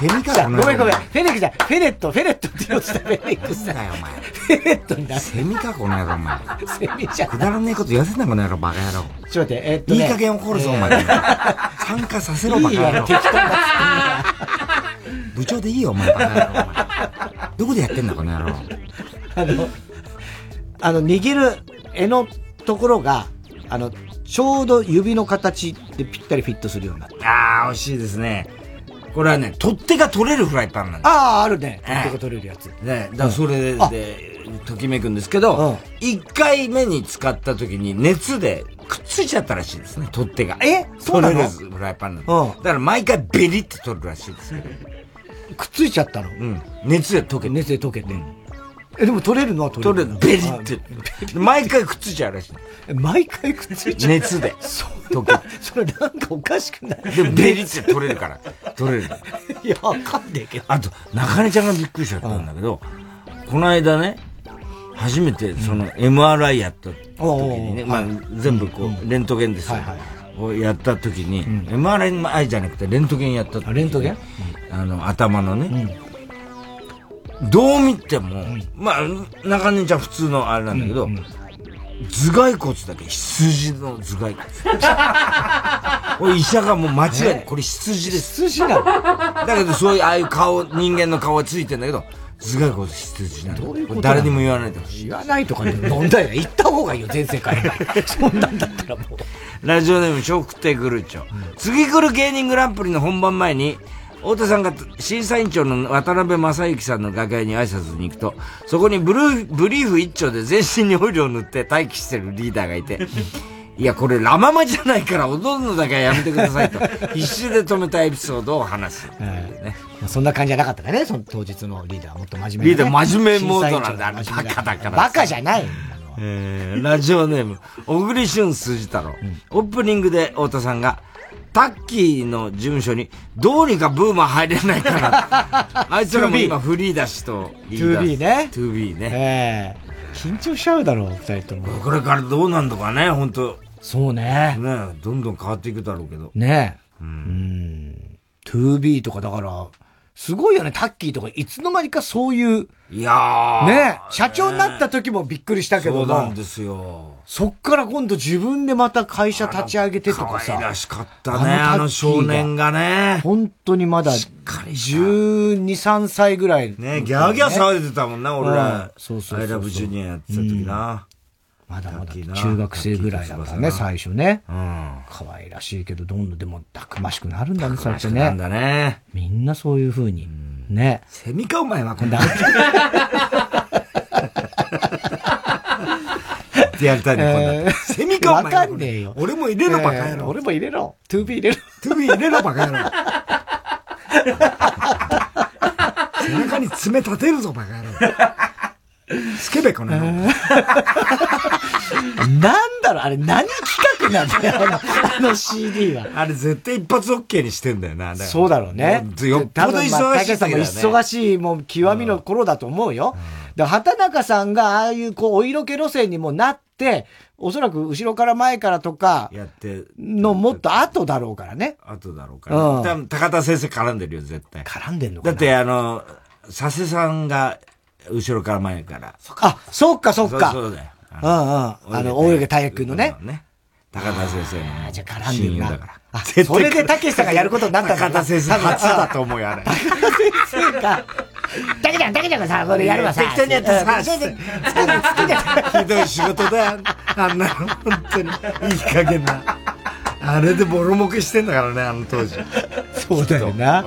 セミか、ごめんごめん。フェネックじゃん。フェネット、フェネットって言おうとしたフェネックさ。だよ、お前。フェネットになってセミか、この野郎、お前。セミじゃん。くだらねえこと言わせんな、この野郎、バカ野郎。ちょっと待って、えっとね。いい加減怒るぞ、お前。参加させろ、バカ野郎。いいよ適当な部長でいいよ、お前、バカ野郎、お前。どこでやってんだ、この野郎。あの、あの、握る絵のところが、あの、ちょうど指の形でぴったりフィットするようになってるあー、惜しいですね。これはね、取っ手が取れるフライパンなんです。ああ、あるね。ええ手が取れるやつ。ね、だからそれあで、ときめくんですけど、一回目に使った時に熱でくっついちゃったらしいですね、取っ手が。え？そうなの？取れるフライパンなんで。うんだから毎回ベリって取るらしいですね。くっついちゃったの？うん。熱で溶けて。熱で溶けて。え、でも取れるの？は取れる。取れる。ベリって。毎回くっついちゃうらしい。毎回くっついちゃう？熱で。そう。それなんかおかしくない？でもベリって取れるから。取れる。(laughs) いや、わかんねえけど。あと、中根ちゃんがびっくりしちゃったんだけど、この間ね、初めてその MRI やった時にね、まあ全部こう、レントゲンですよ。をやった時に、MRI じゃなくてレントゲンやったレントゲン？あの、頭のね。どう見ても、まあ、中根ちゃん普通のあれなんだけど、頭蓋骨だけ羊の頭蓋骨。(laughs) お医者がもう間違えて、これ羊です。羊なの？だけどそういう、ああいう顔、人間の顔がついてんだけど、頭蓋骨羊なの。どういう誰にも言わないでほしい。言わないとかね、問題ない。言った方がいいよ、全世界に。(laughs) そんなんだったらもう。ラジオネーム、笑福亭グルーチョ。次来る芸人グランプリの本番前に、太田さんが審査委員長の渡辺正行さんの楽屋に挨拶に行くと、そこにブルー、ブリーフ一丁で全身にオイルを塗って待機してるリーダーがいて、いや、これラママじゃないから踊るのだけはやめてくださいと、(laughs) 必死で止めたエピソードを話す。ねまあそんな感じじゃなかったかね、その当日のリーダーはもっと真面目なねリーダー真面目モードなんだあれ審査委員長バカだからバカじゃない。(laughs) えー、ラジオネーム、小栗旬筋太郎。オープニングで太田さんが、タッキーの事務所に、どうにかブーマー入れないかな。(laughs) あいつらも今フリーだしと言い出す 2B ね。2B ね。ええ緊張しちゃうだろう、二人とも。これからどうなんのかね、本当そうね。ねどんどん変わっていくだろうけど。ねえ。うん。2B とかだから、すごいよね、タッキーとか、いつの間にかそういう、いやー。ねえ、社長になった時もびっくりしたけどもそうなんですよ。そっから今度自分でまた会社立ち上げてとかさ。可愛らしかったねあの少年がね。本当にまだ、12、3歳ぐらい。ねギャーギャー騒いでたもんな、俺うんら。そうそうそうそうアイラブジュニアやってた時な。まだまだ中学生ぐらいだからね、最初ね。うん。可愛らしいけど、どんどんでもたくましくなるんだね、そうやってね。なんだね。みんなそういう風に。ね。セミか、お前は、こんな。ってやりたいね、こんな。セミか、お前わかんねえよ。俺も入れろ、バカ野郎。俺も入れろ。2B 入れろ。2B 入れろ、バカ野郎。(laughs) 背中に爪立てるぞ、バカ野郎。スケベ、この野郎。(laughs) なんだろう、あれ何企画なんだよ、あの (laughs) あの CD は。あれ絶対一発 OK にしてんだよな。そうだろうね。よっぽど忙しい多分まあ竹さんも。忙しい、もう極みの頃だと思うよ。で、畑中さんがああいうこう、お色気路線にもなって、おそらく後ろから前からとか、やって、のもっと後だろうからね。後だろうから。うん多分高田先生絡んでるよ、絶対。絡んでんのだって、あの、佐世さんが、後ろから前から。あ、そっかそっか。そうだよ。うんうん。あの、大江大君のね。高田先生の。じゃ絡んでるなだから。あ、それでたけしさんがやることになった高田先生初だと思うよ、あれ。高田先生が、だけじゃん、だけじゃんさ、これやるわさ。適当にやってさうんそれでひどい仕事だよ。あんなの、本当に。いい加減な。あれでボロ儲けしてんだからね、あの当時。そうだよな。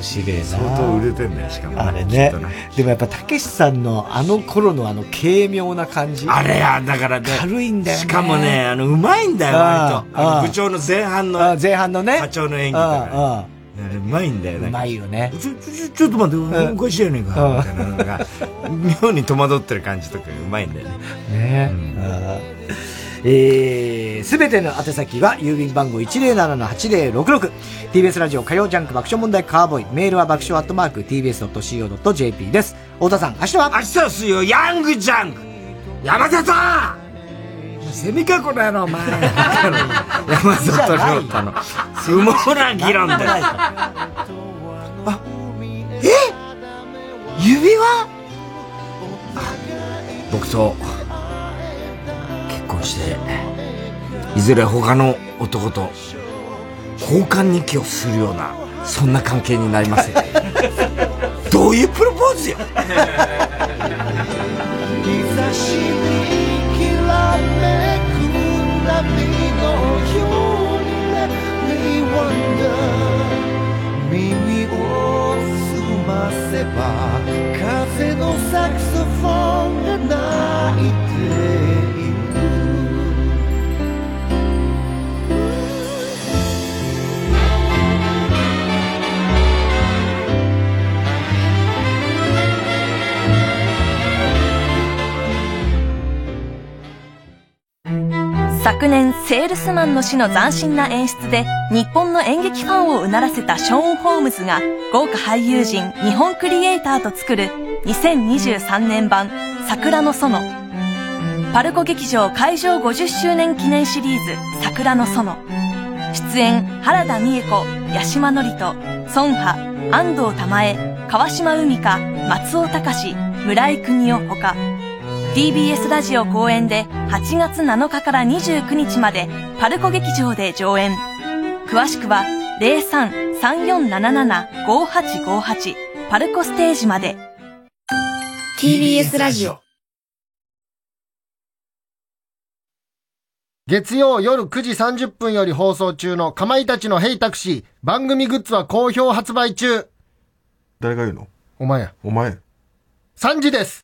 面白いな。相当売れてんだよ、しかも。あれね。でもやっぱ、たけしさんのあの頃のあの軽妙な感じ。あれや、だからね。軽いんだよね。しかもね、あの、うまいんだよ、割と。部長の前半の。前半のね。課長の演技だかうまいんだよね。うまいよね。ちょ、ちょ、ちょっと待って、おかしいやねんか。みたいなのが、妙に戸惑ってる感じとかうまいんだよね。ねえー、すべての宛先は郵便番号 107-8066TBS ラジオ火曜ジャンク爆笑問題カーボーイ。メールは爆笑アットマーク TBS.CO.JP です。太田さん明日は？明日は水曜ヤングジャンク。山里セミかこの野郎お前。(laughs) 山里亮太の。不毛な議論ですあえ？指輪？僕と結婚していずれ他の男と交換日記をするようなそんな関係になりますよ (laughs) どういうプロポーズよ日差しにきらめく波のように Let me wonder 耳を澄ませば風のサクソフォンが鳴いている。昨年セールスマンの死の斬新な演出で日本の演劇ファンをうならせたショーン・ホームズが豪華俳優陣日本クリエイターと作る2023年版桜の園。パルコ劇場開場50周年記念シリーズ桜の園。出演原田美恵子八島智人孫波安藤玉恵川島海香松尾隆村井邦夫ほか。TBS ラジオ公演で8月7日から29日までパルコ劇場で上演。詳しくは03-3477-5858パルコステージまで。TBS ラジオ。月曜夜9時30分より放送中のかまいたちのヘイタクシー。番組グッズは好評発売中。誰が言うの？お前や。お前。3時です